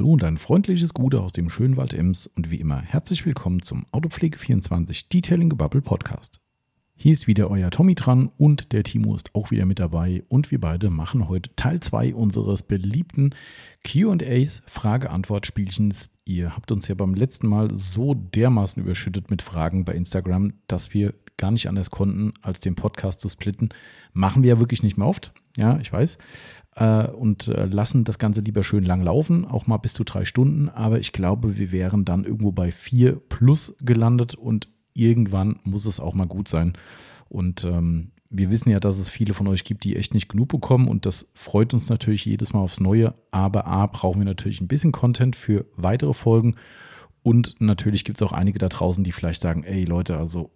Hallo und ein freundliches Gute aus dem schönen Wald Ems und wie immer herzlich willkommen zum Autopflege24 Detailing Bubble Podcast. Hier ist wieder euer Tommy dran und der Timo ist auch wieder mit dabei und wir beide machen heute Teil 2 unseres beliebten Q&As Frage-Antwort-Spielchens. Ihr habt uns ja beim letzten Mal so dermaßen überschüttet mit Fragen bei Instagram, dass wir gar nicht anders konnten, als den Podcast zu splitten. Machen wir ja wirklich nicht mehr oft, ja, ich weiß äh, und äh, lassen das Ganze lieber schön lang laufen, auch mal bis zu drei Stunden. Aber ich glaube, wir wären dann irgendwo bei vier plus gelandet und irgendwann muss es auch mal gut sein. Und ähm, wir wissen ja, dass es viele von euch gibt, die echt nicht genug bekommen und das freut uns natürlich jedes Mal aufs Neue. Aber A, brauchen wir natürlich ein bisschen Content für weitere Folgen und natürlich gibt es auch einige da draußen, die vielleicht sagen, ey Leute, also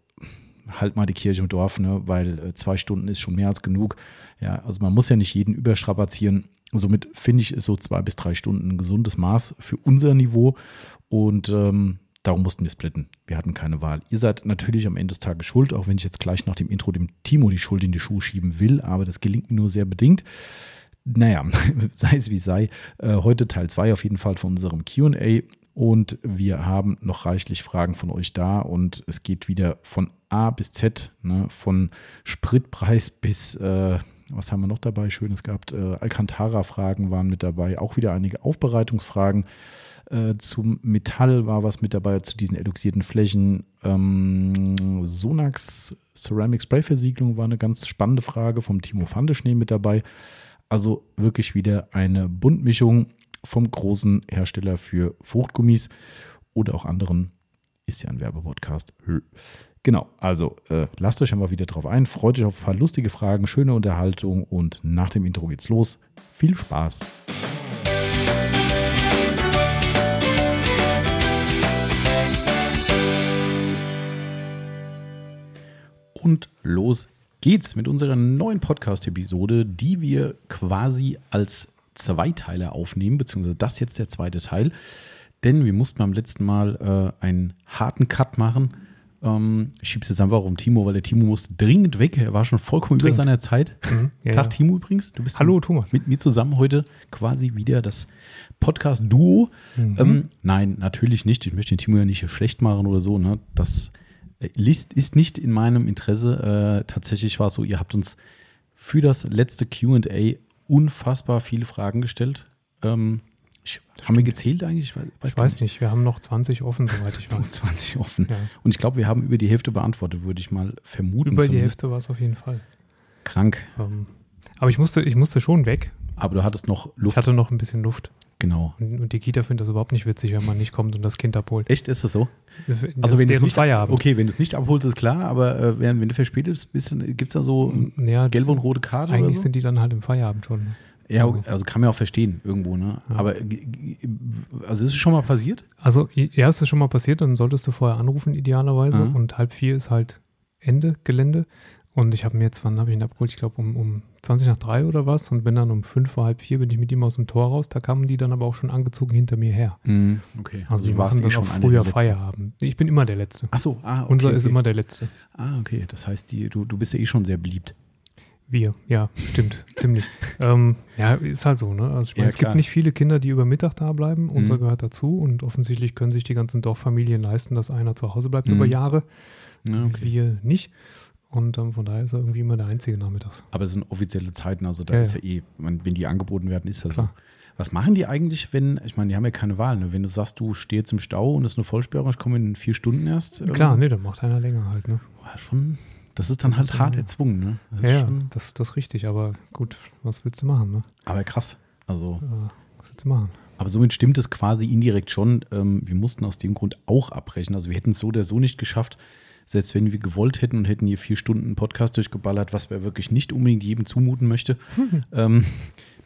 halt mal die Kirche im Dorf, ne, weil äh, zwei Stunden ist schon mehr als genug. Ja, also man muss ja nicht jeden überstrapazieren. Somit finde ich, ist so zwei bis drei Stunden ein gesundes Maß für unser Niveau und ähm, darum mussten wir splitten. Wir hatten keine Wahl. Ihr seid natürlich am Ende des Tages schuld, auch wenn ich jetzt gleich nach dem Intro dem Timo die Schuld in die Schuhe schieben will, aber das gelingt mir nur sehr bedingt. Naja, sei es wie sei. Äh, heute Teil 2 auf jeden Fall von unserem QA und wir haben noch reichlich Fragen von euch da und es geht wieder von A bis Z, ne, von Spritpreis bis, äh, was haben wir noch dabei? Schönes gehabt. Äh, Alcantara-Fragen waren mit dabei, auch wieder einige Aufbereitungsfragen. Äh, zum Metall war was mit dabei, zu diesen eluxierten Flächen. Ähm, Sonax Ceramic Spray Versiegelung war eine ganz spannende Frage vom Timo Fandeschnee mit dabei. Also wirklich wieder eine Buntmischung vom großen Hersteller für Fruchtgummis oder auch anderen. Ist ja ein Werbepodcast. Genau, also äh, lasst euch einmal wieder drauf ein. Freut euch auf ein paar lustige Fragen, schöne Unterhaltung und nach dem Intro geht's los. Viel Spaß! Und los geht's mit unserer neuen Podcast-Episode, die wir quasi als Zweiteiler aufnehmen, beziehungsweise das jetzt der zweite Teil. Denn wir mussten beim letzten Mal äh, einen harten Cut machen ähm, ich schiebe es jetzt einfach um Timo, weil der Timo musste dringend weg. Er war schon vollkommen dringend. über seiner Zeit. Mhm, ja, Tag, ja. Timo übrigens. Du bist Hallo, Thomas. Mit mir zusammen heute quasi wieder das Podcast-Duo. Mhm. Ähm, nein, natürlich nicht. Ich möchte den Timo ja nicht schlecht machen oder so. Ne? Das äh, ist nicht in meinem Interesse. Äh, tatsächlich war es so, ihr habt uns für das letzte QA unfassbar viele Fragen gestellt. Ähm, ich, haben wir gezählt eigentlich? Ich weiß, ich weiß nicht. Wir haben noch 20 offen, soweit ich weiß. 20 offen. Ja. Und ich glaube, wir haben über die Hälfte beantwortet, würde ich mal vermuten. Über die Hälfte war es auf jeden Fall. Krank. Ähm, aber ich musste, ich musste schon weg. Aber du hattest noch Luft. Ich hatte noch ein bisschen Luft. Genau. Und, und die Kita findet das überhaupt nicht witzig, wenn man nicht kommt und das Kind abholt. Echt, ist das so? Das also wenn du nicht Feierabend. Okay, wenn du es nicht abholst, ist klar, aber äh, wenn, wenn du verspätet bist, gibt es da so ja, gelbe und rote Karte? Eigentlich so? sind die dann halt im Feierabend schon. Ja, also kann man auch verstehen irgendwo, ne? Ja. Aber also ist es schon mal passiert? Also ja, ist es schon mal passiert, dann solltest du vorher anrufen idealerweise mhm. und halb vier ist halt Ende Gelände und ich habe mir jetzt, wann habe ich ihn abgeholt? Ich glaube um, um 20 nach drei oder was und bin dann um fünf vor halb vier bin ich mit ihm aus dem Tor raus. Da kamen die dann aber auch schon angezogen hinter mir her. Mhm, okay. Also, also die machen dann eh auch früher Feierabend. Ich bin immer der Letzte. Ach so, ah, okay, Unser okay. ist immer der Letzte. Ah, okay. Das heißt, die, du, du bist ja eh schon sehr beliebt. Wir, ja, stimmt, ziemlich. Ähm, ja, ist halt so, ne? Also ich meine, ja, es gibt nicht viele Kinder, die über Mittag da bleiben. Mhm. Unser gehört dazu und offensichtlich können sich die ganzen Dorffamilien leisten, dass einer zu Hause bleibt mhm. über Jahre. Ja, okay. Wir nicht. Und ähm, von daher ist er irgendwie immer der Einzige nachmittags. Aber es sind offizielle Zeiten, also da ja, ist ja, eh, wenn die angeboten werden, ist das so. Was machen die eigentlich, wenn, ich meine, die haben ja keine Wahl, ne? Wenn du sagst, du stehst im Stau und es ist eine Vollsperrung, ich komme in vier Stunden erst. Klar, nee, dann macht einer länger halt, ne? Boah, schon das ist dann halt hart erzwungen, ne? Das ja, ja das, das ist richtig, aber gut, was willst du machen, ne? Aber krass. Also. Ja, was willst du machen? Aber somit stimmt es quasi indirekt schon. Ähm, wir mussten aus dem Grund auch abbrechen. Also wir hätten es so oder so nicht geschafft, selbst wenn wir gewollt hätten und hätten hier vier Stunden Podcast durchgeballert, was wir wirklich nicht unbedingt jedem zumuten möchte. ähm,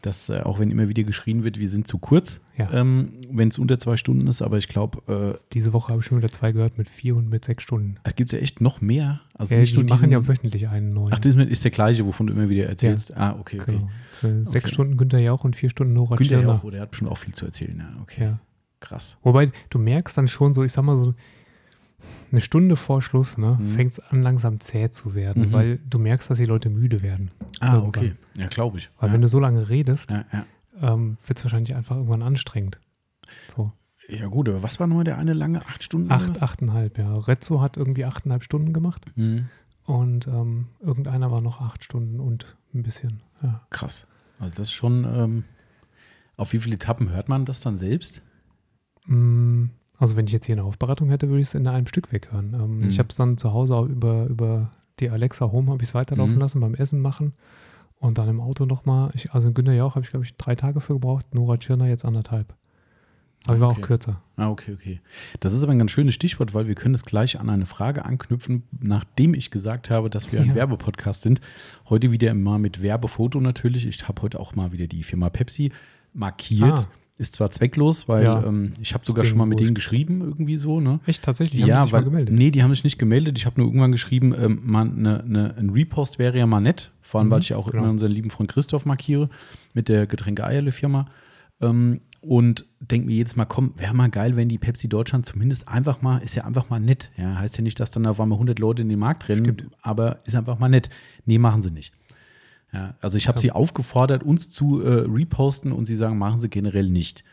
dass äh, auch wenn immer wieder geschrien wird, wir sind zu kurz, ja. ähm, wenn es unter zwei Stunden ist, aber ich glaube. Äh, Diese Woche habe ich schon wieder zwei gehört mit vier und mit sechs Stunden. Es gibt ja echt noch mehr. Also ja, nicht die machen ja wöchentlich einen neuen. Ach, das ist der gleiche, wovon du immer wieder erzählst. Ja. Ah, okay, okay. Genau. Sechs okay. Stunden Günther Jauch und vier Stunden Nora Günther Jauch, der hat schon auch viel zu erzählen. Ja, okay. Krass. Wobei, du merkst dann schon so, ich sag mal so, eine Stunde vor Schluss ne, mhm. fängt es an, langsam zäh zu werden, mhm. weil du merkst, dass die Leute müde werden. Ah, irgendwann. okay. Ja, glaube ich. Weil ja. wenn du so lange redest, ja, ja ähm, wird es wahrscheinlich einfach irgendwann anstrengend. So. Ja, gut, aber was war nochmal der eine lange? Acht Stunden? Acht, achteinhalb, ja. Rezzo hat irgendwie achteinhalb Stunden gemacht. Mhm. Und ähm, irgendeiner war noch acht Stunden und ein bisschen. Ja. Krass. Also das ist schon, ähm, auf wie viele Etappen hört man das dann selbst? Also wenn ich jetzt hier eine Aufbereitung hätte, würde ich es in einem Stück weghören. Ähm, mhm. Ich habe es dann zu Hause über, über die Alexa Home habe ich es weiterlaufen mhm. lassen beim Essen machen. Und dann im Auto nochmal, also in Günter Jauch habe ich, glaube ich, drei Tage für gebraucht, Nora Tschirner jetzt anderthalb. Aber ich war auch kürzer. Ah, okay, okay. Das ist aber ein ganz schönes Stichwort, weil wir können es gleich an eine Frage anknüpfen, nachdem ich gesagt habe, dass wir ein ja. Werbepodcast sind. Heute wieder mal mit Werbefoto natürlich. Ich habe heute auch mal wieder die Firma Pepsi markiert. Ah. Ist zwar zwecklos, weil ja. ähm, ich habe sogar schon mal mit denen geschrieben, irgendwie so. Ne? Echt, tatsächlich? Die ja, sich weil, mal gemeldet? Nee, die haben sich nicht gemeldet. Ich habe nur irgendwann geschrieben, ähm, man, ne, ne, ein Repost wäre ja mal nett. Vor allem, mhm, weil ich ja auch genau. immer unseren lieben Freund Christoph markiere mit der Getränke-Eierle-Firma. Ähm, und denke mir jedes Mal, komm, wäre mal geil, wenn die Pepsi Deutschland zumindest einfach mal, ist ja einfach mal nett. Ja, heißt ja nicht, dass dann auf einmal 100 Leute in den Markt rennen, Stimmt. aber ist einfach mal nett. Nee, machen sie nicht. Ja, also ich habe sie aufgefordert, uns zu äh, reposten und sie sagen, machen sie generell nicht.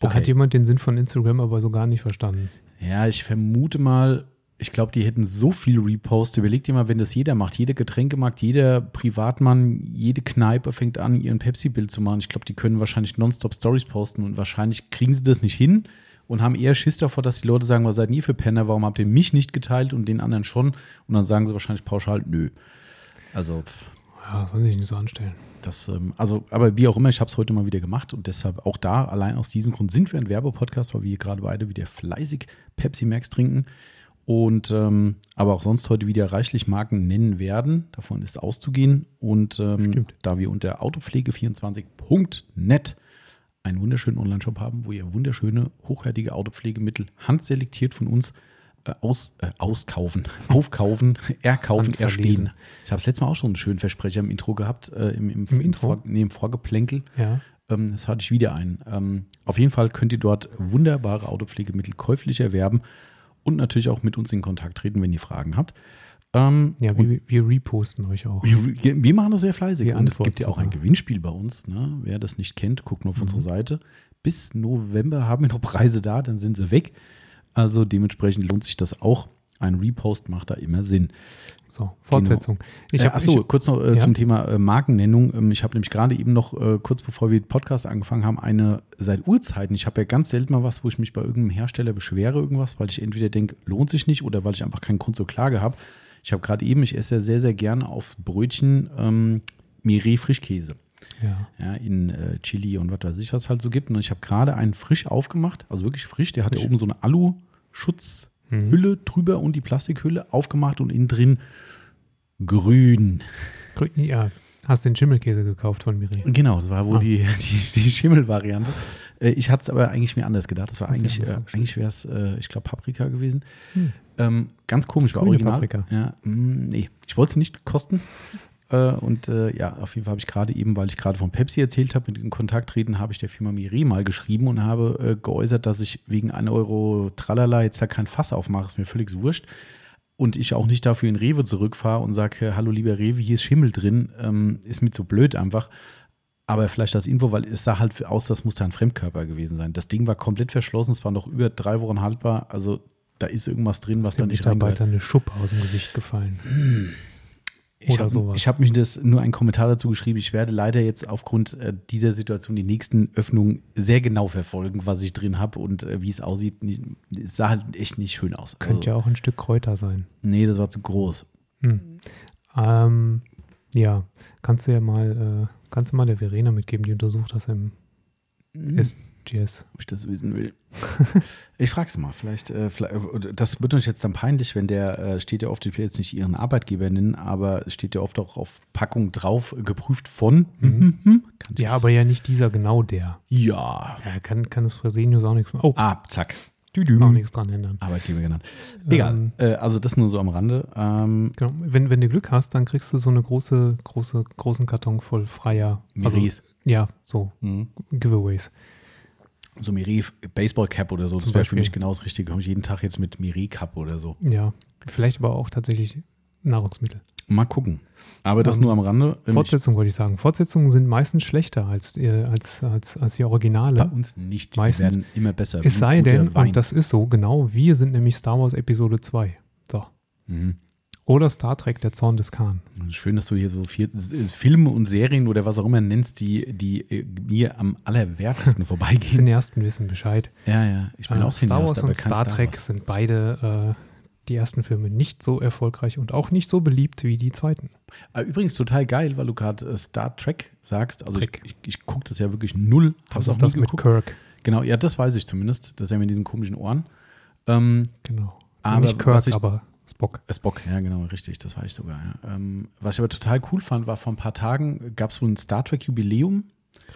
Da okay. hat jemand den Sinn von Instagram aber so gar nicht verstanden. Ja, ich vermute mal, ich glaube, die hätten so viel Repost. Überleg dir mal, wenn das jeder macht, jeder Getränkemarkt, jeder Privatmann, jede Kneipe fängt an, ihren Pepsi-Bild zu machen. Ich glaube, die können wahrscheinlich nonstop Stories posten und wahrscheinlich kriegen sie das nicht hin und haben eher Schiss davor, dass die Leute sagen, was seid ihr für Penner, warum habt ihr mich nicht geteilt und den anderen schon? Und dann sagen sie wahrscheinlich pauschal, nö. Also. Ja, soll sich nicht so anstellen. Das, ähm, also, aber wie auch immer, ich habe es heute mal wieder gemacht und deshalb auch da, allein aus diesem Grund sind wir ein Werbepodcast, weil wir gerade beide wieder fleißig Pepsi Max trinken und ähm, aber auch sonst heute wieder reichlich Marken nennen werden. Davon ist auszugehen. Und ähm, da wir unter autopflege24.net einen wunderschönen Online-Shop haben, wo ihr wunderschöne, hochwertige Autopflegemittel handselektiert von uns aus, äh, auskaufen, aufkaufen, erkaufen, erstehen. Ich habe es letztes Mal auch schon einen schönen Versprecher im Intro gehabt, äh, im, im, Im, Intro? Vor, nee, im Vorgeplänkel. Ja. Ähm, das hatte ich wieder einen. Ähm, auf jeden Fall könnt ihr dort wunderbare Autopflegemittel käuflich erwerben und natürlich auch mit uns in Kontakt treten, wenn ihr Fragen habt. Ähm, ja, wir, wir, reposten euch auch. Wir, wir machen das sehr fleißig. Wir und es gibt ja auch ein Gewinnspiel bei uns. Ne? Wer das nicht kennt, guckt nur auf mhm. unsere Seite. Bis November haben wir noch Preise da, dann sind sie weg. Also dementsprechend lohnt sich das auch. Ein Repost macht da immer Sinn. So, Fortsetzung. Genau. Äh, achso, kurz noch äh, ja? zum Thema äh, Markennennung. Ähm, ich habe nämlich gerade eben noch, äh, kurz bevor wir den Podcast angefangen haben, eine seit Urzeiten. Ich habe ja ganz selten mal was, wo ich mich bei irgendeinem Hersteller beschwere, irgendwas, weil ich entweder denke, lohnt sich nicht oder weil ich einfach keinen Grund zur Klage habe. Ich habe gerade eben, ich esse ja sehr, sehr gerne aufs Brötchen ähm, Mireille Frischkäse. Ja. ja. in äh, Chili und was weiß ich, was halt so gibt. Und ich habe gerade einen frisch aufgemacht, also wirklich frisch. Der hat ja oben so eine Alu-Schutz- mhm. Drüber und die Plastikhülle aufgemacht und innen drin grün. Ja, hast den Schimmelkäse gekauft von Miri. Genau, das war wohl ah. die, die, die Schimmelvariante. Äh, ich hatte es aber eigentlich mir anders gedacht. Das war eigentlich, äh, eigentlich wäre es, äh, ich glaube, Paprika gewesen. Hm. Ähm, ganz komisch, war original. Paprika. Ja, mh, mm, nee, ich wollte es nicht kosten. Äh, und äh, ja, auf jeden Fall habe ich gerade eben, weil ich gerade von Pepsi erzählt habe, mit in Kontakt treten, habe ich der Firma Miri mal geschrieben und habe äh, geäußert, dass ich wegen 1 Euro Tralala jetzt da kein Fass aufmache. Ist mir völlig wurscht. Und ich auch nicht dafür in Rewe zurückfahre und sage, hallo lieber Rewe, hier ist Schimmel drin. Ähm, ist mir zu blöd einfach. Aber vielleicht das Info, weil es sah halt aus, das musste ein Fremdkörper gewesen sein. Das Ding war komplett verschlossen, es war noch über drei Wochen haltbar. Also da ist irgendwas drin, was da nicht Mitarbeiter eine Schuppe aus dem Gesicht gefallen. Ich habe hab mich das nur einen Kommentar dazu geschrieben. Ich werde leider jetzt aufgrund äh, dieser Situation die nächsten Öffnungen sehr genau verfolgen, was ich drin habe und äh, wie es aussieht. Es sah halt echt nicht schön aus. Könnte also, ja auch ein Stück Kräuter sein. Nee, das war zu groß. Hm. Ähm, ja, kannst du ja mal, äh, kannst du mal der Verena mitgeben, die untersucht das im hm. Cheers. Ob ich das wissen will. ich frage es mal. Vielleicht, äh, vielleicht, äh, das wird uns jetzt dann peinlich, wenn der äh, steht ja oft, ich will jetzt nicht ihren Arbeitgeber nennen, aber steht ja oft auch auf Packung drauf, geprüft von. Mhm. Mhm. Ja, aber ja nicht dieser, genau der. Ja. Ja, kann, kann das Fresenius auch nichts machen. Oh, ah, zack. Düdüm. Auch nichts dran ändern. Arbeitgeber genannt. Egal. Ähm, äh, also das nur so am Rande. Ähm, genau. Wenn, wenn du Glück hast, dann kriegst du so eine große, große, großen Karton voll freier. Also, ja, so mhm. Giveaways so Miri Baseball Cap oder so, das wäre für mich genau das Richtige. Komme ich jeden Tag jetzt mit Miri Cup oder so. Ja, vielleicht aber auch tatsächlich Nahrungsmittel. Mal gucken. Aber das ähm, nur am Rande. Fortsetzungen wollte ich sagen. Fortsetzungen sind meistens schlechter als, äh, als, als, als die Originale. Bei uns nicht. Meistens. Die werden immer besser. Es sei denn, und das ist so, genau, wir sind nämlich Star Wars Episode 2. So. Mhm. Oder Star Trek, der Zorn des Khan. Schön, dass du hier so viel, Filme und Serien oder was auch immer nennst, die, die äh, mir am allerwertesten vorbeigehen. Cineasten wissen Bescheid. Ja, ja. Ich bin äh, auch Cineast, Star Wars und Star, Star Trek sind beide äh, die ersten Filme nicht so erfolgreich und auch nicht so beliebt wie die zweiten. Ah, übrigens total geil, weil du gerade äh, Star Trek sagst. Also Trek. ich, ich, ich gucke das ja wirklich null. Was ist das mit Kirk? Genau, ja, das weiß ich zumindest. Das ist ja mit diesen komischen Ohren. Ähm, genau. Aber nicht Kirk, ich, aber Spock. Äh, Spock, ja, genau, richtig, das weiß ich sogar. Ja. Ähm, was ich aber total cool fand, war vor ein paar Tagen gab es wohl ein Star Trek-Jubiläum.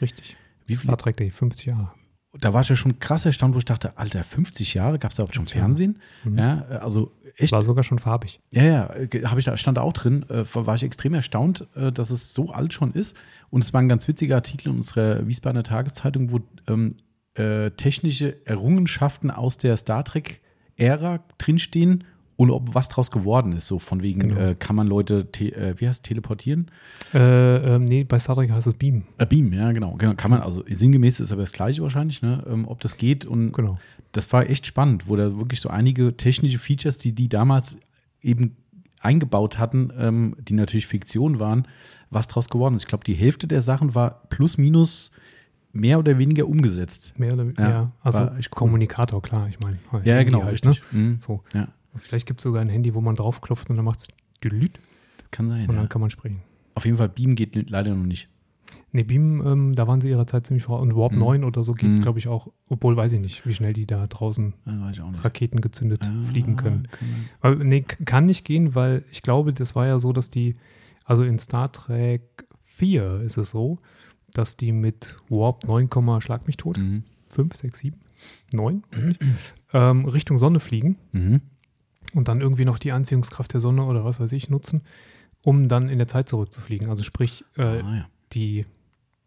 Richtig. Wie Star Trek Day, 50 Jahre. Da war ich ja schon krass erstaunt, wo ich dachte, Alter, 50 Jahre, gab es da auch schon Fernsehen? Mhm. Ja, also echt. War sogar schon farbig. Ja, ja, habe ich da, stand da auch drin, äh, war ich extrem erstaunt, äh, dass es so alt schon ist. Und es war ein ganz witziger Artikel in unserer Wiesbadener Tageszeitung, wo ähm, äh, technische Errungenschaften aus der Star Trek-Ära drinstehen und ob was draus geworden ist. So von wegen, genau. äh, kann man Leute, äh, wie heißt teleportieren? Äh, ähm, nee, bei Star Trek heißt es Beam. Äh, Beam, ja, genau. genau. Kann man, also sinngemäß ist aber das Gleiche wahrscheinlich, ne? Ähm, ob das geht. Und genau. das war echt spannend, wo da wirklich so einige technische Features, die die damals eben eingebaut hatten, ähm, die natürlich Fiktion waren, was draus geworden ist. Ich glaube, die Hälfte der Sachen war plus minus mehr oder weniger umgesetzt. Mehr oder weniger, ja. Also Kommunikator, klar, ich meine. Ja, genau, halt, richtig. Ne? Mhm. So. Ja. Vielleicht gibt es sogar ein Handy, wo man draufklopft und dann macht es Dülüt. Kann sein. Und dann ja. kann man sprechen. Auf jeden Fall, Beam geht leider noch nicht. Nee, Beam, ähm, da waren sie ihrer Zeit ziemlich voraus. Und Warp mhm. 9 oder so geht, mhm. glaube ich, auch. Obwohl, weiß ich nicht, wie schnell die da draußen Raketen gezündet ah, fliegen können. Aber, nee, kann nicht gehen, weil ich glaube, das war ja so, dass die, also in Star Trek 4 ist es so, dass die mit Warp 9, schlag mich tot, mhm. 5, 6, 7, 9, ähm, Richtung Sonne fliegen. Mhm und dann irgendwie noch die Anziehungskraft der Sonne oder was weiß ich nutzen, um dann in der Zeit zurückzufliegen. Also sprich, äh, ah, ja. die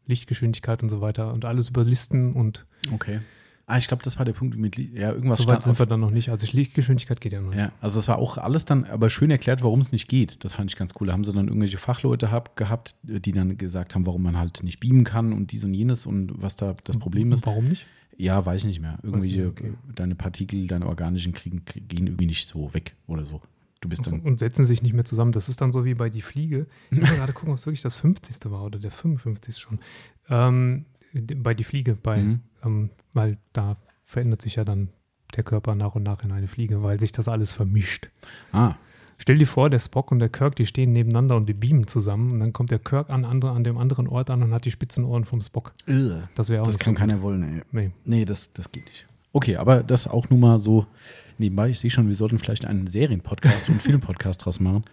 Lichtgeschwindigkeit und so weiter und alles überlisten und. Okay. Ah, ich glaube, das war der Punkt mit ja irgendwas. So weit sind wir dann noch nicht. Also Lichtgeschwindigkeit geht ja noch nicht. Ja, also das war auch alles dann, aber schön erklärt, warum es nicht geht. Das fand ich ganz cool. Da haben sie dann irgendwelche Fachleute hab, gehabt, die dann gesagt haben, warum man halt nicht beamen kann und dies und jenes und was da das Problem ist. Warum nicht? Ja, weiß ich nicht mehr. Irgendwelche, okay. deine Partikel, deine organischen kriegen, gehen irgendwie nicht so weg oder so. Du bist dann. Und setzen sich nicht mehr zusammen. Das ist dann so wie bei die Fliege. Ich muss gerade gucken, ob es wirklich das 50. war oder der 55. schon. Ähm, bei die Fliege, bei, mhm. ähm, weil da verändert sich ja dann der Körper nach und nach in eine Fliege, weil sich das alles vermischt. Ah, Stell dir vor, der Spock und der Kirk, die stehen nebeneinander und die beamen zusammen und dann kommt der Kirk an, andere, an dem anderen Ort an und hat die spitzen Ohren vom Spock. Ugh, das wäre auch Das kann so keiner wollen, ey. Nee, nee das, das geht nicht. Okay, aber das auch nur mal so nebenbei. Ich sehe schon, wir sollten vielleicht einen Serienpodcast und einen Filmpodcast draus machen.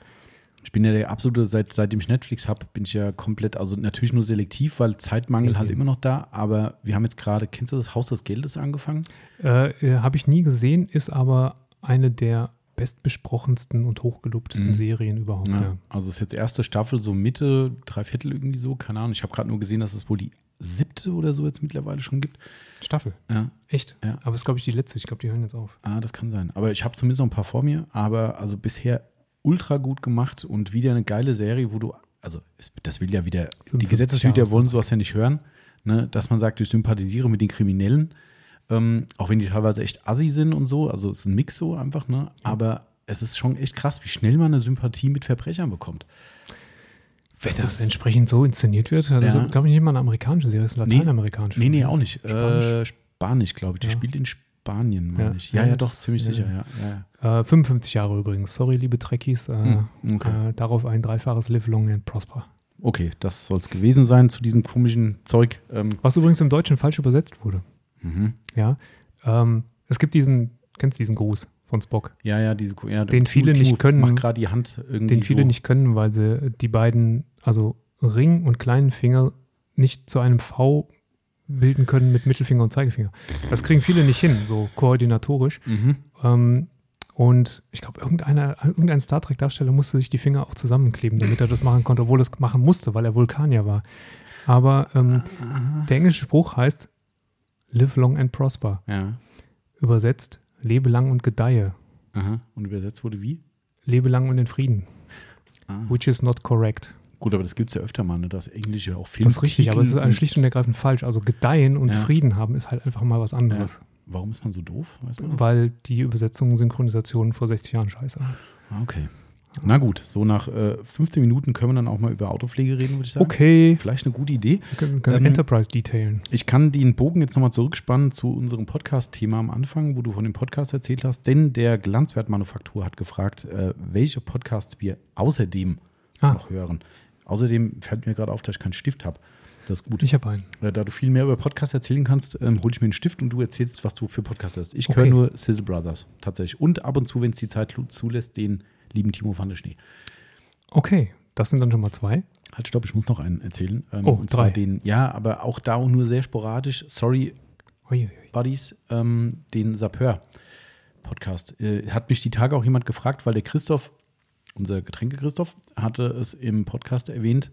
Ich bin ja der absolute, seit, seitdem ich Netflix habe, bin ich ja komplett, also natürlich nur selektiv, weil Zeitmangel Sehr halt immer noch da, aber wir haben jetzt gerade, kennst du das Haus des Geldes angefangen? Äh, äh, habe ich nie gesehen, ist aber eine der bestbesprochensten und hochgelobtesten mhm. Serien überhaupt. Ja. Ja. Also es ist jetzt erste Staffel, so Mitte, drei Viertel irgendwie so, keine Ahnung. Ich habe gerade nur gesehen, dass es wohl die siebte oder so jetzt mittlerweile schon gibt. Staffel? Ja. Echt? Ja. Aber es ist, glaube ich, die letzte. Ich glaube, die hören jetzt auf. Ah, das kann sein. Aber ich habe zumindest noch ein paar vor mir. Aber also bisher ultra gut gemacht und wieder eine geile Serie, wo du, also das will ja wieder, die Gesetzeshüter wollen sowas ja nicht hören, ne, dass man sagt, ich sympathisiere mit den Kriminellen ähm, auch wenn die teilweise echt assi sind und so. Also es ist ein Mix so einfach, ne? Aber es ist schon echt krass, wie schnell man eine Sympathie mit Verbrechern bekommt. Wenn das, das entsprechend so inszeniert wird, das ja. ist, glaube ich, nicht mal eine amerikanische Serie, das ist eine lateinamerikanische. Nee, nee, auch nicht. Spanisch, äh, Spanisch glaube ich. Die ja. spielt in Spanien, meine ja. ich. Ja, ja, doch, ziemlich sicher, ja. Äh, 55 Jahre übrigens. Sorry, liebe Trekkies. Äh, hm, okay. Äh, darauf ein dreifaches Live Long and Prosper. Okay, das soll es gewesen sein zu diesem komischen Zeug. Ähm. Was übrigens im Deutschen falsch übersetzt wurde. Mhm. Ja. Ähm, es gibt diesen, kennst du diesen Gruß von Spock? Ja, ja, diese, ja, den viele Timo nicht können. Macht gerade die Hand irgendwie. Den viele so. nicht können, weil sie die beiden, also Ring und kleinen Finger, nicht zu einem V bilden können mit Mittelfinger und Zeigefinger. Das kriegen viele nicht hin, so koordinatorisch. Mhm. Ähm, und ich glaube, irgendein Star Trek-Darsteller musste sich die Finger auch zusammenkleben, damit er das machen konnte, obwohl er es machen musste, weil er Vulkanier war. Aber ähm, der englische Spruch heißt, Live long and prosper. Ja. Übersetzt, lebe lang und gedeihe. Aha. Und übersetzt wurde wie? Lebe lang und in Frieden. ah. which is not correct. Gut, aber das gibt es ja öfter mal, ne? dass Englisch ja auch viel. Das ist richtig, aber es ist schlicht und ergreifend falsch. Also gedeihen und ja. Frieden haben ist halt einfach mal was anderes. Ja. Warum ist man so doof? Man Weil die Übersetzungen, Synchronisationen vor 60 Jahren scheiße waren. Ah, okay. Na gut, so nach äh, 15 Minuten können wir dann auch mal über Autopflege reden, würde ich sagen. Okay. Vielleicht eine gute Idee. Wir können, können ähm, Enterprise detailen. Ich kann den Bogen jetzt nochmal zurückspannen zu unserem Podcast-Thema am Anfang, wo du von dem Podcast erzählt hast. Denn der Glanzwertmanufaktur hat gefragt, äh, welche Podcasts wir außerdem ah. noch hören. Außerdem fällt mir gerade auf, dass ich keinen Stift habe. Das ist gut. Ich habe einen. Äh, da du viel mehr über Podcasts erzählen kannst, ähm, hole ich mir einen Stift und du erzählst, was du für Podcasts hast. Ich okay. höre nur Sizzle Brothers tatsächlich. Und ab und zu, wenn es die Zeit zulässt, den lieben Timo van der Schnee. Okay, das sind dann schon mal zwei. Halt, stopp, ich muss noch einen erzählen. Ähm, oh, und drei. Den, ja, aber auch da auch nur sehr sporadisch. Sorry, Uiuiui. Buddies, ähm, den Sapeur-Podcast. Äh, hat mich die Tage auch jemand gefragt, weil der Christoph, unser Getränke Christoph, hatte es im Podcast erwähnt,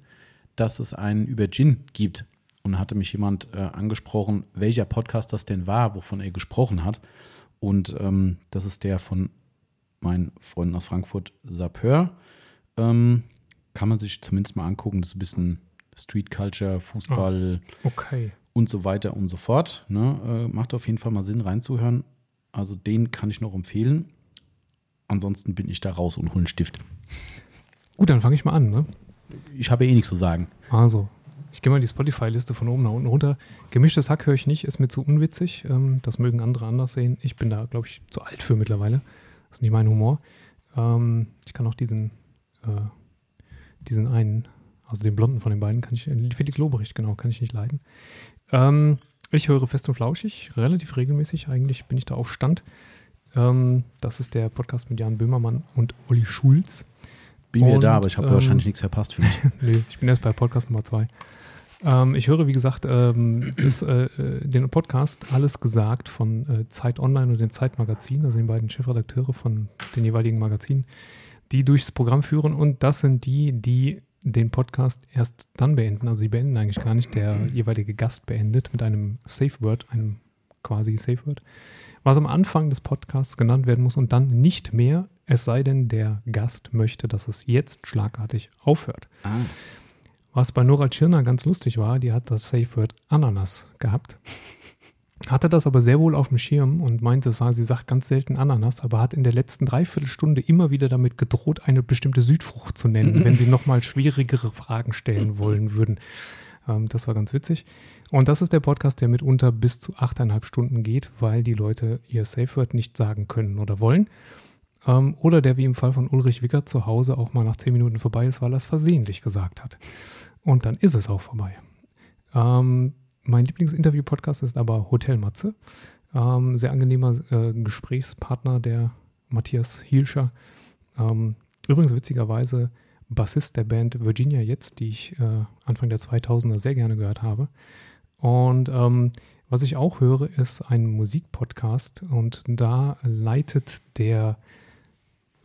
dass es einen über Gin gibt. Und hatte mich jemand äh, angesprochen, welcher Podcast das denn war, wovon er gesprochen hat. Und ähm, das ist der von meinen Freunden aus Frankfurt, Sapeur. Ähm, kann man sich zumindest mal angucken. Das ist ein bisschen Street Culture, Fußball oh, okay. und so weiter und so fort. Ne? Äh, macht auf jeden Fall mal Sinn reinzuhören. Also den kann ich noch empfehlen. Ansonsten bin ich da raus und hole einen Stift. Gut, dann fange ich mal an. Ne? Ich habe eh nichts zu sagen. Also, ich gehe mal die Spotify-Liste von oben nach unten runter. Gemischtes Hack höre ich nicht, ist mir zu unwitzig. Ähm, das mögen andere anders sehen. Ich bin da, glaube ich, zu alt für mittlerweile. Das ist nicht mein Humor. Ähm, ich kann auch diesen, äh, diesen einen, also den blonden von den beiden, kann ich, äh, Felix Lobrecht, genau, kann ich nicht leiden. Ähm, ich höre fest und flauschig, relativ regelmäßig. Eigentlich bin ich da auf Stand. Ähm, das ist der Podcast mit Jan Böhmermann und Olli Schulz. Bin wieder da, aber ich habe ähm, wahrscheinlich nichts verpasst für mich. nee, ich bin erst bei Podcast Nummer zwei. Ähm, ich höre, wie gesagt, ähm, ist, äh, äh, den Podcast Alles gesagt von äh, Zeit Online und dem Zeitmagazin, also den beiden Chefredakteure von den jeweiligen Magazinen, die durchs Programm führen. Und das sind die, die den Podcast erst dann beenden. Also sie beenden eigentlich gar nicht. Der jeweilige Gast beendet mit einem Safe Word, einem quasi Safe Word, was am Anfang des Podcasts genannt werden muss und dann nicht mehr, es sei denn, der Gast möchte, dass es jetzt schlagartig aufhört. Ah. Was bei Nora Tschirner ganz lustig war, die hat das Safe Word Ananas gehabt. Hatte das aber sehr wohl auf dem Schirm und meinte, sie sagt ganz selten Ananas, aber hat in der letzten Dreiviertelstunde immer wieder damit gedroht, eine bestimmte Südfrucht zu nennen, wenn sie nochmal schwierigere Fragen stellen wollen würden. Ähm, das war ganz witzig. Und das ist der Podcast, der mitunter bis zu achteinhalb Stunden geht, weil die Leute ihr Safe Word nicht sagen können oder wollen. Ähm, oder der wie im Fall von Ulrich Wickert zu Hause auch mal nach zehn Minuten vorbei ist, weil er es versehentlich gesagt hat. Und dann ist es auch vorbei. Ähm, mein Lieblingsinterview-Podcast ist aber Hotel Matze. Ähm, sehr angenehmer äh, Gesprächspartner, der Matthias Hielscher. Ähm, übrigens witzigerweise Bassist der Band Virginia jetzt, die ich äh, Anfang der 2000er sehr gerne gehört habe. Und ähm, was ich auch höre, ist ein Musikpodcast und da leitet der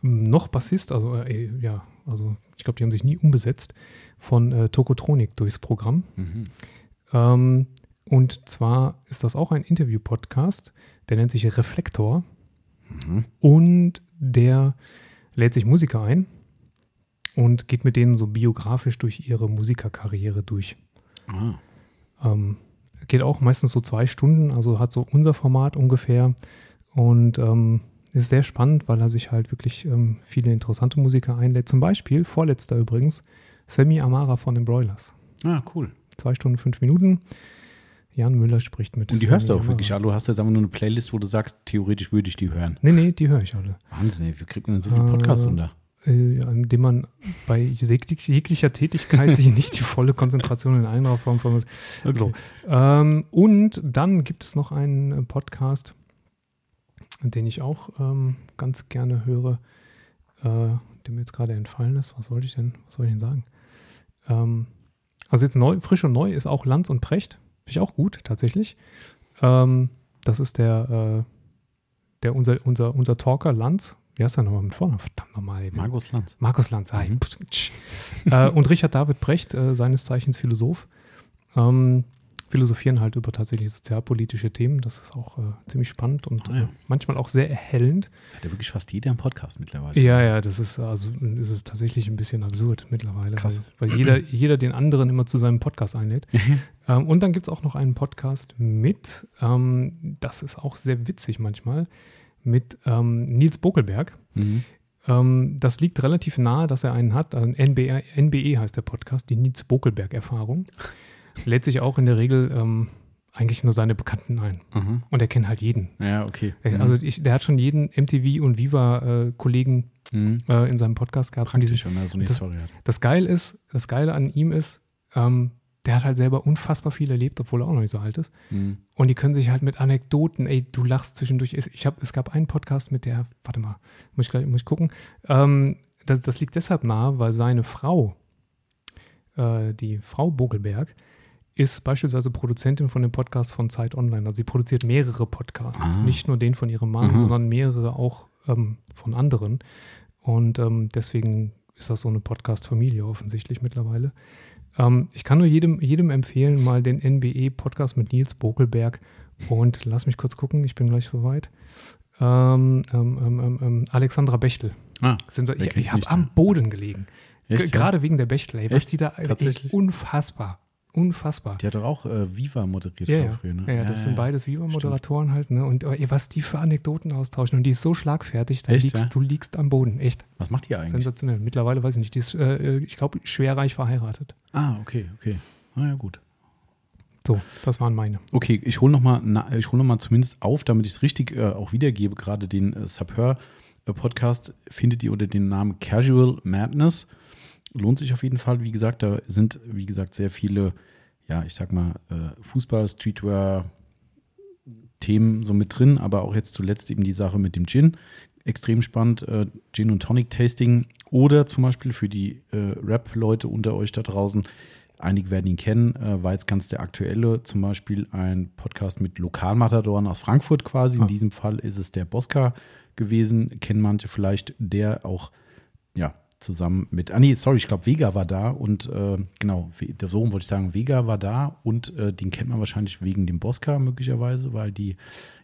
noch Bassist, also äh, ja, also ich glaube, die haben sich nie umbesetzt, von äh, Tokotronik durchs Programm. Mhm. Ähm, und zwar ist das auch ein Interview-Podcast, der nennt sich Reflektor. Mhm. Und der lädt sich Musiker ein und geht mit denen so biografisch durch ihre Musikerkarriere durch. Ah. Ähm, geht auch meistens so zwei Stunden, also hat so unser Format ungefähr. Und ähm, ist sehr spannend, weil er sich halt wirklich ähm, viele interessante Musiker einlädt. Zum Beispiel, vorletzter übrigens, Sammy Amara von den Broilers. Ah, cool. Zwei Stunden, fünf Minuten. Jan Müller spricht mit. Und die Sammy hörst du auch Amara. wirklich alle? Du hast jetzt einfach nur eine Playlist, wo du sagst, theoretisch würde ich die hören. Nee, nee, die höre ich alle. Wahnsinn, ey, wie kriegt man denn so viele Podcasts äh, unter? Äh, indem man bei jeglicher Tätigkeit sich nicht die volle Konzentration in einer Form vermittelt. Okay. So. Ähm, und dann gibt es noch einen Podcast, den ich auch ähm, ganz gerne höre, äh, der mir jetzt gerade entfallen ist. Was wollte ich denn, was soll ich denn sagen? Ähm, also jetzt neu, frisch und neu ist auch Lanz und Precht. Finde ich auch gut, tatsächlich. Ähm, das ist der, äh, der unser, unser, unser Talker Lanz. Wie heißt er nochmal mit vorne? Verdammt nochmal. Markus Lanz. Markus Lanz, ah, mhm. äh, und Richard David Brecht, äh, seines Zeichens Philosoph. Ähm, philosophieren halt über tatsächlich sozialpolitische Themen. Das ist auch äh, ziemlich spannend und ah, ja. äh, manchmal auch sehr erhellend. Das hat ja wirklich fast jeder einen Podcast mittlerweile. Ja, ja, das ist also ist es tatsächlich ein bisschen absurd mittlerweile. Krass. Weil, weil jeder, jeder den anderen immer zu seinem Podcast einlädt. ähm, und dann gibt es auch noch einen Podcast mit, ähm, das ist auch sehr witzig manchmal, mit ähm, Nils Bokelberg. Mhm. Ähm, das liegt relativ nahe, dass er einen hat. Also NBE, NBE heißt der Podcast, die Nils Bokelberg-Erfahrung lädt sich auch in der Regel ähm, eigentlich nur seine Bekannten ein. Mhm. Und er kennt halt jeden. Ja, okay. Mhm. Also ich, der hat schon jeden MTV und Viva-Kollegen äh, mhm. äh, in seinem Podcast gehabt. Praktisch, wenn er so eine das, Story hat. Das Geile ist, das Geile an ihm ist, ähm, der hat halt selber unfassbar viel erlebt, obwohl er auch noch nicht so alt ist. Mhm. Und die können sich halt mit Anekdoten, ey, du lachst zwischendurch. Ich hab, es gab einen Podcast mit der, warte mal, muss ich, gleich, muss ich gucken. Ähm, das, das liegt deshalb nahe, weil seine Frau, äh, die Frau Bogelberg, ist beispielsweise Produzentin von dem Podcast von Zeit Online. Also sie produziert mehrere Podcasts, ah. nicht nur den von ihrem Mann, mhm. sondern mehrere auch ähm, von anderen. Und ähm, deswegen ist das so eine Podcast-Familie offensichtlich mittlerweile. Ähm, ich kann nur jedem, jedem empfehlen, mal den NBE-Podcast mit Nils Bokelberg und lass mich kurz gucken, ich bin gleich soweit. Ähm, ähm, ähm, Alexandra Bechtel. Ah, ich ich habe am Boden gelegen. Gerade ja? wegen der Bechtel. Ey, was Echt? die da ey, unfassbar. Unfassbar. Die hat doch auch äh, Viva moderiert, ja, ja. Früher, ne? ja, ja, das sind beides Viva-Moderatoren halt, ne? Und ey, was die für Anekdoten austauschen. Und die ist so schlagfertig, da liegst, du liegst am Boden, echt. Was macht die eigentlich? Sensationell. Mittlerweile weiß ich nicht. Die ist, äh, ich glaube, schwerreich verheiratet. Ah, okay, okay. Ah ja, gut. So, das waren meine. Okay, ich hole nochmal hol noch zumindest auf, damit ich es richtig äh, auch wiedergebe. Gerade den äh, Subhör-Podcast findet ihr unter dem Namen Casual Madness lohnt sich auf jeden Fall. Wie gesagt, da sind, wie gesagt, sehr viele, ja, ich sag mal, äh, Fußball, Streetwear, Themen so mit drin, aber auch jetzt zuletzt eben die Sache mit dem Gin. Extrem spannend, äh, Gin und Tonic Tasting oder zum Beispiel für die äh, Rap-Leute unter euch da draußen. Einige werden ihn kennen, äh, war jetzt ganz der aktuelle, zum Beispiel ein Podcast mit Lokalmatadoren aus Frankfurt quasi. In ah. diesem Fall ist es der Bosca gewesen, kennen manche vielleicht, der auch ja, zusammen mit, ah nee, sorry, ich glaube Vega war da und äh, genau, so wollte ich sagen, Vega war da und äh, den kennt man wahrscheinlich wegen dem Bosca möglicherweise, weil die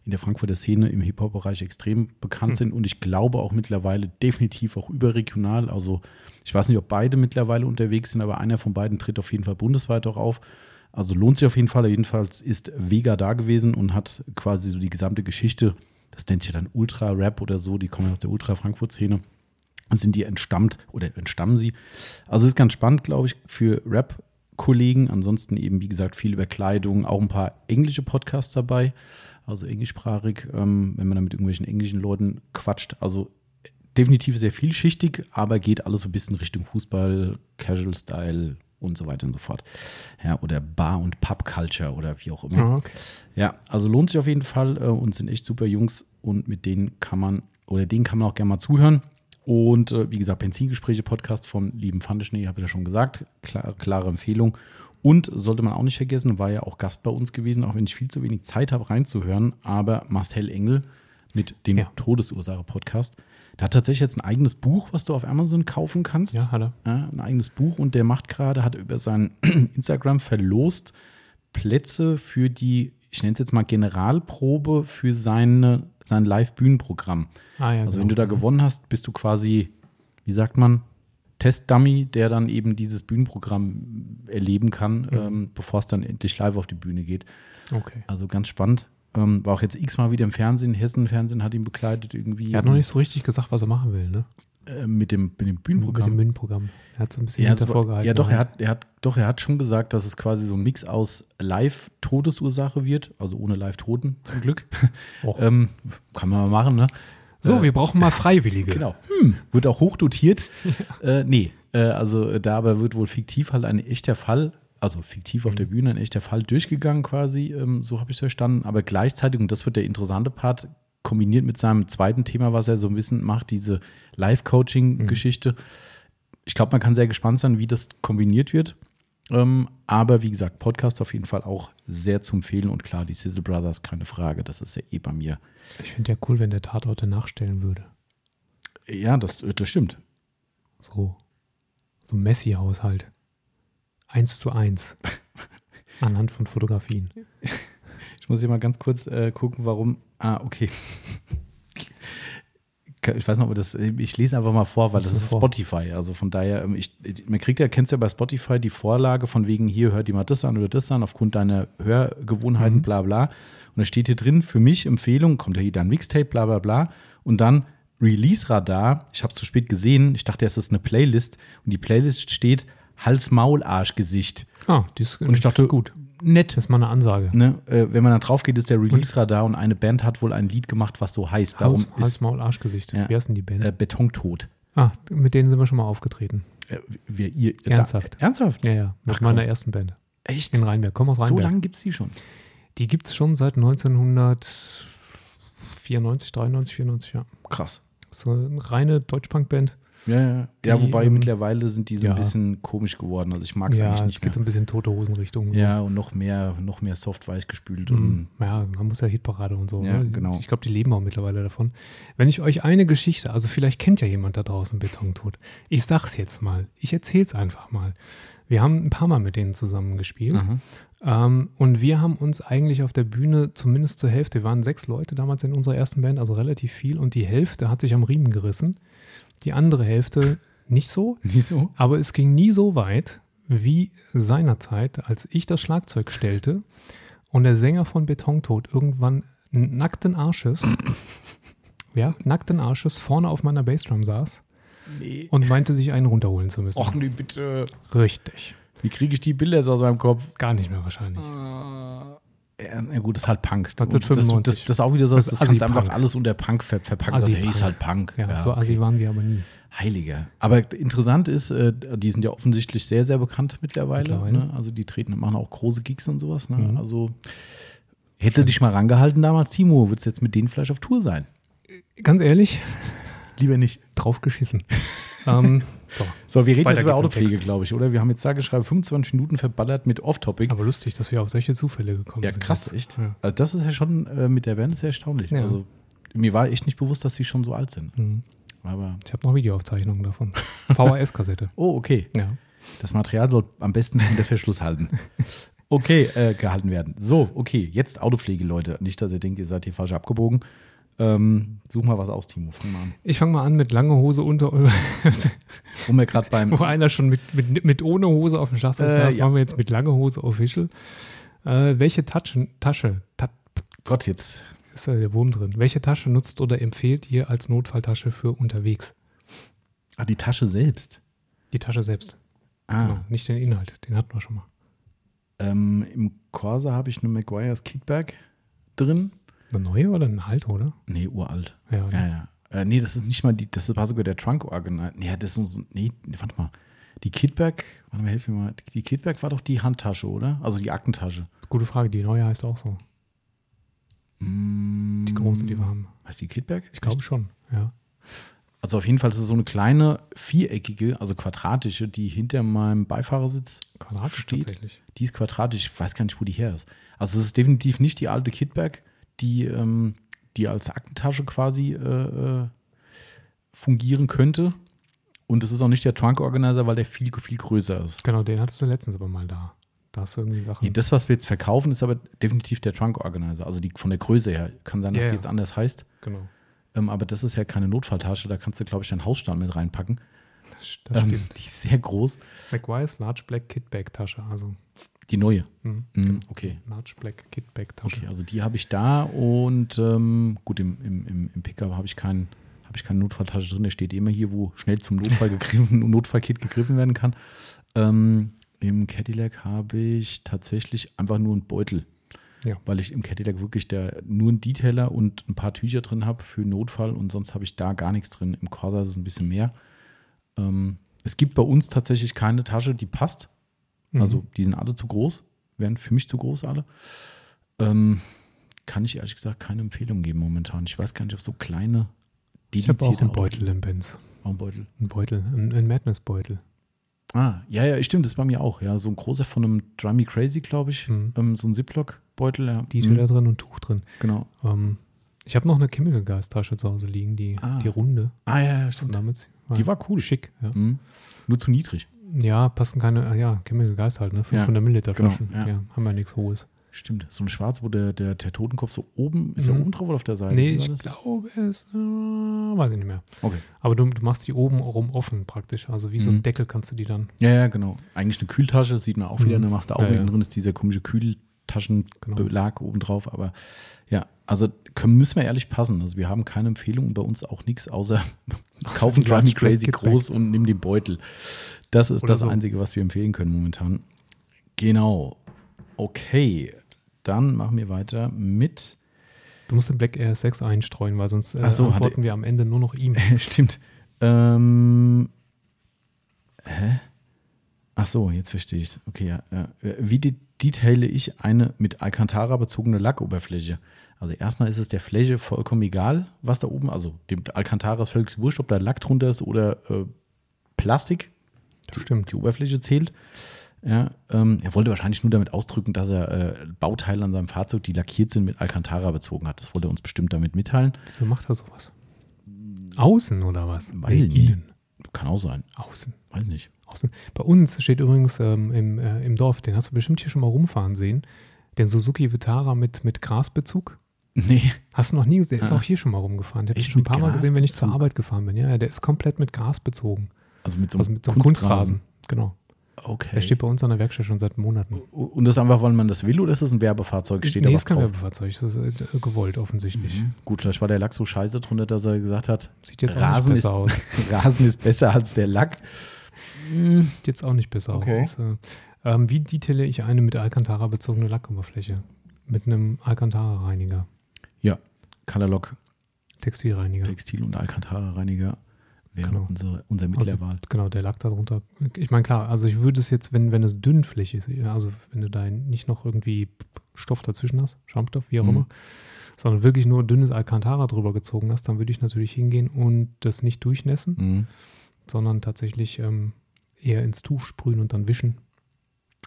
in der Frankfurter Szene im Hip-Hop-Bereich extrem bekannt mhm. sind und ich glaube auch mittlerweile definitiv auch überregional. Also ich weiß nicht, ob beide mittlerweile unterwegs sind, aber einer von beiden tritt auf jeden Fall bundesweit auch auf. Also lohnt sich auf jeden Fall. Jedenfalls ist Vega da gewesen und hat quasi so die gesamte Geschichte, das nennt sich dann Ultra-Rap oder so, die kommen aus der Ultra-Frankfurt-Szene sind die entstammt oder entstammen sie. Also es ist ganz spannend, glaube ich, für Rap-Kollegen. Ansonsten eben, wie gesagt, viel über Kleidung, auch ein paar englische Podcasts dabei, also englischsprachig, ähm, wenn man da mit irgendwelchen englischen Leuten quatscht. Also definitiv sehr vielschichtig, aber geht alles so ein bisschen Richtung Fußball, Casual-Style und so weiter und so fort. Ja, oder Bar- und Pub-Culture oder wie auch immer. Oh, okay. Ja, also lohnt sich auf jeden Fall äh, und sind echt super Jungs und mit denen kann man oder denen kann man auch gerne mal zuhören. Und äh, wie gesagt, Benzingespräche-Podcast von lieben Pfandeschnee, habe ich ja schon gesagt. Klar, klare Empfehlung. Und sollte man auch nicht vergessen, war ja auch Gast bei uns gewesen, auch wenn ich viel zu wenig Zeit habe reinzuhören. Aber Marcel Engel mit dem ja. Todesursache-Podcast. Der hat tatsächlich jetzt ein eigenes Buch, was du auf Amazon kaufen kannst. Ja, hat er. Ja, ein eigenes Buch und der macht gerade, hat über sein Instagram verlost Plätze für die ich nenne es jetzt mal Generalprobe für seine, sein Live-Bühnenprogramm. Ah, ja, also genau. wenn du da gewonnen hast, bist du quasi, wie sagt man, Testdummy, der dann eben dieses Bühnenprogramm erleben kann, mhm. ähm, bevor es dann endlich live auf die Bühne geht. Okay. Also ganz spannend. Ähm, war auch jetzt x-mal wieder im Fernsehen. Hessen-Fernsehen hat ihn begleitet irgendwie. Er hat noch nicht so richtig gesagt, was er machen will, ne? Äh, mit dem, mit dem Bühnenprogramm. Mit dem Bühnenprogramm. Er hat so ein bisschen ja, vorgehalten. Ja, doch, er hat, er hat, doch, er hat schon gesagt, dass es quasi so ein Mix aus Live-Todesursache wird, also ohne Live-Toten zum Glück. Oh. ähm, kann man mal machen, ne? So, äh, wir brauchen mal Freiwillige. Genau. Hm, wird auch hochdotiert. äh, nee, äh, also da aber wird wohl fiktiv halt ein echter Fall, also fiktiv auf mhm. der Bühne ein echter Fall durchgegangen quasi, ähm, so habe ich es verstanden. Aber gleichzeitig, und das wird der interessante Part, kombiniert mit seinem zweiten Thema, was er so ein bisschen macht, diese Live-Coaching-Geschichte. Mhm. Ich glaube, man kann sehr gespannt sein, wie das kombiniert wird. Ähm, aber wie gesagt, Podcast auf jeden Fall auch sehr zu empfehlen. Und klar, die Sizzle Brothers, keine Frage, das ist ja eh bei mir. Ich finde ja cool, wenn der Tatorte nachstellen würde. Ja, das, das stimmt. So, so Messi-Haushalt. Eins zu eins. Anhand von Fotografien. Ich muss hier mal ganz kurz äh, gucken, warum. Ah, okay. Ich weiß noch, ob das, ich lese einfach mal vor, weil das, ist. Spotify. Also von daher, ähm, ich, man kriegt ja, kennst ja bei Spotify die Vorlage von wegen, hier hört jemand das an oder das an, aufgrund deiner Hörgewohnheiten, mhm. bla bla. Und da steht hier drin, für mich Empfehlung, kommt ja hier dann Mixtape, bla bla bla. Und dann Release-Radar, ich habe es zu spät gesehen, ich dachte, es ist eine Playlist und die Playlist steht Hals-Maul-Arsch-Gesicht. Ah, die ist und ich dachte, gut. Nett. Das ist mal eine Ansage. Ne? Äh, wenn man da drauf geht, ist der Release-Radar und eine Band hat wohl ein Lied gemacht, was so heißt. Darum Hals, Hals Maul, Arschgesicht. Ja, Wie heißt denn die Band? Äh, Betontod. Ah, mit denen sind wir schon mal aufgetreten. Äh, wir, ihr, ernsthaft. Da, ernsthaft? Ja, ja. Mit Ach, meiner ersten Band. Echt? In Rheinberg. Komm aus Rheinberg. So lange gibt es die schon? Die gibt es schon seit 1994, 93, 94, ja. Krass. Das ist eine reine Deutschpunk-Band. Ja, ja. Die, ja wobei ähm, mittlerweile sind die so ja. ein bisschen komisch geworden. Also ich mag es ja, eigentlich nicht. Es geht so ein bisschen tote Hosenrichtung. Ja, und noch mehr, noch mehr soft weich gespült. Mhm. ja, man muss ja Hitparade und so. Ja, ne? genau. Ich glaube, die leben auch mittlerweile davon. Wenn ich euch eine Geschichte, also vielleicht kennt ja jemand da draußen Betontod. Ich sag's jetzt mal. Ich erzähl's einfach mal. Wir haben ein paar Mal mit denen zusammen gespielt. Ähm, und wir haben uns eigentlich auf der Bühne zumindest zur Hälfte, wir waren sechs Leute damals in unserer ersten Band, also relativ viel, und die Hälfte hat sich am Riemen gerissen. Die andere Hälfte nicht so. Nicht so. Aber es ging nie so weit wie seinerzeit, als ich das Schlagzeug stellte und der Sänger von Betontod irgendwann nackten Arsches, ja, nackten Arsches vorne auf meiner Bassdrum saß nee. und meinte, sich einen runterholen zu müssen. Och, nee, bitte. Richtig. Wie kriege ich die Bilder jetzt aus meinem Kopf? Gar nicht mehr wahrscheinlich. Uh. Ja, gut, das ist halt Punk. 1995. Das, das, das ist auch wieder so, das, das kannst einfach alles unter Punk ver verpacken. Also, hey, ist halt Punk. Ja, ja so okay. assi waren wir aber nie. Heiliger. Aber interessant ist, äh, die sind ja offensichtlich sehr, sehr bekannt mittlerweile. mittlerweile. Ne? Also die treten, machen auch große Gigs und sowas. Ne? Mhm. Also hätte Schön. dich mal rangehalten damals, Timo, würdest du jetzt mit denen vielleicht auf Tour sein? Ganz ehrlich? Lieber nicht. Draufgeschissen. ähm, so. so, wir reden jetzt über Autopflege, glaube ich, oder? Wir haben jetzt sage geschrieben 25 Minuten verballert mit Off-Topic. Aber lustig, dass wir auf solche Zufälle gekommen ja, sind. Krass, echt. Ja. Also das ist ja schon äh, mit der Band sehr erstaunlich. Ja. Also mir war echt nicht bewusst, dass sie schon so alt sind. Mhm. Aber ich habe noch Videoaufzeichnungen davon. VHS-Kassette. oh, okay. Ja. Das Material soll am besten unter Verschluss halten. Okay, äh, gehalten werden. So, okay, jetzt Autopflege, Leute. Nicht, dass ihr denkt, ihr seid hier falsch abgebogen. Ähm, such mal was aus, Timo. Fang mal an. Ich fange mal an mit lange Hose unter. Wo wir gerade beim. Wo einer schon mit, mit, mit ohne Hose auf dem Schlagzeug äh, saß, ja. machen wir jetzt mit lange Hose official. Äh, welche Taschen, Tasche, ta Gott, jetzt. Ist da der Wurm drin. Welche Tasche nutzt oder empfehlt ihr als Notfalltasche für unterwegs? Ah, die Tasche selbst. Die Tasche selbst. Ah. Genau, nicht den Inhalt, den hatten wir schon mal. Ähm, Im Corsa habe ich eine Maguire's Kitbag drin. Eine neue oder eine alte, oder? Nee, uralt. Ja, ja. ja. Äh, nee, das ist nicht mal die, das war sogar der Trunk Organ. Nee, das ist so, nee, warte mal. Die Kitbag, warte mal, helf mir mal. Die Kitbag war doch die Handtasche, oder? Also die Aktentasche. Gute Frage, die neue heißt auch so. Mm, die große, die wir haben. Heißt die Kitbag? Ich glaube schon, ja. Also auf jeden Fall ist es so eine kleine viereckige, also quadratische, die hinter meinem Beifahrersitz quadratisch steht. Tatsächlich. Die ist quadratisch. Ich weiß gar nicht, wo die her ist. Also es ist definitiv nicht die alte Kitbag, die, ähm, die als Aktentasche quasi äh, äh, fungieren könnte. Und es ist auch nicht der Trunk Organizer, weil der viel, viel größer ist. Genau, den hattest du letztens aber mal da. Da hast du irgendwie Sachen. Nee, das, was wir jetzt verkaufen, ist aber definitiv der Trunk Organizer. Also die, von der Größe her. Kann sein, dass yeah, die jetzt anders heißt. Genau. Ähm, aber das ist ja keine Notfalltasche. Da kannst du, glaube ich, deinen Hausstand mit reinpacken. Das, das ähm, stimmt. Die ist sehr groß. McWise Large Black Kit Bag Tasche. Also die neue. Mhm, mhm, okay. Large Black Kit Bag Tasche. Okay, also die habe ich da und ähm, gut, im, im, im Pickup habe ich keinen habe ich keine Notfalltasche drin. Der steht immer hier, wo schnell zum Notfall gegriffen, Notfallkit gegriffen werden kann. Ähm, Im Cadillac habe ich tatsächlich einfach nur einen Beutel. Ja. Weil ich im Cadillac wirklich der, nur einen Detailer und ein paar Tücher drin habe für Notfall und sonst habe ich da gar nichts drin. Im Corsa ist es ein bisschen mehr. Ähm, es gibt bei uns tatsächlich keine Tasche, die passt. Mhm. Also die sind alle zu groß, wären für mich zu groß alle. Ähm, kann ich ehrlich gesagt keine Empfehlung geben momentan. Ich weiß gar nicht, ob so kleine ich habe auch einen Beutel im Benz. Auch ein Beutel? Ein Beutel, ein, ein Madness-Beutel. Ah, ja, ja, stimmt, das ist bei mir auch. Ja, so ein großer von einem Dry Me Crazy, glaube ich. Mhm. Ähm, so ein Ziploc-Beutel. Ja. Detail mhm. drin und Tuch drin. Genau. Ähm, ich habe noch eine Chemical-Gas-Tasche zu Hause liegen, die, ah. die runde. Ah, ja, ja stimmt. Damals die war cool. Schick, ja. Mhm. Nur zu niedrig. Ja, passen keine, ah ja, Chemical Geist halt, ne? 500 ja, Milliliter genau, Flaschen. Genau, ja. ja. haben wir nichts Hohes. Stimmt, so ein Schwarz, wo der, der, der Totenkopf so oben, ist mhm. er oben drauf oder auf der Seite? Nee, ich das? glaube es, äh, weiß ich nicht mehr. Okay. Aber du, du machst die oben rum offen praktisch, also wie mhm. so ein mhm. Deckel kannst du die dann. Ja, ja, genau. Eigentlich eine Kühltasche, sieht man auch wieder, mhm. dann machst du auch ja, wieder ja. drin, ist dieser komische Kühltaschenbelag genau. oben drauf, aber ja, also können, müssen wir ehrlich passen. Also wir haben keine Empfehlung und bei uns auch nichts außer kaufen Drive Me Crazy groß und nimm den Beutel. Das ist Oder das so. Einzige, was wir empfehlen können momentan. Genau. Okay, dann machen wir weiter mit. Du musst den Black Air 6 einstreuen, weil sonst äh, so, antworten wir am Ende nur noch ihm. Stimmt. Ähm, hä? Ach so, jetzt verstehe ich es. Okay, ja, ja. Wie de detaile ich eine mit Alcantara bezogene Lackoberfläche? Also erstmal ist es der Fläche vollkommen egal, was da oben, also dem Alcantara ist völlig wurscht, ob da Lack drunter ist oder äh, Plastik. Das stimmt. Die Oberfläche zählt. Ja, ähm, er wollte wahrscheinlich nur damit ausdrücken, dass er äh, Bauteile an seinem Fahrzeug, die lackiert sind, mit Alcantara bezogen hat. Das wollte er uns bestimmt damit mitteilen. Wieso macht er sowas? Außen oder was? Weiß ich nicht. Kann auch sein. Außen. Weiß nicht. Außen. Bei uns steht übrigens ähm, im, äh, im Dorf, den hast du bestimmt hier schon mal rumfahren sehen, den Suzuki Vitara mit, mit Grasbezug. Nee. Hast du noch nie gesehen? Der ist ah. auch hier schon mal rumgefahren. Der habe ich schon ein paar Mal gesehen, wenn ich zur Arbeit gefahren bin. Ja, der ist komplett mit Gras bezogen. Also mit so einem, also mit so einem Kunstrasen. Kunstrasen. Genau. Okay. Der steht bei uns an der Werkstatt schon seit Monaten. Und das einfach, weil man das will oder ist das ein Werbefahrzeug? Steht nee, da ist kein drauf? Werbefahrzeug, das ist äh, gewollt offensichtlich. Mhm. Gut, vielleicht war der Lack so scheiße drunter, dass er gesagt hat, sieht jetzt Rasen besser ist, aus. Rasen ist besser als der Lack. Sieht jetzt auch nicht besser okay. aus. Also, ähm, wie detaille ich eine mit Alcantara bezogene Lackoberfläche? Mit einem Alcantara-Reiniger. Ja, Colorlock. Textilreiniger. Textil- und Alcantara-Reiniger wäre genau. unsere, unser Mittel also, Genau, der lag darunter. Ich meine, klar, also ich würde es jetzt, wenn, wenn es dünnflächig ist, also wenn du da nicht noch irgendwie Stoff dazwischen hast, Schaumstoff, wie auch mhm. immer, sondern wirklich nur dünnes Alcantara drüber gezogen hast, dann würde ich natürlich hingehen und das nicht durchnässen, mhm. sondern tatsächlich ähm, eher ins Tuch sprühen und dann wischen,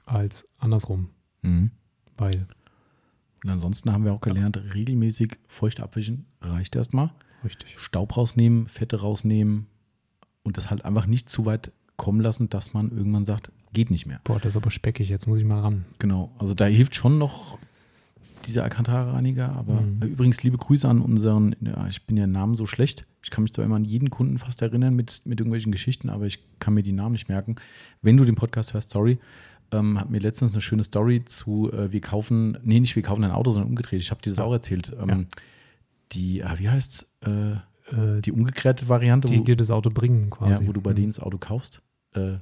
als andersrum. Mhm. Weil. Und ansonsten haben wir auch gelernt, regelmäßig feucht abwischen reicht erstmal. Richtig. Staub rausnehmen, Fette rausnehmen, und das halt einfach nicht zu weit kommen lassen, dass man irgendwann sagt, geht nicht mehr. Boah, das ist aber speckig, jetzt muss ich mal ran. Genau, also da hilft schon noch dieser Alcantara-Reiniger, aber mhm. übrigens liebe Grüße an unseren, ja, ich bin ja Namen so schlecht, ich kann mich zwar immer an jeden Kunden fast erinnern mit, mit irgendwelchen Geschichten, aber ich kann mir die Namen nicht merken. Wenn du den Podcast hörst, sorry, ähm, hat mir letztens eine schöne Story zu, äh, wir kaufen, nee, nicht wir kaufen ein Auto, sondern umgedreht, ich habe dir das auch erzählt. Ähm, ja. Die, ah, wie heißt es? Äh, äh, die umgekehrte Variante. Die wo, dir das Auto bringen quasi. Ja, wo du bei mhm. denen das Auto kaufst. Äh,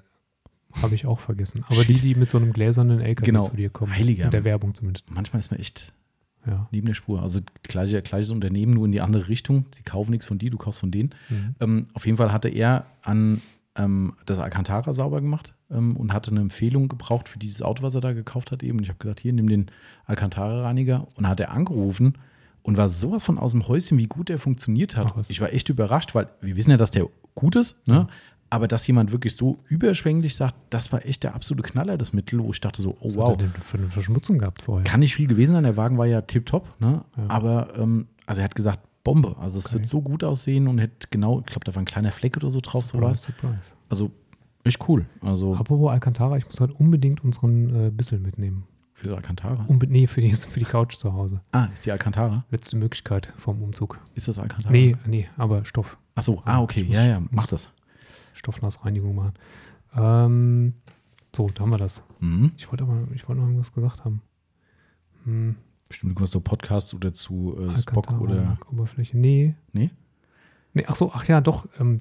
Habe ich auch vergessen. Aber Shit. die, die mit so einem gläsernen LKW genau. zu dir kommen. Heiliger. In der Werbung zumindest. Manchmal ist man echt ja. neben der Spur. Also gleiche, gleiches Unternehmen, nur in die andere Richtung. Sie kaufen nichts von dir, du kaufst von denen. Mhm. Ähm, auf jeden Fall hatte er an ähm, das Alcantara sauber gemacht ähm, und hatte eine Empfehlung gebraucht für dieses Auto, was er da gekauft hat eben. Und ich habe gesagt, hier, nimm den Alcantara-Reiniger. Und hat er angerufen und war sowas von aus dem Häuschen, wie gut der funktioniert hat. Ach, ich war echt überrascht, weil wir wissen ja, dass der gut ist, ne? Aber dass jemand wirklich so überschwänglich sagt, das war echt der absolute Knaller, das Mittel, wo ich dachte so, oh Was wow. Hat er denn für eine Verschmutzung gehabt vorher? Kann nicht viel gewesen sein, der Wagen war ja tipptopp, ne? Ja. Aber ähm, also er hat gesagt, Bombe. Also es okay. wird so gut aussehen und hätte genau, ich glaube, da war ein kleiner Fleck oder so drauf. Surprise, so surprise. Also echt cool. Also, Apropos Alcantara, ich muss heute unbedingt unseren äh, Bissel mitnehmen. Für die Alcantara? Unbe nee, für die, für die Couch zu Hause. Ah, ist die Alcantara? Letzte Möglichkeit vom Umzug. Ist das Alcantara? Nee, nee, aber Stoff. Ach so, ah, okay, ja, ja, mach das. Stoffnassreinigung machen. Ähm, so, da haben wir das. Mhm. Ich wollte aber, ich wollte noch irgendwas gesagt haben. Hm. Bestimmt irgendwas zu Podcasts oder zu äh, Spock oder. Oberfläche. Nee. Nee? Nee, ach so, ach ja, doch. Ähm,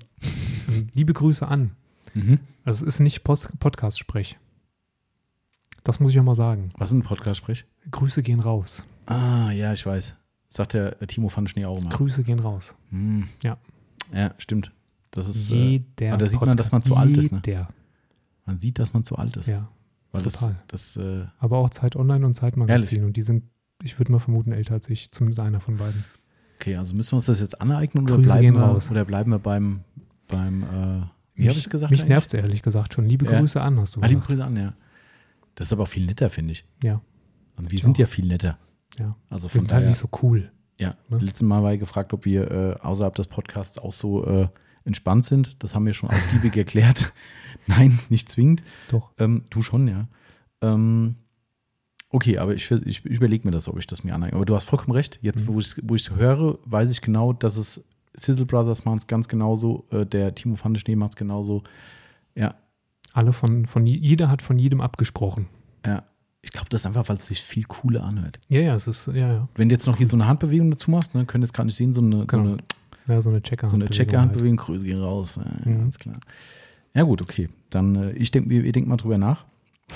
ähm liebe Grüße an. Mhm. Also es ist nicht Podcast-Sprech. Das muss ich auch mal sagen. Was ist ein Podcast-Sprech? Grüße gehen raus. Ah, ja, ich weiß. Sagt der Timo van Schnee auch immer. Grüße gehen raus. Hm. Ja. Ja, stimmt. Das ist. Jeder. Äh, aber da sieht man, dass man zu alt ist. Ne? Man sieht, dass man zu alt ist. Ja. Weil total. Das, das, äh, aber auch Zeit Online und Zeit Magazin. Und die sind, ich würde mal vermuten, älter als ich, zumindest einer von beiden. Okay, also müssen wir uns das jetzt aneignen oder, bleiben wir, raus. oder bleiben wir beim, beim äh, wie habe ich gesagt? Mich nervt es ehrlich gesagt schon. Liebe ja. Grüße an, hast du ah, liebe Grüße an, ja. Das ist aber auch viel netter, finde ich. Ja. Und wir ich sind auch. ja viel netter. Ja. Also wir sind halt nicht so cool. Ja. Ne? Letztes Mal war ich gefragt, ob wir äh, außerhalb des Podcasts auch so äh, entspannt sind. Das haben wir schon ausgiebig erklärt. Nein, nicht zwingend. Doch. Ähm, du schon, ja. Ähm, okay, aber ich, ich, überlege mir das, ob ich das mir aneigne. Aber du hast vollkommen recht. Jetzt, mhm. wo ich es höre, weiß ich genau, dass es Sizzle Brothers machen es ganz genauso, äh, der Timo van der Schnee macht es genauso. Ja. Alle von, von, jeder hat von jedem abgesprochen. Ja. Ich glaube, das ist einfach, weil es sich viel cooler anhört. Ja, ja, es ist, ja, ja. Wenn du jetzt noch hier so eine Handbewegung dazu machst, ne, könnt ihr jetzt gerade nicht sehen, so eine, genau. so eine, ja, so eine Checker-Handbewegung. So Checker-Handbewegung, halt. Grüße gehen raus. Ja, mhm. Ganz klar. Ja, gut, okay. Dann, äh, ich denke, ihr denkt mal drüber nach.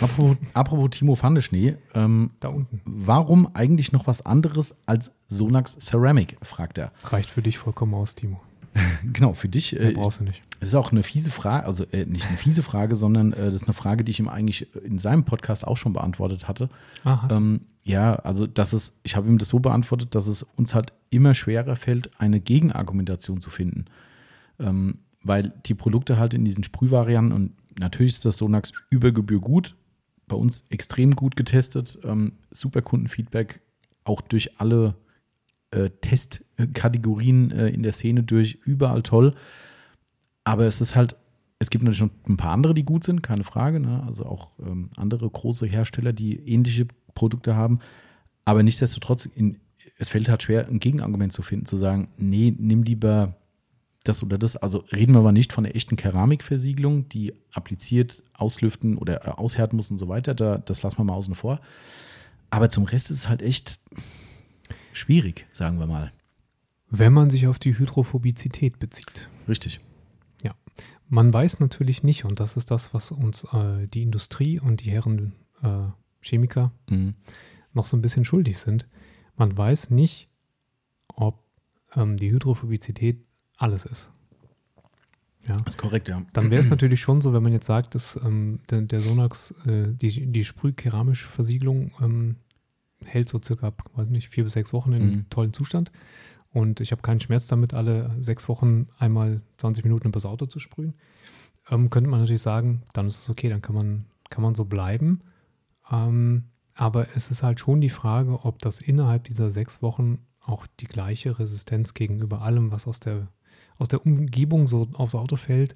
Apropos, apropos Timo Fandeschnee, ähm, da unten. Warum eigentlich noch was anderes als Sonax Ceramic, fragt er. Reicht für dich vollkommen aus, Timo. genau, für dich. Äh, brauchst du nicht. Es ist auch eine fiese Frage, also äh, nicht eine fiese Frage, sondern äh, das ist eine Frage, die ich ihm eigentlich in seinem Podcast auch schon beantwortet hatte. Ah, ähm, ja, also das ist, ich habe ihm das so beantwortet, dass es uns halt immer schwerer fällt, eine Gegenargumentation zu finden. Ähm, weil die Produkte halt in diesen Sprühvarianten und natürlich ist das Sonax über Gebühr gut, bei uns extrem gut getestet, ähm, super Kundenfeedback, auch durch alle äh, Testkategorien äh, in der Szene durch, überall toll. Aber es ist halt, es gibt natürlich noch ein paar andere, die gut sind, keine Frage. Ne? Also auch ähm, andere große Hersteller, die ähnliche Produkte haben. Aber nichtsdestotrotz, in, es fällt halt schwer, ein Gegenargument zu finden, zu sagen, nee, nimm lieber das oder das. Also reden wir aber nicht von der echten Keramikversiegelung, die appliziert, auslüften oder äh, aushärten muss und so weiter. Da, das lassen wir mal außen vor. Aber zum Rest ist es halt echt schwierig, sagen wir mal. Wenn man sich auf die Hydrophobizität bezieht. Richtig. Ja. Man weiß natürlich nicht, und das ist das, was uns äh, die Industrie und die Herren äh, Chemiker mhm. noch so ein bisschen schuldig sind. Man weiß nicht, ob ähm, die Hydrophobizität alles ist. Ja. Das ist korrekt, ja. Dann wäre es natürlich schon so, wenn man jetzt sagt, dass ähm, der, der, Sonax, äh, die, die sprühkeramische Versiegelung ähm, hält so circa, weiß nicht, vier bis sechs Wochen in mhm. tollen Zustand. Und ich habe keinen Schmerz damit, alle sechs Wochen einmal 20 Minuten über das Auto zu sprühen. Ähm, könnte man natürlich sagen, dann ist es okay, dann kann man, kann man so bleiben. Ähm, aber es ist halt schon die Frage, ob das innerhalb dieser sechs Wochen auch die gleiche Resistenz gegenüber allem, was aus der aus der Umgebung so aufs Auto fällt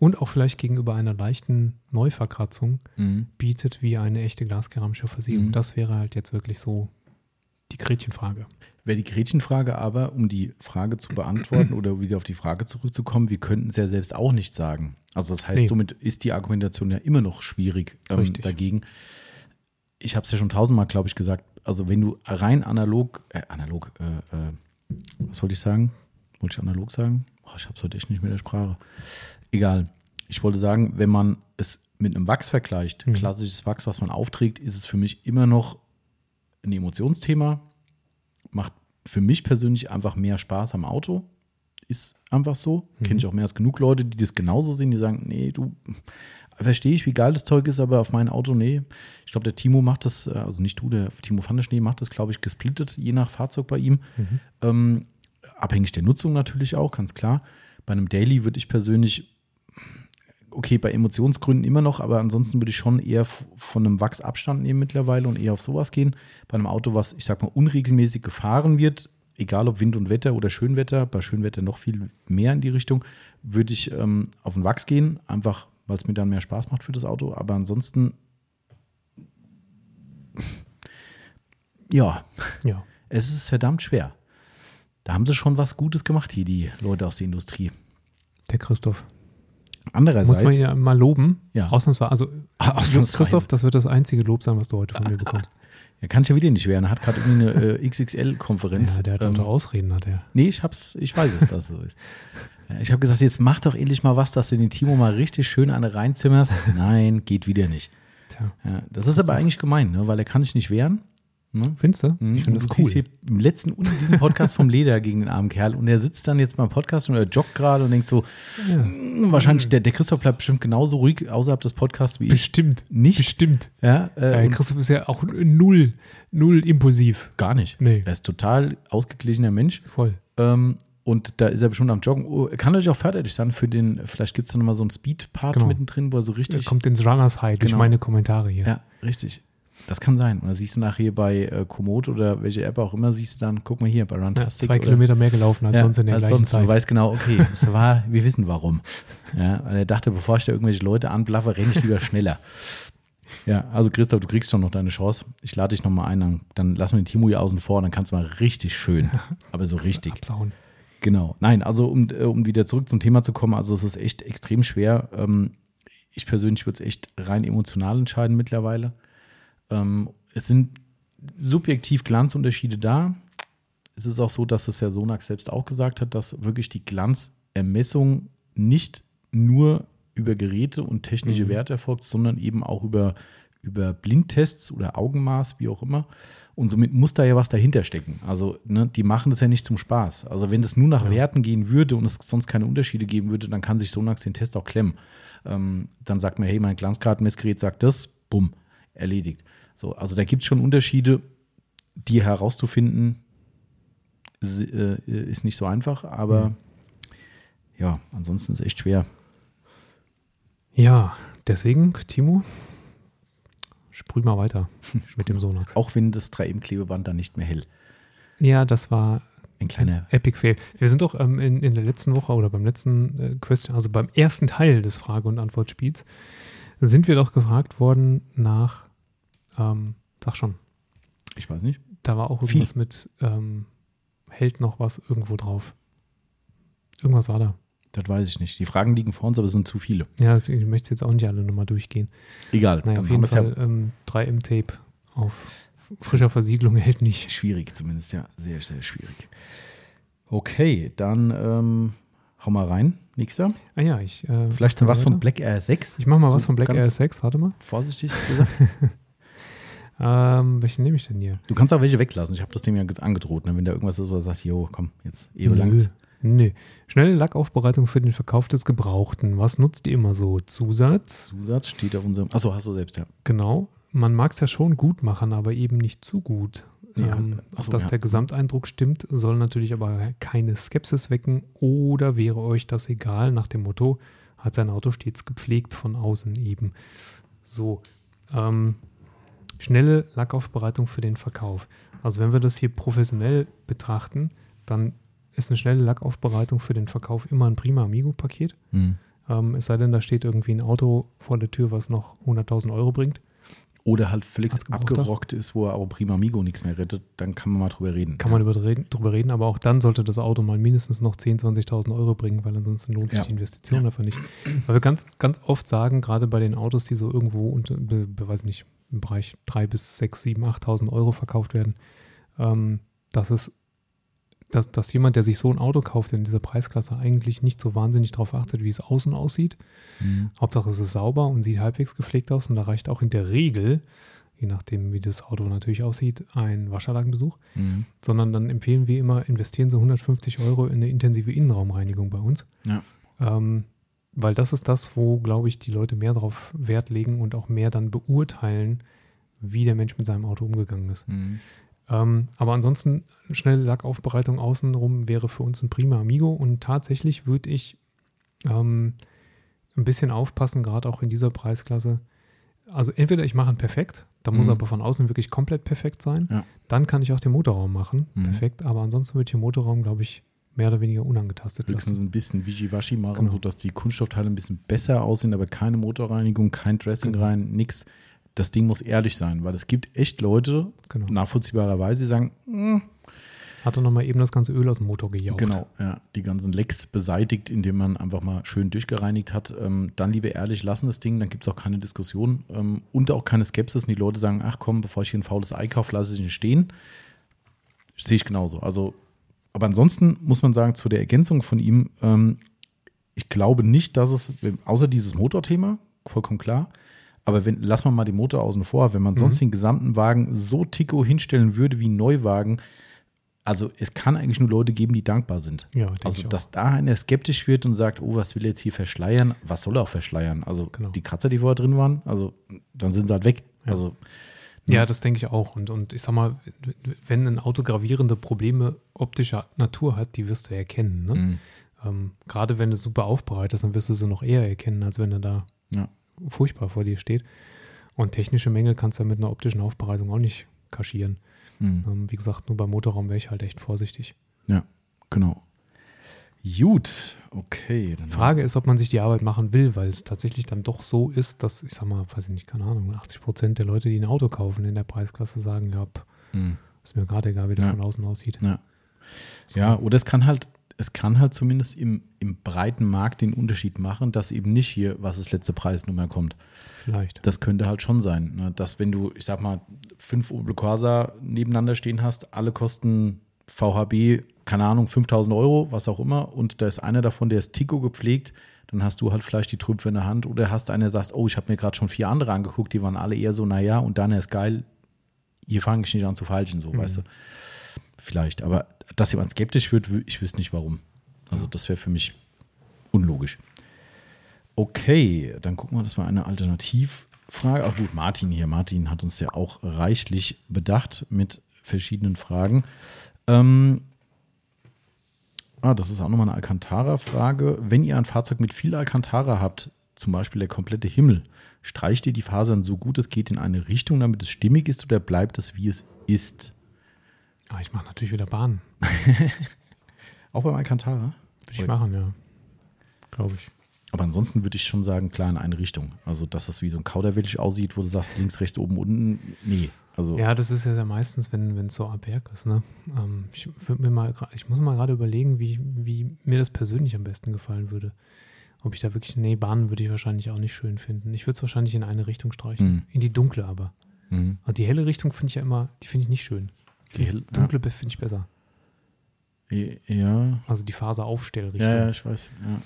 und auch vielleicht gegenüber einer leichten Neuverkratzung mhm. bietet wie eine echte glaskeramische Versiegelung. Mhm. Das wäre halt jetzt wirklich so die Gretchenfrage. Wäre die Gretchenfrage aber, um die Frage zu beantworten oder wieder auf die Frage zurückzukommen, wir könnten es ja selbst auch nicht sagen. Also das heißt, nee. somit ist die Argumentation ja immer noch schwierig ähm, dagegen. Ich habe es ja schon tausendmal, glaube ich, gesagt. Also wenn du rein analog, äh, analog, äh, äh, was wollte ich sagen? Wollte ich analog sagen? Oh, ich habe es heute echt nicht mit der Sprache. Egal. Ich wollte sagen, wenn man es mit einem Wachs vergleicht, mhm. klassisches Wachs, was man aufträgt, ist es für mich immer noch ein Emotionsthema. Macht für mich persönlich einfach mehr Spaß am Auto. Ist einfach so. Mhm. Kenne ich auch mehr als genug Leute, die das genauso sehen, die sagen, nee, du, verstehe ich, wie geil das Zeug ist, aber auf mein Auto, nee. Ich glaube, der Timo macht das, äh, also nicht du, der Timo van der Schnee macht das, glaube ich, gesplittet, je nach Fahrzeug bei ihm. Mhm. Ähm, abhängig der Nutzung natürlich auch, ganz klar. Bei einem Daily würde ich persönlich, okay, bei Emotionsgründen immer noch, aber ansonsten würde ich schon eher von einem Wachs Abstand nehmen mittlerweile und eher auf sowas gehen. Bei einem Auto, was, ich sag mal, unregelmäßig gefahren wird, egal ob Wind und Wetter oder Schönwetter, bei Schönwetter noch viel mehr in die Richtung, würde ich ähm, auf den Wachs gehen, einfach weil es mir dann mehr Spaß macht für das Auto. Aber ansonsten, ja, ja. es ist verdammt schwer. Da haben sie schon was Gutes gemacht hier, die Leute aus der Industrie. Der Christoph. Andererseits. Muss man ja mal loben. Ja. Ausnahmsweise. Also, Ausnahmsweise. Christoph, das wird das einzige Lob sein, was du heute von mir bekommst. Ja, kann ich ja wieder nicht werden. Er hat gerade irgendwie eine äh, XXL-Konferenz. Ja, der hat ähm, unter Ausreden, hat er. Nee, ich hab's, ich weiß es, dass es so ist. Ich habe gesagt, jetzt mach doch endlich mal was, dass du den Timo mal richtig schön eine reinzimmerst. Nein, geht wieder nicht. Tja. Ja, das ist aber eigentlich gemein, ne? weil er kann sich nicht wehren. Ne? Findest du? Mhm. Ich finde das cool. Hier Im letzten und in diesem Podcast vom Leder gegen den armen Kerl und er sitzt dann jetzt beim Podcast und er joggt gerade und denkt so, ja. Hm, wahrscheinlich, der, der Christoph bleibt bestimmt genauso ruhig außerhalb des Podcasts wie bestimmt. ich. Nicht? Bestimmt. Ja, äh, Christoph ist ja auch null, null impulsiv. Gar nicht. Nee. Er ist total ausgeglichener Mensch. Voll. Ähm, und da ist er bestimmt am Joggen. Oh, kann natürlich auch förderlich sein für den, vielleicht gibt es da nochmal so einen Speed-Part genau. mittendrin, wo er so richtig. Er kommt ins Runners High genau. durch meine Kommentare hier. Ja, richtig. Das kann sein. Oder siehst du nachher bei äh, Komoot oder welche App auch immer, siehst du dann, guck mal hier bei Runtastic. Ja, zwei oder, Kilometer mehr gelaufen als ja, sonst in der als gleichen sonst. Zeit. Du weißt genau, okay, es war, wir wissen warum. Ja, weil er dachte, bevor ich da irgendwelche Leute anblaffe, renne ich lieber schneller. Ja, also Christoph, du kriegst schon noch deine Chance. Ich lade dich nochmal ein, dann, dann lassen wir den Timo hier außen vor, dann kannst du mal richtig schön, aber so richtig. Absauen. Genau. Nein, also um, äh, um wieder zurück zum Thema zu kommen, also es ist echt extrem schwer. Ähm, ich persönlich würde es echt rein emotional entscheiden mittlerweile. Ähm, es sind subjektiv Glanzunterschiede da. Es ist auch so, dass es Herr Sonax selbst auch gesagt hat, dass wirklich die Glanzermessung nicht nur über Geräte und technische mhm. Werte erfolgt, sondern eben auch über, über Blindtests oder Augenmaß, wie auch immer. Und somit muss da ja was dahinter stecken. Also, ne, die machen das ja nicht zum Spaß. Also, wenn das nur nach ja. Werten gehen würde und es sonst keine Unterschiede geben würde, dann kann sich Sonax den Test auch klemmen. Ähm, dann sagt man, hey, mein Glanzkartenmessgerät sagt das, bumm, erledigt. So, also da gibt es schon Unterschiede, die herauszufinden, äh, ist nicht so einfach, aber mhm. ja, ansonsten ist es echt schwer. Ja, deswegen, Timo, sprüh mal weiter mit dem Sonax. Auch wenn das 3M-Klebeband dann nicht mehr hält. Ja, das war ein kleiner Epic Fail. Wir sind doch ähm, in, in der letzten Woche oder beim letzten äh, Question, also beim ersten Teil des Frage- und Antwortspiels, sind wir doch gefragt worden nach, ähm, sag schon. Ich weiß nicht. Da war auch irgendwas Viel. mit, ähm, hält noch was irgendwo drauf. Irgendwas war da. Das weiß ich nicht. Die Fragen liegen vor uns, aber es sind zu viele. Ja, ich möchte jetzt auch nicht alle nochmal durchgehen. Egal. Naja, auf jeden Fall ja ähm, 3M-Tape auf frischer Versiegelung hält nicht. Schwierig zumindest, ja. Sehr, sehr schwierig. Okay, dann ähm, hau mal rein. Nächster. Ah ja, ich. Äh, Vielleicht was von Black Air 6. Ich mach mal so was von Black Air 6, warte mal. Vorsichtig gesagt. ähm, welchen nehme ich denn hier? Du kannst auch welche weglassen. Ich habe das Ding ja angedroht, ne? wenn da irgendwas ist, wo du sagst, jo, komm, jetzt eh lang. Nee. Schnelle Lackaufbereitung für den Verkauf des Gebrauchten. Was nutzt ihr immer so? Zusatz? Zusatz steht auf unserem. Achso, hast du selbst, ja. Genau. Man mag es ja schon gut machen, aber eben nicht zu gut. Ja. Ähm, auch dass ja. der Gesamteindruck stimmt, soll natürlich aber keine Skepsis wecken. Oder wäre euch das egal nach dem Motto, hat sein Auto stets gepflegt von außen eben. So. Ähm, schnelle Lackaufbereitung für den Verkauf. Also wenn wir das hier professionell betrachten, dann ist eine schnelle Lackaufbereitung für den Verkauf immer ein prima Amigo-Paket. Mhm. Ähm, es sei denn, da steht irgendwie ein Auto vor der Tür, was noch 100.000 Euro bringt. Oder halt völlig abgerockt ist, wo er auch Prima Amigo nichts mehr rettet, dann kann man mal drüber reden. Kann ja. man drüber reden, drüber reden, aber auch dann sollte das Auto mal mindestens noch 10.000, 20.000 Euro bringen, weil ansonsten lohnt sich ja. die Investition ja. dafür nicht. Weil wir ganz, ganz oft sagen, gerade bei den Autos, die so irgendwo, unter, be, be, weiß nicht, im Bereich 3 bis 6, 7, 8.000 Euro verkauft werden, ähm, dass es dass, dass jemand, der sich so ein Auto kauft in dieser Preisklasse, eigentlich nicht so wahnsinnig darauf achtet, wie es außen aussieht. Mhm. Hauptsache es ist sauber und sieht halbwegs gepflegt aus und da reicht auch in der Regel, je nachdem wie das Auto natürlich aussieht, ein Waschanlagenbesuch. Mhm. Sondern dann empfehlen wir immer, investieren so 150 Euro in eine intensive Innenraumreinigung bei uns. Ja. Ähm, weil das ist das, wo, glaube ich, die Leute mehr darauf Wert legen und auch mehr dann beurteilen, wie der Mensch mit seinem Auto umgegangen ist. Mhm. Ähm, aber ansonsten, schnelle Lackaufbereitung außenrum wäre für uns ein prima Amigo und tatsächlich würde ich ähm, ein bisschen aufpassen, gerade auch in dieser Preisklasse. Also entweder ich mache ihn perfekt, da mhm. muss aber von außen wirklich komplett perfekt sein. Ja. Dann kann ich auch den Motorraum machen, mhm. perfekt. Aber ansonsten würde ich den Motorraum, glaube ich, mehr oder weniger unangetastet Höchstens lassen. ein bisschen Wischiwaschi machen, genau. sodass die Kunststoffteile ein bisschen besser aussehen, aber keine Motorreinigung, kein Dressing genau. rein, nichts das Ding muss ehrlich sein, weil es gibt echt Leute, genau. nachvollziehbarerweise, die sagen, hm, hat er nochmal eben das ganze Öl aus dem Motor gejaucht. Genau, ja. Die ganzen Lecks beseitigt, indem man einfach mal schön durchgereinigt hat. Ähm, dann lieber ehrlich lassen das Ding, dann gibt es auch keine Diskussion ähm, und auch keine Skepsis. Und die Leute sagen, ach komm, bevor ich hier ein faules Ei kaufe, lasse ich ihn stehen. Sehe ich genauso. Also, aber ansonsten muss man sagen, zu der Ergänzung von ihm, ähm, ich glaube nicht, dass es, außer dieses Motorthema, vollkommen klar, aber wenn, lass mal mal die Motor außen vor, wenn man sonst mhm. den gesamten Wagen so ticko hinstellen würde wie ein Neuwagen, also es kann eigentlich nur Leute geben, die dankbar sind. Ja, also, dass da einer skeptisch wird und sagt, oh, was will er jetzt hier verschleiern? Was soll er auch verschleiern? Also genau. die Kratzer, die vorher drin waren, also dann sind sie halt weg. Ja. Also ja, das denke ich auch. Und, und ich sag mal, wenn ein Auto gravierende Probleme optischer Natur hat, die wirst du erkennen. Ne? Mhm. Ähm, Gerade wenn es super aufbereitet ist, dann wirst du sie noch eher erkennen, als wenn er da ja furchtbar vor dir steht. Und technische Mängel kannst du ja mit einer optischen Aufbereitung auch nicht kaschieren. Mhm. Ähm, wie gesagt, nur beim Motorraum wäre ich halt echt vorsichtig. Ja, genau. Gut, okay. Frage ist, ob man sich die Arbeit machen will, weil es tatsächlich dann doch so ist, dass, ich sag mal, weiß ich nicht, keine Ahnung, 80 Prozent der Leute, die ein Auto kaufen in der Preisklasse, sagen, ja, mhm. ist mir gerade egal, wie der ja. von außen aussieht. Ja. So. ja, oder es kann halt, es kann halt zumindest im, im breiten Markt den Unterschied machen, dass eben nicht hier, was das letzte Preisnummer kommt. Vielleicht. Das könnte halt schon sein, ne? dass wenn du, ich sag mal, fünf Opel Corsa nebeneinander stehen hast, alle kosten VHB keine Ahnung, 5000 Euro, was auch immer, und da ist einer davon, der ist Tico gepflegt, dann hast du halt vielleicht die Trümpfe in der Hand oder hast einer, der sagt, oh, ich habe mir gerade schon vier andere angeguckt, die waren alle eher so, naja, und dann ist geil, hier fange ich nicht an zu falschen, so, mhm. weißt du. Vielleicht, aber dass jemand skeptisch wird, ich wüsste nicht warum. Also, das wäre für mich unlogisch. Okay, dann gucken wir, das war eine Alternativfrage. Ach gut, Martin hier. Martin hat uns ja auch reichlich bedacht mit verschiedenen Fragen. Ähm, Ah, das ist auch nochmal eine Alcantara-Frage. Wenn ihr ein Fahrzeug mit viel Alcantara habt, zum Beispiel der komplette Himmel, streicht ihr die Fasern so gut es geht in eine Richtung, damit es stimmig ist, oder bleibt es, wie es ist? Ah, ich mache natürlich wieder Bahnen. auch beim Alcantara? Würde ich machen, ja. Glaube ich. Aber ansonsten würde ich schon sagen, klar in eine Richtung. Also, dass das wie so ein Kauderwelsch aussieht, wo du sagst, links, rechts, oben, unten. Nee. Also ja, das ist ja sehr meistens, wenn es so ab Werk ist. Ne? Ähm, ich, mir mal, ich muss mal gerade überlegen, wie, wie mir das persönlich am besten gefallen würde. Ob ich da wirklich, nee, Bahnen würde ich wahrscheinlich auch nicht schön finden. Ich würde es wahrscheinlich in eine Richtung streichen. Mhm. In die dunkle aber. Mhm. Also die helle Richtung finde ich ja immer, die finde ich nicht schön. Die, die dunkle ja. finde ich besser. Ja. Also die Faseraufstellrichtung. Ja, ja, ich weiß. Ja.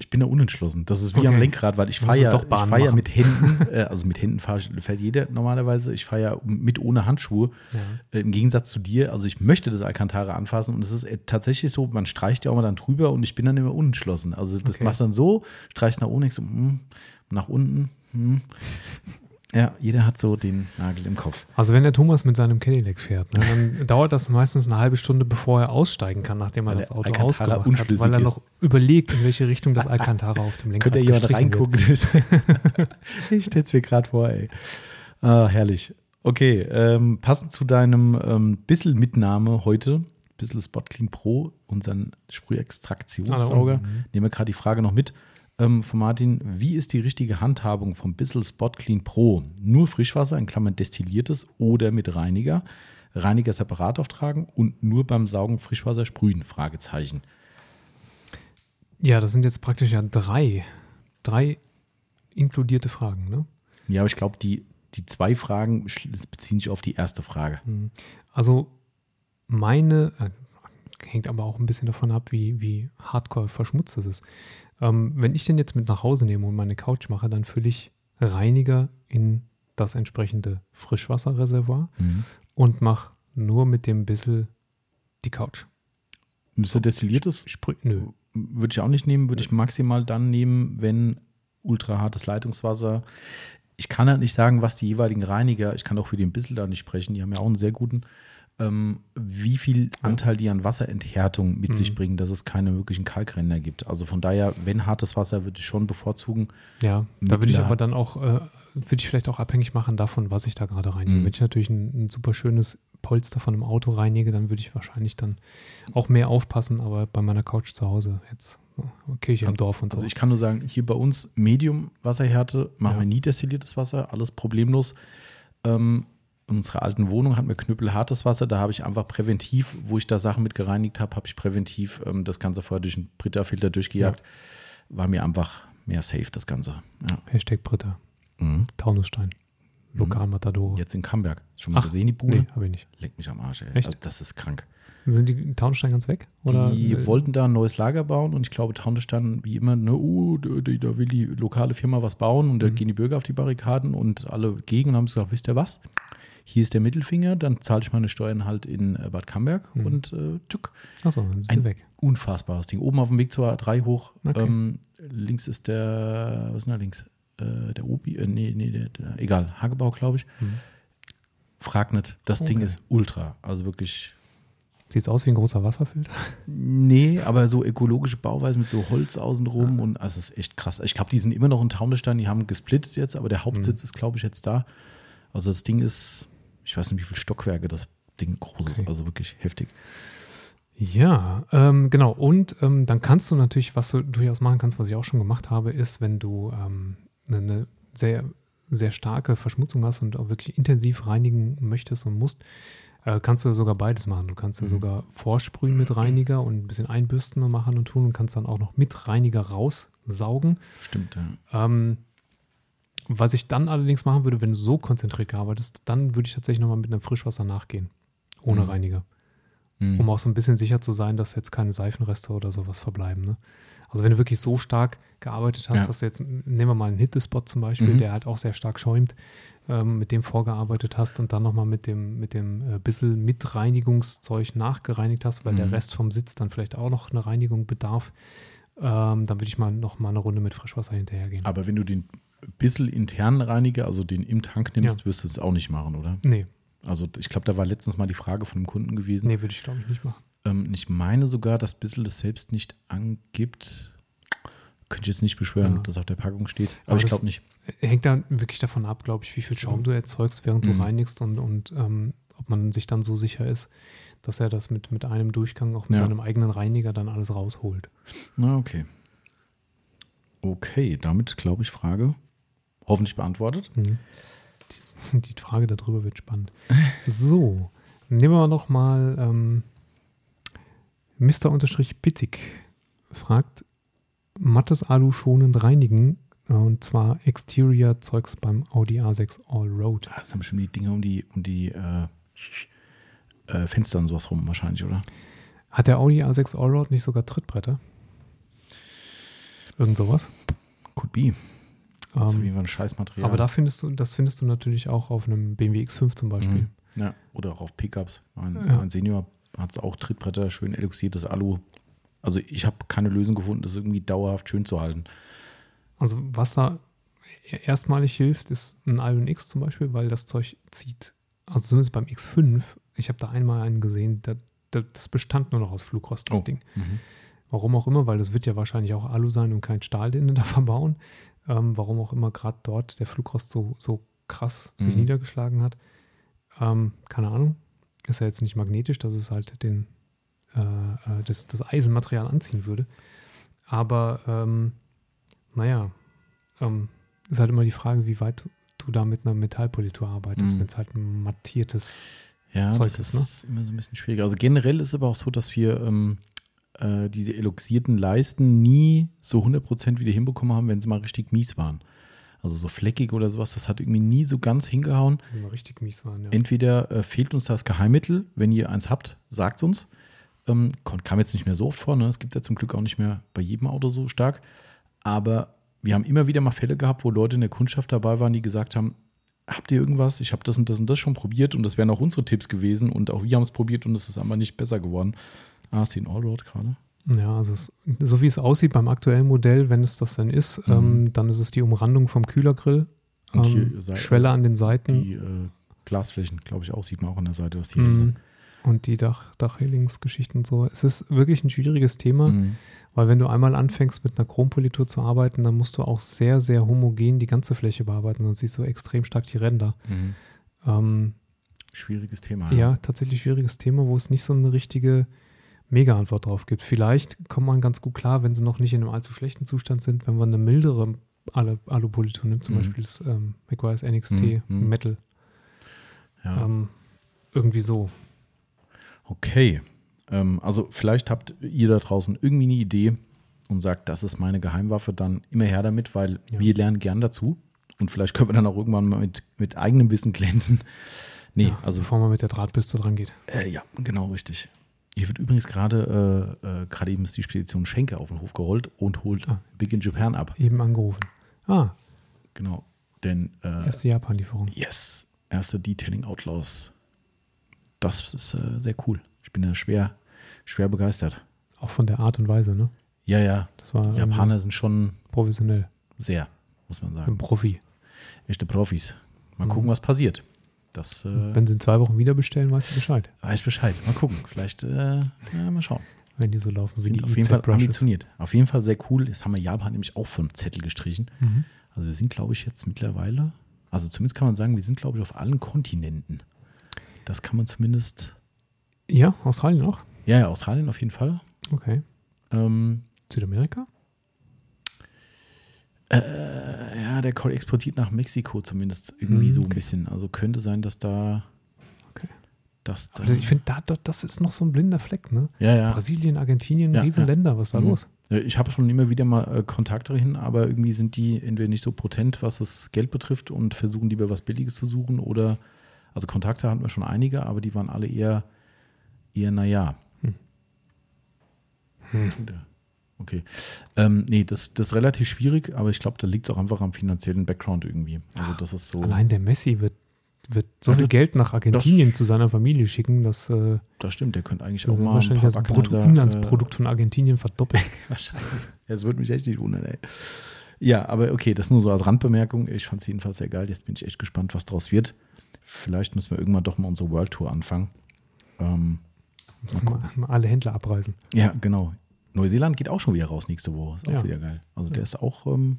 Ich bin da unentschlossen. Das ist wie okay. am Lenkrad, weil ich fahre ja, fahr ja mit Händen, äh, also mit Händen fahr, fährt jeder normalerweise. Ich fahre ja mit ohne Handschuhe. Ja. Äh, Im Gegensatz zu dir. Also ich möchte das Alcantara anfassen und es ist äh, tatsächlich so, man streicht ja auch mal dann drüber und ich bin dann immer unentschlossen. Also das okay. machst dann so, streichst nach oben, so, mm, nach unten. Mm. Ja, jeder hat so den Nagel im Kopf. Also wenn der Thomas mit seinem Cadillac fährt, ne, dann dauert das meistens eine halbe Stunde, bevor er aussteigen kann, nachdem er weil das Auto ausgemacht hat, weil er noch überlegt, in welche Richtung das Alcantara auf dem Lenkrad Könnte jemand reingucken? ich stelle es mir gerade vor, ey. Ah, herrlich. Okay, ähm, passend zu deinem ähm, bisschen Mitnahme heute, bisschen Spot Clean Pro, unseren Sprühextraktionssauger, ah, nehmen wir gerade die Frage noch mit ähm, von Martin, wie ist die richtige Handhabung vom Bissell Spot Clean Pro? Nur Frischwasser, in Klammern destilliertes oder mit Reiniger? Reiniger separat auftragen und nur beim Saugen Frischwasser sprühen? Fragezeichen. Ja, das sind jetzt praktisch ja drei, drei inkludierte Fragen, ne? Ja, aber ich glaube, die, die zwei Fragen beziehen sich auf die erste Frage. Hm. Also meine, äh, hängt aber auch ein bisschen davon ab, wie, wie hardcore verschmutzt es ist. Ähm, wenn ich den jetzt mit nach Hause nehme und meine Couch mache, dann fülle ich Reiniger in das entsprechende Frischwasserreservoir mhm. und mache nur mit dem Bissel die Couch. Müsste destilliertes? Sprü Nö. Würde ich auch nicht nehmen, würde ich maximal dann nehmen, wenn ultrahartes Leitungswasser. Ich kann halt nicht sagen, was die jeweiligen Reiniger, ich kann auch für den Bissel da nicht sprechen, die haben ja auch einen sehr guten ähm, wie viel Anteil die an Wasserenthärtung mit mhm. sich bringen, dass es keine wirklichen Kalkränder gibt. Also von daher, wenn hartes Wasser, würde ich schon bevorzugen. Ja, da würde ich aber dann auch, äh, würde ich vielleicht auch abhängig machen davon, was ich da gerade reinige. Mhm. Wenn ich natürlich ein, ein, super schönes Polster von einem Auto reinige, dann würde ich wahrscheinlich dann auch mehr aufpassen, aber bei meiner Couch zu Hause jetzt Kirche im Dorf und so. Also ich kann nur sagen, hier bei uns Medium Wasserhärte, machen ja. wir nie destilliertes Wasser, alles problemlos. Ähm, in unserer alten Wohnung hatten wir knüppelhartes Wasser. Da habe ich einfach präventiv, wo ich da Sachen mit gereinigt habe, habe ich präventiv ähm, das Ganze vorher durch einen Britta-Filter durchgejagt. Ja. War mir einfach mehr safe, das Ganze. Ja. Hashtag Britta. Mhm. Taunusstein. Lokalmatadore. Jetzt in Camberg. Schon mal Ach, gesehen, die Bude? Nee, habe ich nicht. Leck mich am Arsch, ey. Echt? Also, das ist krank. Sind die Taunusstein ganz weg? Oder? Die wollten da ein neues Lager bauen und ich glaube, Taunusstein, wie immer, ne, uh, da, will die lokale Firma was bauen und mhm. da gehen die Bürger auf die Barrikaden und alle gegen und haben gesagt, wisst ihr was? Hier ist der Mittelfinger, dann zahle ich meine Steuern halt in äh, Bad Camberg mhm. und äh, tschuk. Achso, dann ist Ein weg. Unfassbares Ding. Oben auf dem Weg zur A3 hoch. Okay. Ähm, links ist der, was ist denn da links? Äh, der Obi, äh, nee, nee, der, der, egal, Hagebau, glaube ich. Mhm. Frag nicht. Das okay. Ding ist ultra. Also wirklich Sieht es aus wie ein großer Wasserfilter? Nee, aber so ökologische Bauweise mit so Holz außenrum ja. und also das ist echt krass. Ich glaube, die sind immer noch in Taunusstein, die haben gesplittet jetzt, aber der Hauptsitz mhm. ist, glaube ich, jetzt da. Also das Ding ist, ich weiß nicht, wie viele Stockwerke das Ding groß okay. ist, also wirklich heftig. Ja, ähm, genau. Und ähm, dann kannst du natürlich, was du durchaus machen kannst, was ich auch schon gemacht habe, ist, wenn du ähm, eine, ne sehr, sehr starke Verschmutzung hast und auch wirklich intensiv reinigen möchtest und musst, äh, kannst du sogar beides machen. Du kannst mhm. sogar vorsprühen mit Reiniger und ein bisschen einbürsten und machen und tun und kannst dann auch noch mit Reiniger raussaugen. Stimmt, ja. Was ich dann allerdings machen würde, wenn du so konzentriert arbeitest, dann würde ich tatsächlich nochmal mit einem Frischwasser nachgehen. Ohne mhm. Reiniger. Mhm. Um auch so ein bisschen sicher zu sein, dass jetzt keine Seifenreste oder sowas verbleiben. Ne? Also wenn du wirklich so stark gearbeitet hast, ja. dass du jetzt, nehmen wir mal einen Hittespot zum Beispiel, mhm. der halt auch sehr stark schäumt, ähm, mit dem vorgearbeitet hast und dann nochmal mit dem, mit dem äh, bisschen Mitreinigungszeug nachgereinigt hast, weil mhm. der Rest vom Sitz dann vielleicht auch noch eine Reinigung bedarf, ähm, dann würde ich mal noch mal eine Runde mit Frischwasser hinterhergehen. Aber wenn du den bisschen internen Reiniger, also den im Tank nimmst, ja. wirst du es auch nicht machen, oder? Nee. Also ich glaube, da war letztens mal die Frage von einem Kunden gewesen. Nee, würde ich glaube ich nicht machen. Ähm, ich meine sogar, dass Bissel das selbst nicht angibt. Könnte ich jetzt nicht beschwören, ja. dass auf der Packung steht. Aber, Aber ich glaube nicht. Hängt dann wirklich davon ab, glaube ich, wie viel Schaum du erzeugst, während mhm. du reinigst und, und ähm, ob man sich dann so sicher ist, dass er das mit, mit einem Durchgang auch mit ja. seinem eigenen Reiniger dann alles rausholt. Na, okay. Okay, damit glaube ich Frage hoffentlich beantwortet. Mhm. Die, die, Frage darüber wird spannend. So, nehmen wir noch mal ähm, Mr. fragt, mattes Alu schonend reinigen und zwar Exterior-Zeugs beim Audi A6 Allroad. Ah, das haben schon die Dinge um die, um die äh, äh, Fenster und sowas rum wahrscheinlich, oder? Hat der Audi A6 Allroad nicht sogar Trittbretter? Irgend sowas? Could be. Das ist ähm, ein Scheißmaterial. Aber da findest du, das findest du natürlich auch auf einem BMW X5 zum Beispiel. Mhm. Ja, oder auch auf Pickups. Mein, ja. mein Senior hat auch Trittbretter, schön eluxiertes Alu. Also ich habe keine Lösung gefunden, das irgendwie dauerhaft schön zu halten. Also was da erstmalig hilft, ist ein Ion X zum Beispiel, weil das Zeug zieht. Also zumindest beim X5, ich habe da einmal einen gesehen, der, der, das bestand nur noch aus Flugrost, das oh. Ding. Mhm. Warum auch immer, weil das wird ja wahrscheinlich auch Alu sein und kein Stahl, den da verbauen. Ähm, warum auch immer gerade dort der Flugrost so, so krass sich mhm. niedergeschlagen hat. Ähm, keine Ahnung. Ist ja jetzt nicht magnetisch, dass es halt den, äh, äh das, das Eisenmaterial anziehen würde. Aber ähm, naja, ähm, ist halt immer die Frage, wie weit du da mit einer Metallpolitur arbeitest, mhm. wenn es halt ein mattiertes ja, Zeug das ist. Ne? ist immer so ein bisschen schwieriger. Also generell ist es aber auch so, dass wir ähm, äh, diese eluxierten Leisten nie so 100% wieder hinbekommen haben, wenn sie mal richtig mies waren. Also so fleckig oder sowas, das hat irgendwie nie so ganz hingehauen. Wenn wir richtig mies waren, ja. Entweder äh, fehlt uns das Geheimmittel, wenn ihr eins habt, sagt es uns. Ähm, kam jetzt nicht mehr so oft vor, ne? Es gibt ja zum Glück auch nicht mehr bei jedem Auto so stark. Aber wir haben immer wieder mal Fälle gehabt, wo Leute in der Kundschaft dabei waren, die gesagt haben, habt ihr irgendwas? Ich habe das und das und das schon probiert und das wären auch unsere Tipps gewesen und auch wir haben es probiert und es ist aber nicht besser geworden. Ah, ist die ein Allroad gerade? Ja, also es, so wie es aussieht beim aktuellen Modell, wenn es das denn ist, mhm. ähm, dann ist es die Umrandung vom Kühlergrill. Ähm, Schwelle an den Seiten. Die äh, Glasflächen, glaube ich, auch, sieht man auch an der Seite, was die mhm. sind. Und die Dach, Dachhelingsgeschichten und so. Es ist wirklich ein schwieriges Thema, mhm. weil wenn du einmal anfängst mit einer Chrompolitur zu arbeiten, dann musst du auch sehr, sehr homogen die ganze Fläche bearbeiten, sonst siehst du extrem stark die Ränder. Mhm. Ähm, schwieriges Thema. Ja. ja, tatsächlich schwieriges Thema, wo es nicht so eine richtige Mega-Antwort drauf gibt. Vielleicht kommt man ganz gut klar, wenn sie noch nicht in einem allzu schlechten Zustand sind, wenn man eine mildere Alu Alupolitur nimmt, zum mhm. Beispiel das ähm, McGuire's NXT mhm. mhm. Metal. Ja. Ähm, irgendwie so. Okay. Ähm, also vielleicht habt ihr da draußen irgendwie eine Idee und sagt, das ist meine Geheimwaffe, dann immer her damit, weil ja. wir lernen gern dazu. Und vielleicht können wir dann auch irgendwann mal mit, mit eigenem Wissen glänzen. Nee, ja, also. Bevor man mit der Drahtbürste dran geht. Äh, ja, genau, richtig. Hier wird übrigens gerade äh, äh, gerade eben ist die Spedition Schenke auf den Hof gerollt und holt ah, Big in Japan ab. Eben angerufen. Ah. Genau. Denn äh, erste Japan-Lieferung. Yes. Erste Detailing Outlaws. Das ist äh, sehr cool. Ich bin ja schwer, schwer begeistert. Auch von der Art und Weise, ne? Ja, ja. Das war, die Japaner sind schon professionell. Sehr, muss man sagen. Ein Profi. Echte Profis. Mal mhm. gucken, was passiert. Das, äh, Wenn sie in zwei Wochen wieder bestellen, weißt du Bescheid. Weiß Bescheid. Mal gucken. Vielleicht, äh, ja, mal schauen. Wenn die so laufen wie Sind die auf jeden Fall ambitioniert. Auf jeden Fall sehr cool. Jetzt haben wir Japan nämlich auch vom Zettel gestrichen. Mhm. Also wir sind, glaube ich, jetzt mittlerweile, also zumindest kann man sagen, wir sind, glaube ich, auf allen Kontinenten. Das kann man zumindest, Ja, Australien auch. ja, ja, Australien auf jeden Fall. Okay. Ähm, Südamerika? Äh, ja, der Call exportiert nach Mexiko zumindest irgendwie Hm, so ein okay. bisschen. Also könnte sein, dass da, Okay. dass da, Also ich finde, da, da, das ist noch so ein blinder Fleck, ne? ja, ja. Brasilien, Argentinien, Ja, Riesenländer, was ist da Mhm. los? Ja, Ich habe schon immer wieder mal äh, Kontakte hin, aber irgendwie sind die entweder nicht so potent, was das Geld betrifft und versuchen lieber was Billiges zu suchen oder, also Kontakte hatten wir schon einige, aber die waren alle eher, eher naja. Hm. Was tut er? Okay. Ähm, nee, das, das ist relativ schwierig, aber ich glaube, da liegt es auch einfach am finanziellen Background irgendwie. Also das ist so, Allein der Messi wird, wird so Ja, viel Geld nach Argentinien zu seiner Familie schicken, dass äh, das stimmt, der könnte eigentlich auch mal ein wahrscheinlich das Brutto Wackenhäuser, Inlandsprodukt von Argentinien verdoppelt. Äh, wahrscheinlich. Das würde mich echt nicht wundern, ey. Ja, aber okay, das nur so als Randbemerkung. Ich fand es jedenfalls sehr geil. Jetzt bin ich echt gespannt, was draus wird. Vielleicht müssen wir irgendwann doch mal unsere World Tour anfangen. Ähm, Müssen mal, mal alle Händler abreisen. ja, genau. Neuseeland geht auch schon wieder raus nächste Woche. Ist auch Ja. wieder geil. Also der ist auch, ähm,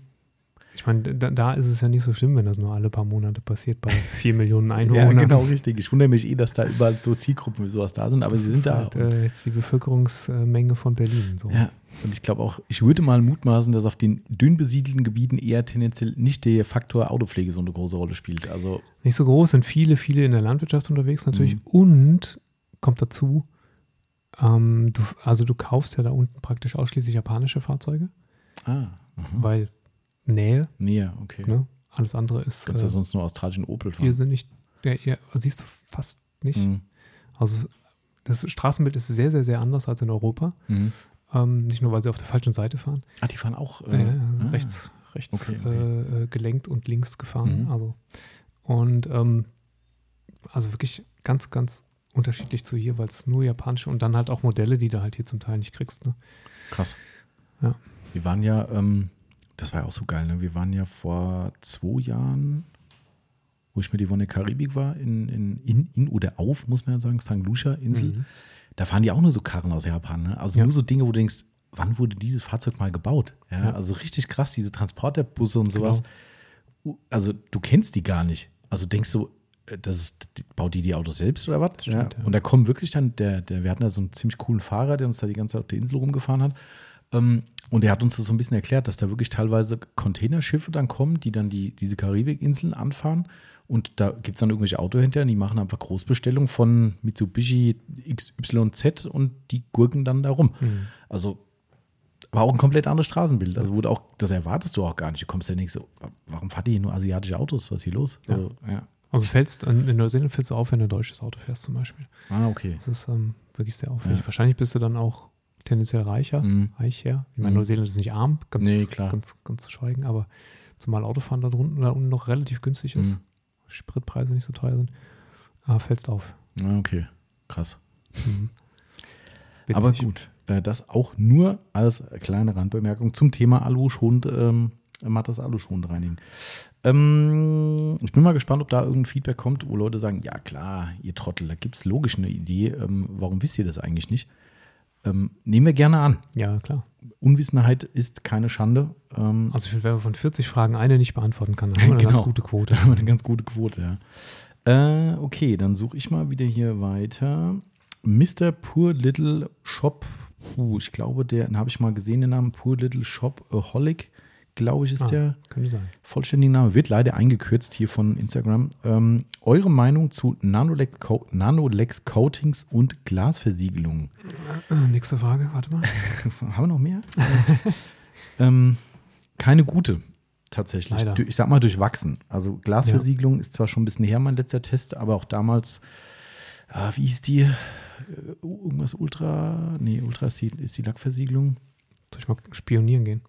Ich meine, da, da ist es ja nicht so schlimm, wenn das nur alle paar Monate passiert bei vier Millionen ja, Einwohnern. genau richtig. Ich wundere mich eh, dass da überall so Zielgruppen wie sowas da sind, aber Das sie sind ist da. Halt, äh, jetzt die Bevölkerungsmenge von Berlin. So. Ja, und ich glaube auch, ich würde mal mutmaßen, dass auf den dünn besiedelten Gebieten eher tendenziell nicht der Faktor Autopflege so eine große Rolle spielt. Also, Nicht so groß, sind viele, viele in der Landwirtschaft unterwegs natürlich. Mhm. Und kommt dazu, ähm, du, also du kaufst ja da unten praktisch ausschließlich japanische Fahrzeuge, ah, mhm. weil Nähe, näher, okay. ne? alles andere ist Kannst du äh, sonst nur australischen Opel fahren? irrsinnig. Ja, ja, siehst du fast nicht. Mhm. Also das Straßenbild ist sehr, sehr, sehr anders als in Europa. Mhm. Ähm, nicht nur, weil sie auf der falschen Seite fahren. Ah, die fahren auch Äh, äh, ah. rechts, rechts Okay, okay. Äh, äh, gelenkt und links gefahren. Mhm. Also und ähm, also wirklich ganz, ganz unterschiedlich zu hier, weil es nur japanische und dann halt auch Modelle, die du halt hier zum Teil nicht kriegst. Ne? Krass. Ja. Wir waren ja, ähm, das war ja auch so geil, ne? Wir waren ja vor zwei Jahren, wo ich mit Yvonne Karibik war, in, in, in, in oder auf, muss man ja sagen, St. Lucia Insel. Mhm. Da fahren die auch nur so Karren aus Japan, ne? Also Ja. nur so Dinge, wo du denkst, wann wurde dieses Fahrzeug mal gebaut? Ja, Ja. also richtig krass, diese Transporterbusse und Genau. sowas. Also du kennst die gar nicht. Also denkst du, das ist, die- baut die die Autos selbst oder was? ja. Und da kommen wirklich dann, der, der, wir hatten da so einen ziemlich coolen Fahrer, der uns da die ganze Zeit auf der Insel rumgefahren hat. Ähm, und der hat uns das so ein bisschen erklärt, dass da wirklich teilweise Containerschiffe dann kommen, die dann die, diese Karibikinseln anfahren. Und da gibt es dann irgendwelche Autohändler, die machen einfach Großbestellungen von Mitsubishi XYZ und die gurken dann da rum. Mhm. Also war auch ein komplett anderes Straßenbild. Also wurde auch, das erwartest du auch gar nicht. Du kommst ja nicht so, warum fahrt ihr hier nur asiatische Autos? Was ist hier los? Ja. Also, ja. Also fällst in Neuseeland fällst du auf, wenn du ein deutsches Auto fährst zum Beispiel. Ah, okay. Das ist ähm, wirklich sehr auffällig. Ja. Wahrscheinlich bist du dann auch tendenziell reicher, Mhm. reicher. Ich meine, Mhm. Neuseeland ist nicht arm, ganz, Nee, klar. ganz, ganz zu schweigen, aber zumal Autofahren da drunten da unten noch relativ günstig ist, Mhm. Spritpreise nicht so teuer sind, ah, fällst auf. Ah, okay. Krass. Mhm. Aber gut, äh, das auch nur als kleine Randbemerkung zum Thema Aluschonend, ähm, mattes Aluschonend reinigen. Ähm, ich bin mal gespannt, ob da irgendein Feedback kommt, wo Leute sagen, ja klar, ihr Trottel, da gibt es logisch eine Idee, ähm, warum wisst ihr das eigentlich nicht? Ähm, nehmen wir gerne an. Ja, klar. Unwissenheit ist keine Schande. Ähm, Also ich finde, wenn man von 40 Fragen eine nicht beantworten kann, dann haben wir eine Genau. ganz gute Quote. Da haben wir eine ganz gute Quote, ja. Äh, okay, dann suche ich mal wieder hier weiter. Mr. Poor Little Shop. Puh, ich glaube, der, den habe ich mal gesehen, den Namen Poor Little Shop Holic, glaube ich, ist Ah, der vollständige Name. Wird leider eingekürzt hier von Instagram. Ähm, eure Meinung zu Nanolex, Co Nanolex Coatings und Glasversiegelungen? Äh, nächste Frage, warte mal. Haben wir noch mehr? ähm, keine gute, tatsächlich. Leider. Ich sag mal durchwachsen. Also Glasversiegelung ist zwar schon ein bisschen her, mein letzter Test, aber auch damals, ah, wie hieß die? Äh, Irgendwas Ultra, nee, Ultra ist die, ist die Lackversiegelung. Soll ich mal spionieren gehen?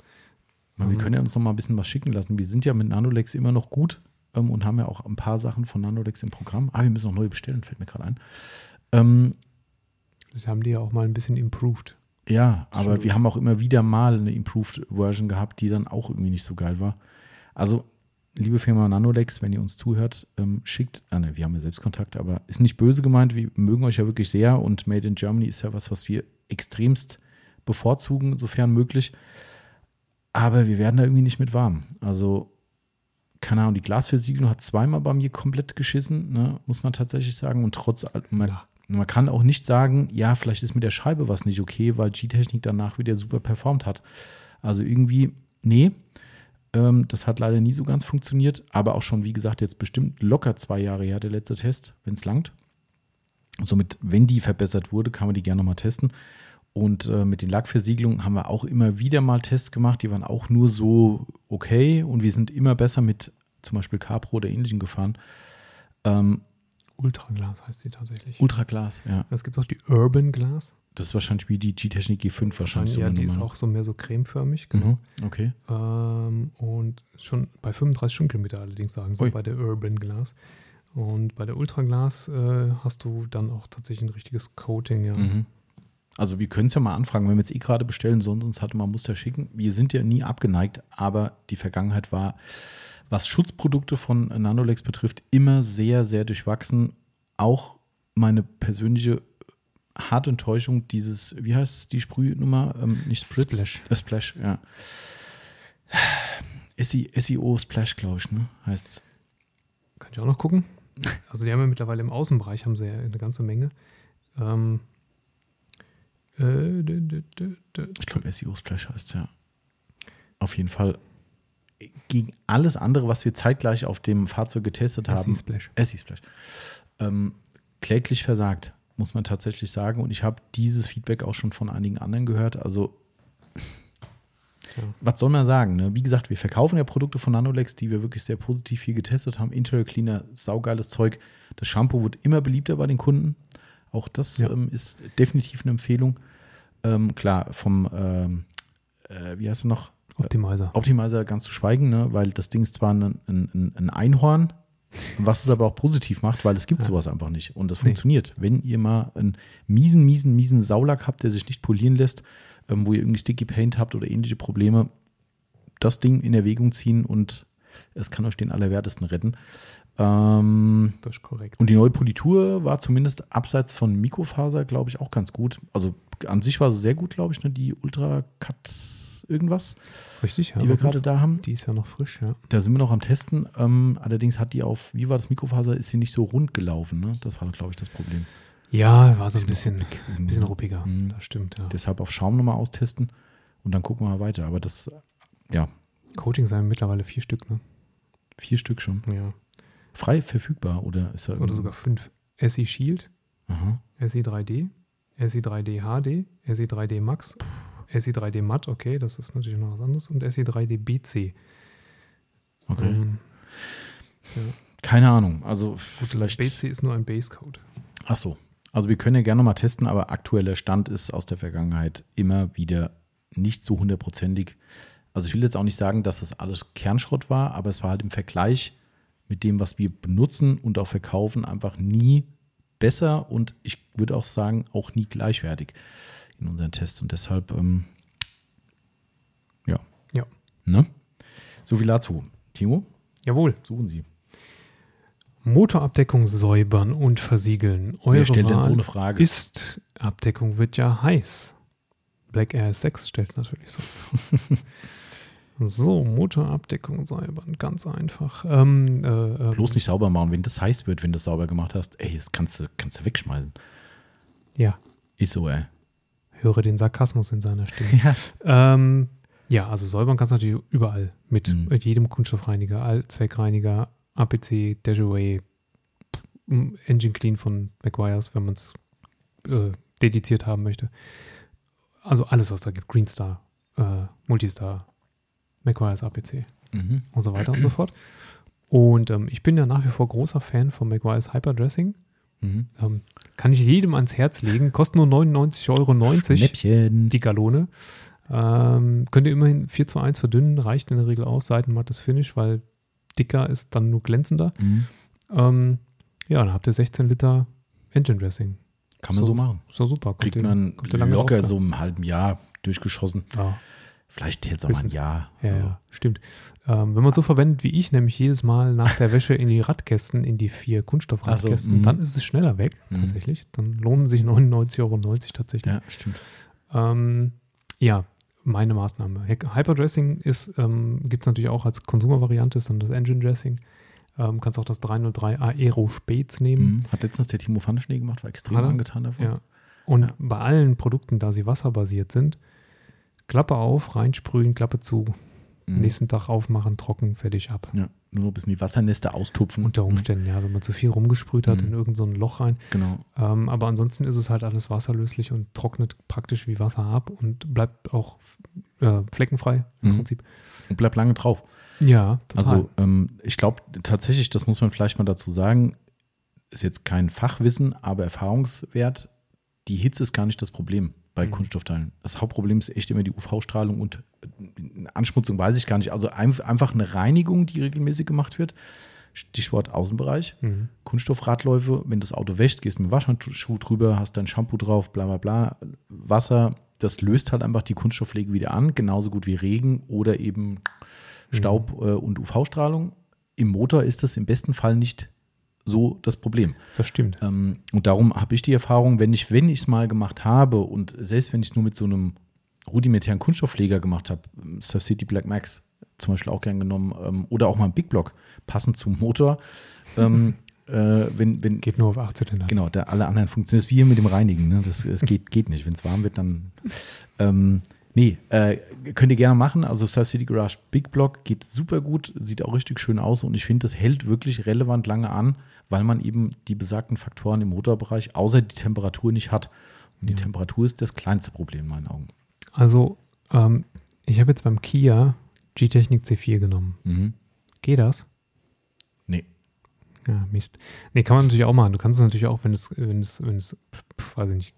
Man, Wir Mhm. können ja uns noch mal ein bisschen was schicken lassen. Wir sind ja mit Nanolex immer noch gut ähm, und haben ja auch ein paar Sachen von Nanolex im Programm. Ah, wir müssen noch neue bestellen, fällt mir gerade ein. Ähm, Das haben die ja auch mal ein bisschen improved. Ja, aber wir haben auch immer wieder mal eine Improved Version gehabt, die dann auch irgendwie nicht so geil war. Also liebe Firma Nanolex, wenn ihr uns zuhört, ähm, schickt, ah ne, wir haben ja selbst Kontakt, aber ist nicht böse gemeint, wir mögen euch ja wirklich sehr und Made in Germany ist ja was, was wir extremst bevorzugen, sofern möglich. Aber wir werden da irgendwie nicht mit warm. Also, keine Ahnung, die Glasversiegelung hat zweimal bei mir komplett geschissen, ne, muss man tatsächlich sagen. Und trotz, man, man kann auch nicht sagen, ja, vielleicht ist mit der Scheibe was nicht okay, weil G-Technik danach wieder super performt hat. Also irgendwie, nee, ähm, das hat leider nie so ganz funktioniert, aber auch schon, wie gesagt, jetzt bestimmt locker zwei Jahre her der letzte Test, wenn es langt. Somit, wenn die verbessert wurde, kann man die gerne nochmal testen. Und äh, mit den Lackversiegelungen haben wir auch immer wieder mal Tests gemacht. Die waren auch nur so okay und wir sind immer besser mit zum Beispiel Capro oder ähnlichen gefahren. Ähm, Ultraglas heißt sie tatsächlich. Ultraglas, ja. Es gibt auch die Urban Glas. Das ist wahrscheinlich wie die G-Technik G5 wahrscheinlich. Ja, die ist auch so mehr so cremeförmig, genau. Mhm, okay. Ähm, und schon bei 35 Stundenkilometer allerdings sagen sie Ui. bei der Urban Glas. Und bei der Ultraglas äh, hast du dann auch tatsächlich ein richtiges Coating, ja. Mhm. Also wir können es ja mal anfragen, wenn wir jetzt eh gerade bestellen, sonst uns hatte man Muster schicken. Wir sind ja nie abgeneigt, aber die Vergangenheit war, was Schutzprodukte von Nanolex betrifft, immer sehr, sehr durchwachsen. Auch meine persönliche harte Enttäuschung dieses, wie heißt die Sprühnummer? Ähm, nicht Spritz? Splash. Äh, Splash, ja. SEO Splash, glaube ich, ne? Heißt es. Kann ich auch noch gucken. Also die haben ja mittlerweile im Außenbereich haben sie ja eine ganze Menge. Ähm, äh, ich glaube, SEO Splash heißt ja. Auf jeden Fall gegen alles andere, was wir zeitgleich auf dem Fahrzeug getestet haben. SE Splash. SE Splash. Ähm, kläglich versagt muss man tatsächlich sagen. Und ich habe dieses Feedback auch schon von einigen anderen gehört. Also, ja. was soll man sagen? Ne? Wie gesagt, wir verkaufen ja Produkte von Nanolex, die wir wirklich sehr positiv hier getestet haben. Interior Cleaner, saugeiles Zeug. Das Shampoo wird immer beliebter bei den Kunden. Auch das ja. ähm, ist definitiv eine Empfehlung. Ähm, klar, vom, ähm, äh, wie heißt du noch? Optimizer. Optimizer ganz zu schweigen, ne? weil das Ding ist zwar ein, ein, ein Einhorn, was es aber auch positiv macht, weil es gibt ja. sowas einfach nicht. Und das nee. funktioniert. Wenn ihr mal einen miesen, miesen, miesen Saulack habt, der sich nicht polieren lässt, ähm, wo ihr irgendwie Sticky Paint habt oder ähnliche Probleme, das Ding in Erwägung ziehen und es kann euch den Allerwertesten retten. Ähm, das ist korrekt. Und die neue Politur war zumindest abseits von Mikrofaser, glaube ich, auch ganz gut. Also an sich war sie sehr gut, glaube ich, ne? die Ultra Cut irgendwas. Richtig, ja. Die wir gerade da haben. Die ist ja noch frisch, ja. Da sind wir noch am Testen. Ähm, allerdings hat die auf, wie war das Mikrofaser, ist sie nicht so rund gelaufen. Ne? Das war, glaube ich, das Problem. Ja, war so ein bisschen, ein bisschen ruppiger. Mhm. Das stimmt, ja. Deshalb auf Schaum nochmal austesten und dann gucken wir mal weiter. Aber das, ja. Coating sind mittlerweile vier Stück, ne? Vier Stück schon. Ja. Frei verfügbar oder ist er Oder sogar fünf. SI Shield, Aha. SI 3D, SI 3D HD, SI 3D Max, SI 3D Matt, okay, das ist natürlich noch was anderes. Und SI 3D BC. Okay. Ähm, ja. Keine Ahnung. Also vielleicht. BC ist nur ein Basecode. Ach so. Also wir können ja gerne mal testen, aber aktueller Stand ist aus der Vergangenheit immer wieder nicht so hundertprozentig. Also ich will jetzt auch nicht sagen, dass das alles Kernschrott war, aber es war halt im Vergleich mit dem, was wir benutzen und auch verkaufen, einfach nie besser und ich würde auch sagen, auch nie gleichwertig in unseren Tests. Und deshalb, ähm, ja. Ja. Ne? So viel dazu. Timo? Jawohl. Suchen Sie. Motorabdeckung säubern und versiegeln. Eure Wer stellt denn so eine Frage? Ist, Abdeckung wird ja heiß. Black Air 6 stellt natürlich so. so, Motorabdeckung säubern, ganz einfach. Ähm, äh, äh, Bloß nicht sauber machen, wenn das heiß wird, wenn du es sauber gemacht hast. Ey, das kannst du, kannst du wegschmeißen. Ja. Ist so, ey höre den Sarkasmus in seiner Stimme. Ja, ähm, ja also säubern kannst du natürlich überall mit, mhm. mit jedem Kunststoffreiniger, Allzweckreiniger, APC, Dejaway, Engine Clean von McGuire's, wenn man es äh, dediziert haben möchte. Also alles, was da gibt. Greenstar, äh, Multistar, McGuire's APC mhm. und so weiter und so fort. Und ähm, ich bin ja nach wie vor großer Fan von McGuire's Hyperdressing. Mhm. Ähm, kann ich jedem ans Herz legen. Kostet nur 99,90 Euro Schnäppchen. die Gallone. Ähm, könnt ihr immerhin 4 zu 1 verdünnen, reicht in der Regel aus, seitenmattes Finish, weil dicker ist dann nur glänzender. Mhm. Ähm, ja, dann habt ihr 16 Liter Engine Dressing. Kann man so, so machen. So super. Kriegt man locker so im halben Jahr durchgeschossen. Ja. Vielleicht jetzt auch mal ein Jahr. Ja, also. ja stimmt. Ähm, wenn man so verwendet wie ich, nämlich jedes Mal nach der Wäsche in die Radkästen, in die vier Kunststoffradkästen, so, dann ist es schneller weg, mh. tatsächlich. Dann lohnen sich 99,90 Euro tatsächlich. Ja, stimmt. Ähm, ja, meine Maßnahme. Hyperdressing ähm, gibt es natürlich auch als Konsumervariante, ist dann das Engine Dressing. Ähm, kannst auch das 303 Aero Späts nehmen. Mhm. Hat letztens der Timo Pfannenschnee gemacht, war extrem angetan davon. Ja. Und ja. bei allen Produkten, da sie wasserbasiert sind, Klappe auf, reinsprühen, Klappe zu, mhm. nächsten Tag aufmachen, trocken, fertig ab. Ja, nur ein bisschen die Wassernester austupfen. Unter Umständen, mhm. ja, wenn man zu viel rumgesprüht hat mhm. in irgendein so Loch rein. Genau. Ähm, aber ansonsten ist es halt alles wasserlöslich und trocknet praktisch wie Wasser ab und bleibt auch äh, fleckenfrei im mhm. Prinzip. Und bleibt lange drauf. Ja, total. Also ähm, ich glaube tatsächlich, das muss man vielleicht mal dazu sagen, ist jetzt kein Fachwissen, aber Erfahrungswert, die Hitze ist gar nicht das Problem bei mhm. Kunststoffteilen. Das Hauptproblem ist echt immer die UV-Strahlung und äh, Anschmutzung weiß ich gar nicht. Also einfach eine Reinigung, die regelmäßig gemacht wird. Stichwort Außenbereich. Mhm. Kunststoffradläufe, wenn das Auto wäscht, gehst mit dem Waschhandschuh drüber, hast dein Shampoo drauf, bla bla bla. Wasser, das löst halt einfach die Kunststoffpflege wieder an, genauso gut wie Regen oder eben mhm. Staub mhm. äh, und UV-Strahlung. Im Motor ist das im besten Fall nicht so das Problem. Das stimmt. Ähm, und darum habe ich die Erfahrung, wenn ich wenn es mal gemacht habe und selbst wenn ich es nur mit so einem rudimentären Kunststoffpfleger gemacht habe, Surf City Black Max zum Beispiel auch gern genommen ähm, oder auch mal ein Big Block passend zum Motor. ähm, äh, wenn, wenn, geht nur auf 8 Zylinder. Genau, der, alle anderen funktionieren. Das ist wie hier mit dem Reinigen. Ne? Das, das geht, geht nicht. Wenn es warm wird, dann. Ähm, Nee, äh, könnt ihr gerne machen. Also Surf City Garage Big Block geht super gut, sieht auch richtig schön aus und ich finde, das hält wirklich relevant lange an weil man eben die besagten Faktoren im Motorbereich außer die Temperatur nicht hat. Und die ja. Temperatur ist das kleinste Problem in meinen Augen. Also, ähm, ich habe jetzt beim Kia G-Technik C4 genommen. Mhm. Geht das? Nee. Ja, Mist. Nee, kann man natürlich auch machen. Du kannst es natürlich auch, wenn es, wenn es, wenn es, weiß ich nicht,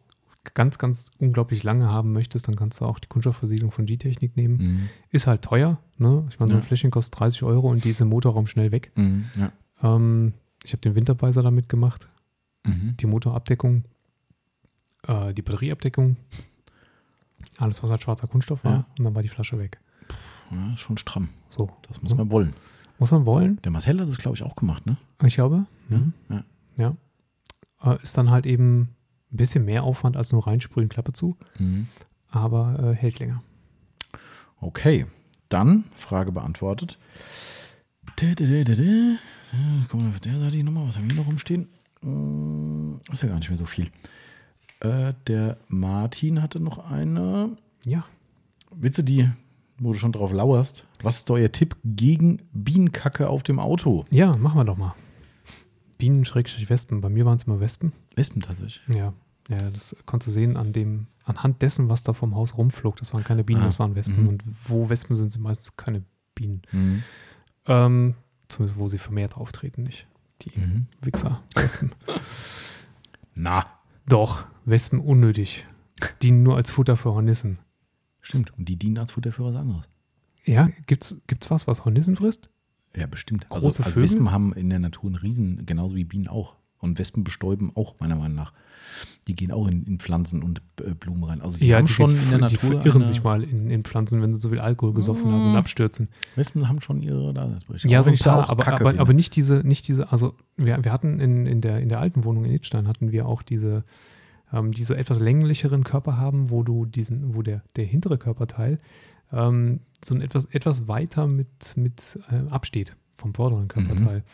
ganz, ganz unglaublich lange haben möchtest, dann kannst du auch die Kunststoffversiegelung von G-Technik nehmen. Mhm. Ist halt teuer, ne? Ich meine, so ein ja. Fläschchen kostet 30 Euro und die ist im Motorraum schnell weg. Mhm, ja. ähm, ich habe den Winterweiser damit gemacht, mhm. die Motorabdeckung, äh, die Batterieabdeckung, alles, was halt schwarzer Kunststoff war, ja. und dann war die Flasche weg. Ja, schon stramm. So. Das muss man wollen. Muss man wollen. Der Marcel hat das, glaube ich, auch gemacht, ne? Ich glaube. Ja. Mhm. ja. ja. Äh, ist dann halt eben ein bisschen mehr Aufwand als nur reinsprühen, Klappe zu. Mhm. Aber äh, hält länger. Okay. Dann, Frage beantwortet. Da, da, da, Guck mal, auf der Seite die Nummer. Was haben wir noch rumstehen? Hm, ist ja gar nicht mehr so viel. Äh, der Martin hatte noch eine. Ja. Du die, wo du schon drauf lauerst? Was ist euer Tipp gegen Bienenkacke auf dem Auto? Ja, machen wir doch mal. Bienen-Wespen. Bei mir waren es immer Wespen. Wespen tatsächlich. Ja. Ja, das konntest du sehen an dem, anhand dessen, was da vom Haus rumflog. Das waren keine Bienen, ah. das waren Wespen. Mhm. Und wo Wespen sind, sind meistens keine Bienen. Mhm. Ähm, Zumindest wo sie vermehrt auftreten, nicht die mhm. Wichser, Wespen. Na. Doch, Wespen unnötig. Dienen nur als Futter für Hornissen. Stimmt, und die dienen als Futter für was anderes. Ja, gibt's, gibt's was, was Hornissen frisst? Ja, bestimmt. Große also, Vögel? Wespen haben in der Natur einen Riesen, genauso wie Bienen auch. Und Wespen bestäuben auch, meiner Meinung nach. Die gehen auch in, in Pflanzen und äh, Blumen rein. Also die ja, haben die schon in der Natur. Die verirren sich mal in, in, Pflanzen, wenn sie so viel Alkohol gesoffen oh. haben und abstürzen. Wespen haben schon ihre Daseinsberechtigung. Ja, so ein paar, aber, aber, aber, nicht diese, nicht diese, also wir, wir hatten in, in, der, in der alten Wohnung in Idstein hatten wir auch diese, ähm, die so etwas länglicheren Körper haben, wo du diesen, wo der, der hintere Körperteil ähm, so ein etwas, etwas weiter mit, mit äh, absteht vom vorderen Körperteil. Mhm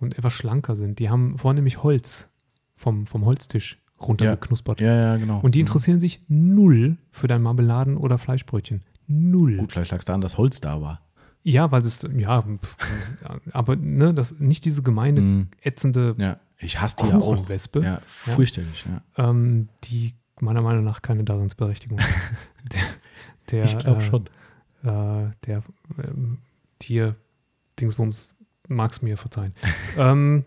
und etwas schlanker sind. Die haben vornehmlich Holz vom, vom Holztisch runtergeknuspert. Ja. ja, ja, genau. Und die mhm. interessieren sich null für dein Marmeladen oder Fleischbrötchen. Null. Gut, vielleicht lag es daran, dass Holz da war. Ja, weil es, ja, pff, aber ne, das nicht diese gemeine, mm. ätzende ja, ich hasse die Kuchenwespe. Ja, fürchterlich, ja. Ähm, die meiner Meinung nach keine Daseinsberechtigung hat. der, der, ich glaube äh, schon. Äh, der äh, Tier-Dingsbums mag es mir verzeihen. ähm,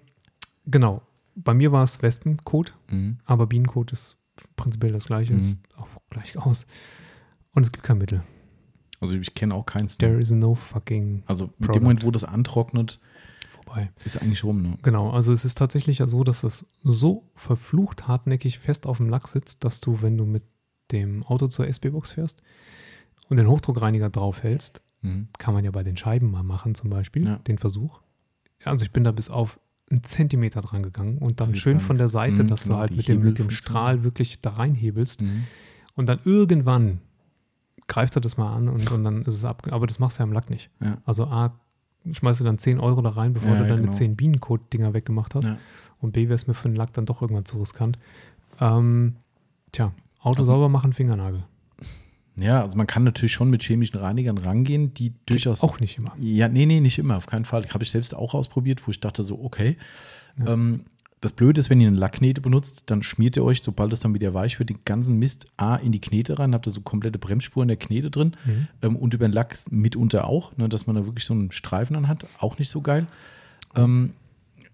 genau. Bei mir war es Wespenkot, mhm. aber Bienenkot ist prinzipiell das gleiche, mhm. sieht auch gleich aus. Und es gibt kein Mittel. Also ich kenne auch keins. There is no fucking. Also mit product. dem Moment, wo das antrocknet, vorbei. Ist eigentlich rum, ne? Genau, also es ist tatsächlich ja so, dass es so verflucht hartnäckig fest auf dem Lack sitzt, dass du, wenn du mit dem Auto zur SB-Box fährst und den Hochdruckreiniger draufhältst, mhm. kann man ja bei den Scheiben mal machen, zum Beispiel, ja. den Versuch. Ja, also ich bin da bis auf einen Zentimeter dran gegangen und dann schön von der Seite, mhm, dass du genau, halt mit dem, mit dem Strahl wirklich da reinhebelst. Mhm. Und dann irgendwann greift er das mal an und, und dann ist es ab. Aber das machst du ja im Lack nicht. Ja. Also A, schmeißt du dann 10 Euro da rein, bevor ja, du deine genau. 10 Bienenkot-Dinger weggemacht hast. Ja. Und B, wäre es mir für den Lack dann doch irgendwann zu riskant. Ähm, tja, Auto also, sauber machen, Fingernagel. Ja, also man kann natürlich schon mit chemischen Reinigern rangehen, die durchaus. Auch nicht immer. Ja, nee, nee, nicht immer, auf keinen Fall. Habe ich selbst auch ausprobiert, wo ich dachte so, okay. Ja. Ähm, das Blöde ist, wenn ihr eine Lackknete benutzt, dann schmiert ihr euch, sobald es dann wieder weich wird, den ganzen Mist A in die Knete rein, habt ihr so komplette Bremsspuren der Knete drin mhm. ähm, und über den Lack mitunter auch, ne, dass man da wirklich so einen Streifen dann hat, auch nicht so geil. Ähm,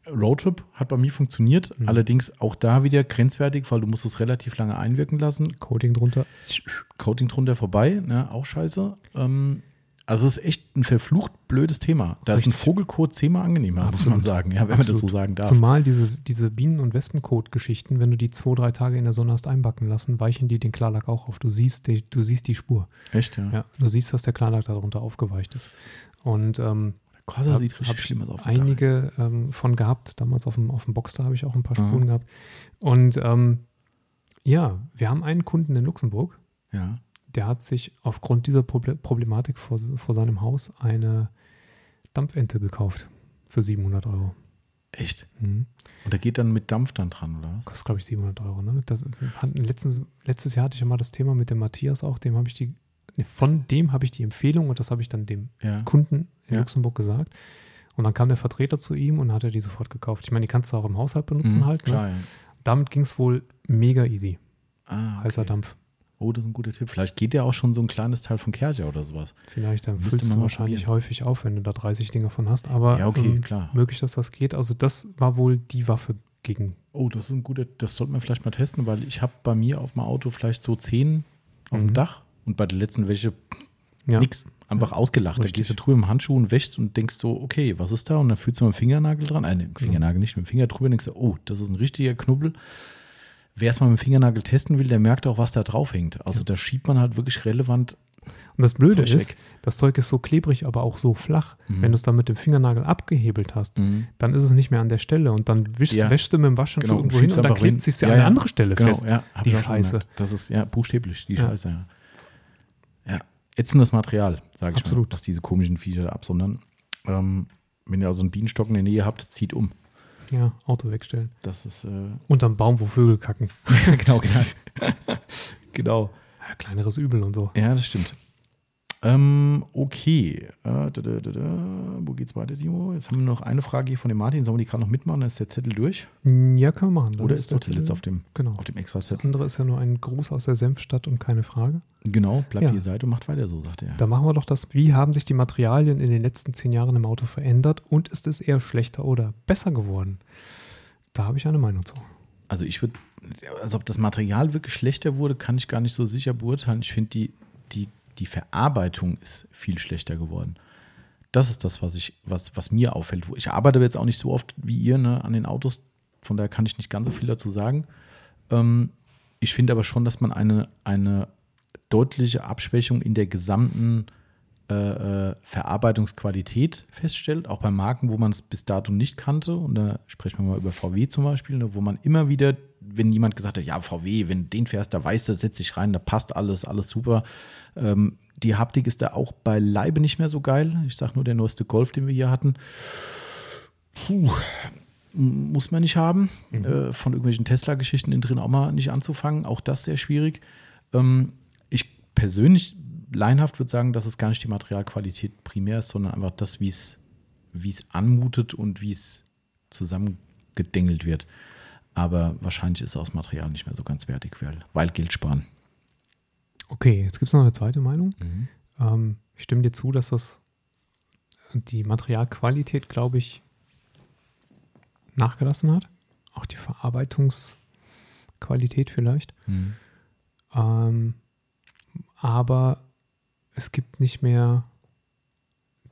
Roadtrip hat bei mir funktioniert, mhm. allerdings auch da wieder grenzwertig, weil du musst es relativ lange einwirken lassen. Coating drunter. Coating drunter vorbei, ne, auch scheiße. Ähm, also es ist echt ein verflucht blödes Thema. Da Richtig. ist ein Vogelkot zehnmal angenehmer, Absolut. muss man sagen, ja, wenn Absolut. man das so sagen darf. Zumal diese, diese Bienen- und Wespenkot-Geschichten, wenn du die zwei, drei Tage in der Sonne hast einbacken lassen, weichen die den Klarlack auch auf. Du siehst die, du siehst die Spur. Echt, ja? Ja, du siehst, dass der Klarlack darunter aufgeweicht ist. Und ähm, Corsa sieht richtig schlimm aus. Einige ähm, von gehabt, damals auf dem, auf dem Boxster habe ich auch ein paar Spuren mhm. gehabt. Und ähm, ja, wir haben einen Kunden in Luxemburg. Ja der hat sich aufgrund dieser Problematik vor, vor seinem Haus eine Dampfente gekauft für 700 Euro. Echt? Mhm. Und der geht dann mit Dampf dann dran, oder was? Kostet, glaube ich, 700 Euro. Ne? Das, letztens, letztes Jahr hatte ich ja mal das Thema mit dem Matthias auch, dem habe ich die, von dem habe ich die Empfehlung und das habe ich dann dem ja. Kunden in ja. Luxemburg gesagt. Und dann kam der Vertreter zu ihm und hat er die sofort gekauft. Ich meine, die kannst du auch im Haushalt benutzen mhm, halt. Ne? Klar, ja. Damit ging es wohl mega easy. Ah, okay. Heißer Dampf. Oh, das ist ein guter Tipp. Vielleicht geht ja auch schon so ein kleines Teil von Kercher oder sowas. Vielleicht, dann füllst du wahrscheinlich probieren. häufig auf, wenn du da 30 Dinger von hast. Aber ja, okay, ähm, klar. möglich, dass das geht. Also das war wohl die Waffe gegen. Oh, das ist ein guter, das sollte man vielleicht mal testen, weil ich habe bei mir auf dem Auto vielleicht so 10 auf mhm. dem Dach und bei der letzten Wäsche ja. nix. Einfach ja. ausgelacht. Richtig. Da gehst du drüber im Handschuh und wäschst und denkst so, okay, was ist da? Und dann fühlst du mit dem Fingernagel dran. Äh, ne, Fingernagel nicht, mit dem Finger drüber und denkst du, oh, das ist ein richtiger Knubbel wer es mal mit dem Fingernagel testen will, der merkt auch, was da drauf hängt. Also ja. da schiebt man halt wirklich relevant. Und das Blöde Zeug ist, weg. das Zeug ist so klebrig, aber auch so flach. Mhm. Wenn du es dann mit dem Fingernagel abgehebelt hast, mhm. dann ist es nicht mehr an der Stelle und dann wischst, ja. wäschst du mit dem Waschhandschuh genau, irgendwo hin und dann klebt es sich ja, an eine andere Stelle genau, fest. Ja, die Scheiße. Das ist ja buchstäblich, die Scheiße, ja. Ätzendes Material, sage ich Absolut. mal, dass diese komischen Viecher absondern. Ähm, wenn ihr also einen Bienenstock in der Nähe habt, zieht um. Ja, Auto wegstellen. Das ist. Äh Unterm Baum, wo Vögel kacken. genau, genau. genau. Ja, kleineres Übel und so. Ja, das stimmt. Ähm, okay. Äh, da, da, da, Wo geht's weiter, Timo? Jetzt haben wir noch eine Frage hier von dem Martin. Sollen wir die gerade noch mitmachen? Dann ist der Zettel durch. Ja, können wir machen. Dann Oder ist der Zettel jetzt auf dem, genau. auf dem extra Zettel? Das andere ist ja nur ein Gruß aus der Senfstadt und keine Frage. Genau, bleibt ja. wie ihr seid und macht weiter so, sagt er. Da machen wir doch das. Wie haben sich die Materialien in den letzten zehn Jahren im Auto verändert und ist es eher schlechter oder besser geworden? Da habe ich eine Meinung zu. Also ich würde, also ob das Material wirklich schlechter wurde, kann ich gar nicht so sicher beurteilen. Ich finde, die, die die Verarbeitung ist viel schlechter geworden. Das ist das, was, ich, was, was mir auffällt. Ich arbeite jetzt auch nicht so oft wie ihr ne, an den Autos, von daher kann ich nicht ganz so viel dazu sagen. Ähm, ich finde aber schon, dass man eine, eine deutliche Abschwächung in der gesamten äh, äh Verarbeitungsqualität feststellt, auch bei Marken, wo man es bis dato nicht kannte. Und da sprechen wir mal über VW zum Beispiel, ne, wo man immer wieder, wenn jemand gesagt hat, ja, VW, wenn du den fährst, da weißt du, setz dich rein, da passt alles, alles super. Ähm, die Haptik ist da auch beileibe nicht mehr so geil. Ich sage nur, der neueste Golf, den wir hier hatten, puh, muss man nicht haben. Mhm. Äh, von irgendwelchen Tesla-Geschichten in drin auch mal nicht anzufangen. Auch das sehr schwierig. Ähm, ich persönlich leinhaft würde sagen, dass es gar nicht die Materialqualität primär ist, sondern einfach das, wie es anmutet und wie es zusammengedengelt wird. Aber wahrscheinlich ist es aus Material nicht mehr so ganz wertig, weil, weil Geld sparen. Okay, jetzt gibt es noch eine zweite Meinung. Mhm. Ähm, ich stimme dir zu, dass das die Materialqualität, glaube ich, nachgelassen hat. Auch die Verarbeitungsqualität vielleicht. Mhm. Ähm, aber es gibt nicht mehr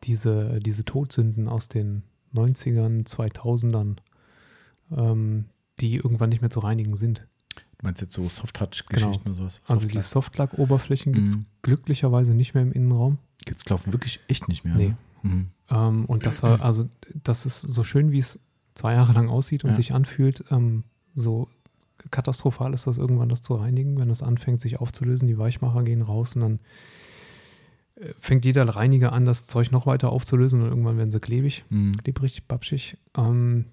diese, diese Todsünden aus den 90ern, 2000ern, ähm, die irgendwann nicht mehr zu reinigen sind. Du meinst jetzt so Soft-Touch-Geschichten genau. oder sowas? Soft also die Softlack-Oberflächen gibt es glücklicherweise nicht mehr im Innenraum. Jetzt glaube wirklich echt nicht mehr. Nee. Ne? Mhm. Ähm, und das war, also, das ist so schön, wie es zwei Jahre lang aussieht und ja. sich anfühlt, ähm, so katastrophal ist das irgendwann, das zu reinigen, wenn das anfängt, sich aufzulösen. Die Weichmacher gehen raus und dann fängt jeder Reiniger an, das Zeug noch weiter aufzulösen und irgendwann werden sie klebrig, mhm. klebrig, babschig. Ähm,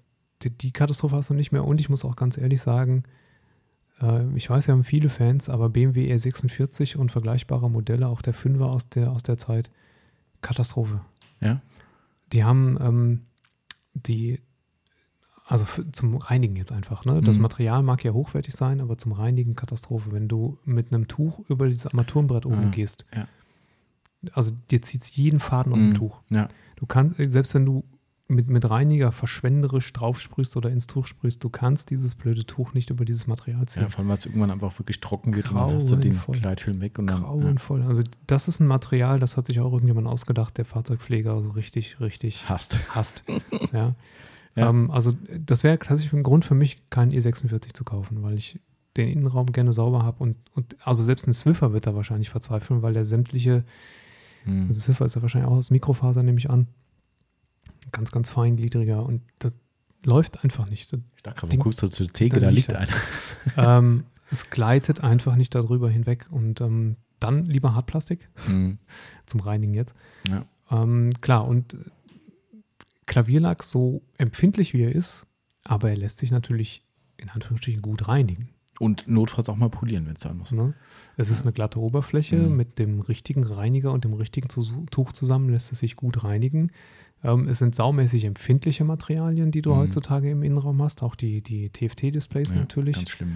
die, die, Katastrophe hast du nicht mehr. Und ich muss auch ganz ehrlich sagen, äh, ich weiß, wir haben viele Fans, aber BMW E46 und vergleichbare Modelle, auch der 5er aus der, aus der Zeit, Katastrophe. Ja. Die haben ähm, die, also für, zum Reinigen jetzt einfach, ne? Das mhm. Material mag ja hochwertig sein, aber zum Reinigen Katastrophe. Wenn du mit einem Tuch über dieses Armaturenbrett oben ah, gehst, ja. Also dir zieht jeden Faden aus mhm. dem Tuch. Ja. Du kannst, selbst wenn du mit, mit Reiniger verschwenderisch draufsprühst oder ins Tuch sprühst, du kannst dieses blöde Tuch nicht über dieses Material ziehen. Ja, vor allem, weil es irgendwann einfach wirklich trocken wird und dann hast du den Kleidfilm weg. Und dann, Grauenvoll. Ja. Also das ist ein Material, das hat sich auch irgendjemand ausgedacht, der Fahrzeugpfleger so richtig, richtig hasst. hasst. ja. ja. Ähm, also das wäre tatsächlich ein Grund für mich, keinen E46 zu kaufen, weil ich den Innenraum gerne sauber habe und, und also selbst ein Swiffer wird da wahrscheinlich verzweifeln, weil der sämtliche, hm. also Swiffer ist ja wahrscheinlich auch aus Mikrofaser, nehme ich an, ganz, ganz feingliedriger und das läuft einfach nicht. Ich dachte gerade, wo guckst du zur Theke, da liegt einer. ähm, es gleitet einfach nicht darüber hinweg und ähm, dann lieber Hartplastik mhm. zum Reinigen jetzt. Ja. Ähm, klar, und Klavierlack, so empfindlich wie er ist, aber er lässt sich natürlich in Anführungsstrichen gut reinigen. Und notfalls auch mal polieren, wenn es sein muss. Ne? Es ist eine glatte Oberfläche. Mhm. Mit dem richtigen Reiniger und dem richtigen Tuch zusammen lässt es sich gut reinigen. Ähm, es sind saumäßig empfindliche Materialien, die du mhm. heutzutage im Innenraum hast, auch die, die TFT-Displays ja, natürlich. Ganz schlimm,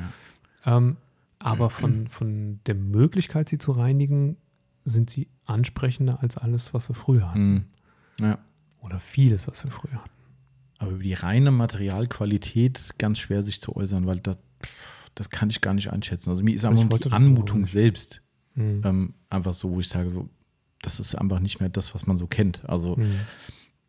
ja. Ähm, aber von, von der Möglichkeit, sie zu reinigen, sind sie ansprechender als alles, was wir früher hatten. Mhm. Ja. Oder vieles, was wir früher hatten. Aber über die reine Materialqualität ganz schwer sich zu äußern, weil das, das kann ich gar nicht einschätzen. Also mir ist einfach die Anmutung selbst mhm. ähm, einfach so, wo ich sage, so, das ist einfach nicht mehr das, was man so kennt. Also mhm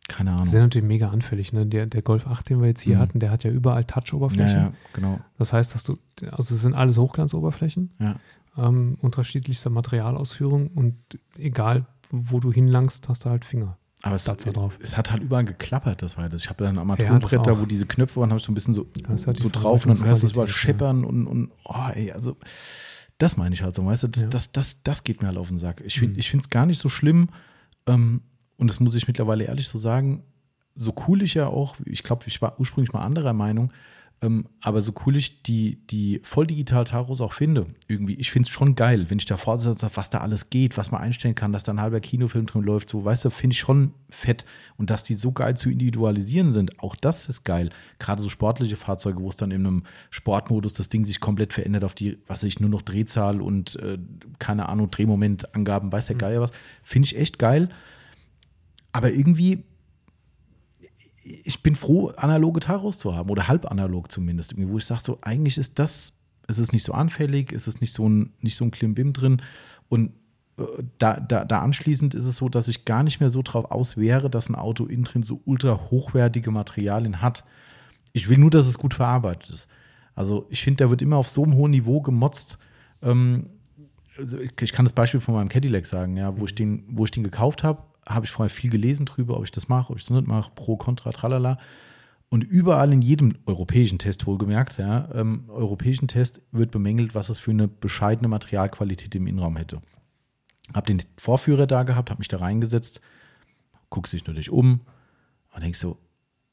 keine Ahnung. Die sind natürlich mega anfällig. Ne? Der, der Golf 8, den wir jetzt hier mhm. hatten, der hat ja überall Touch-Oberflächen. Ja, ja, genau. Das heißt, dass du, also es sind alles Hochglanzoberflächen, ja. ähm, unterschiedlichster Materialausführung und egal, wo du hinlangst, hast du halt Finger. Aber es, drauf. es hat halt überall geklappert, das war das. Ich habe dann Armaturenbrett ja, wo diese Knöpfe waren, habe ich so ein bisschen so, halt so drauf und dann hörst du es überall scheppern und, und oh, ey, also das meine ich halt so, weißt du, das, ja. das, das, das geht mir halt auf den Sack. Ich finde es mhm. gar nicht so schlimm, ähm, und das muss ich mittlerweile ehrlich so sagen, so cool ich ja auch, ich glaube, ich war ursprünglich mal anderer Meinung, aber so cool ich die, die Volldigital-Taros auch finde, irgendwie, ich finde es schon geil, wenn ich da vorsitze, was da alles geht, was man einstellen kann, dass da ein halber Kinofilm drin läuft, so, weißt du, finde ich schon fett. Und dass die so geil zu individualisieren sind, auch das ist geil. Gerade so sportliche Fahrzeuge, wo es dann in einem Sportmodus das Ding sich komplett verändert auf die, was ich, nur noch Drehzahl und, äh, keine Ahnung, Drehmomentangaben, weiß der mhm. Geier was, finde ich echt geil. Aber irgendwie, ich bin froh, analoge Taros zu haben oder halb analog zumindest, wo ich sage, so eigentlich ist das, es ist nicht so anfällig, es ist nicht so ein, nicht so ein Klimbim drin. Und äh, da, da, da anschließend ist es so, dass ich gar nicht mehr so drauf aus wäre, dass ein Auto innen drin so ultra hochwertige Materialien hat. Ich will nur, dass es gut verarbeitet ist. Also ich finde, da wird immer auf so einem hohen Niveau gemotzt. Ähm, also ich kann das Beispiel von meinem Cadillac sagen, ja, wo ich den, wo ich den gekauft habe, habe ich vorher viel gelesen drüber, ob ich das mache, ob ich das nicht mache, pro, contra, tralala. Und überall in jedem europäischen Test wohlgemerkt, ja, ähm, europäischen Test wird bemängelt, was es für eine bescheidene Materialqualität im Innenraum hätte. Habe den Vorführer da gehabt, habe mich da reingesetzt, guckst dich natürlich um und denkst so,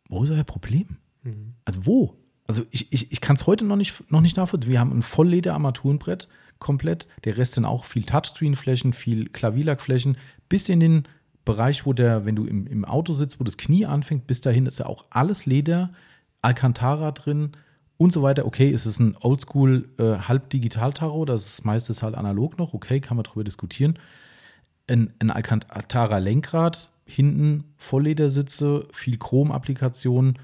wo ist euer Problem? Mhm. Also wo? Also ich, ich, ich kann es heute noch nicht, noch nicht nachvollziehen. Wir haben ein Vollleder-Armaturenbrett komplett, der Rest sind auch viel Touchscreen-Flächen, viel Klavierlackflächen, bis in den Bereich, wo der, wenn du im, im Auto sitzt, wo das Knie anfängt, bis dahin ist ja auch alles Leder, Alcantara drin und so weiter. Okay, ist es ein Oldschool äh, Halb-Digital-Tarot, das ist meistens halt analog noch, okay, kann man darüber diskutieren. Ein, ein Alcantara-Lenkrad, hinten Vollledersitze, viel Chrom-Applikationen.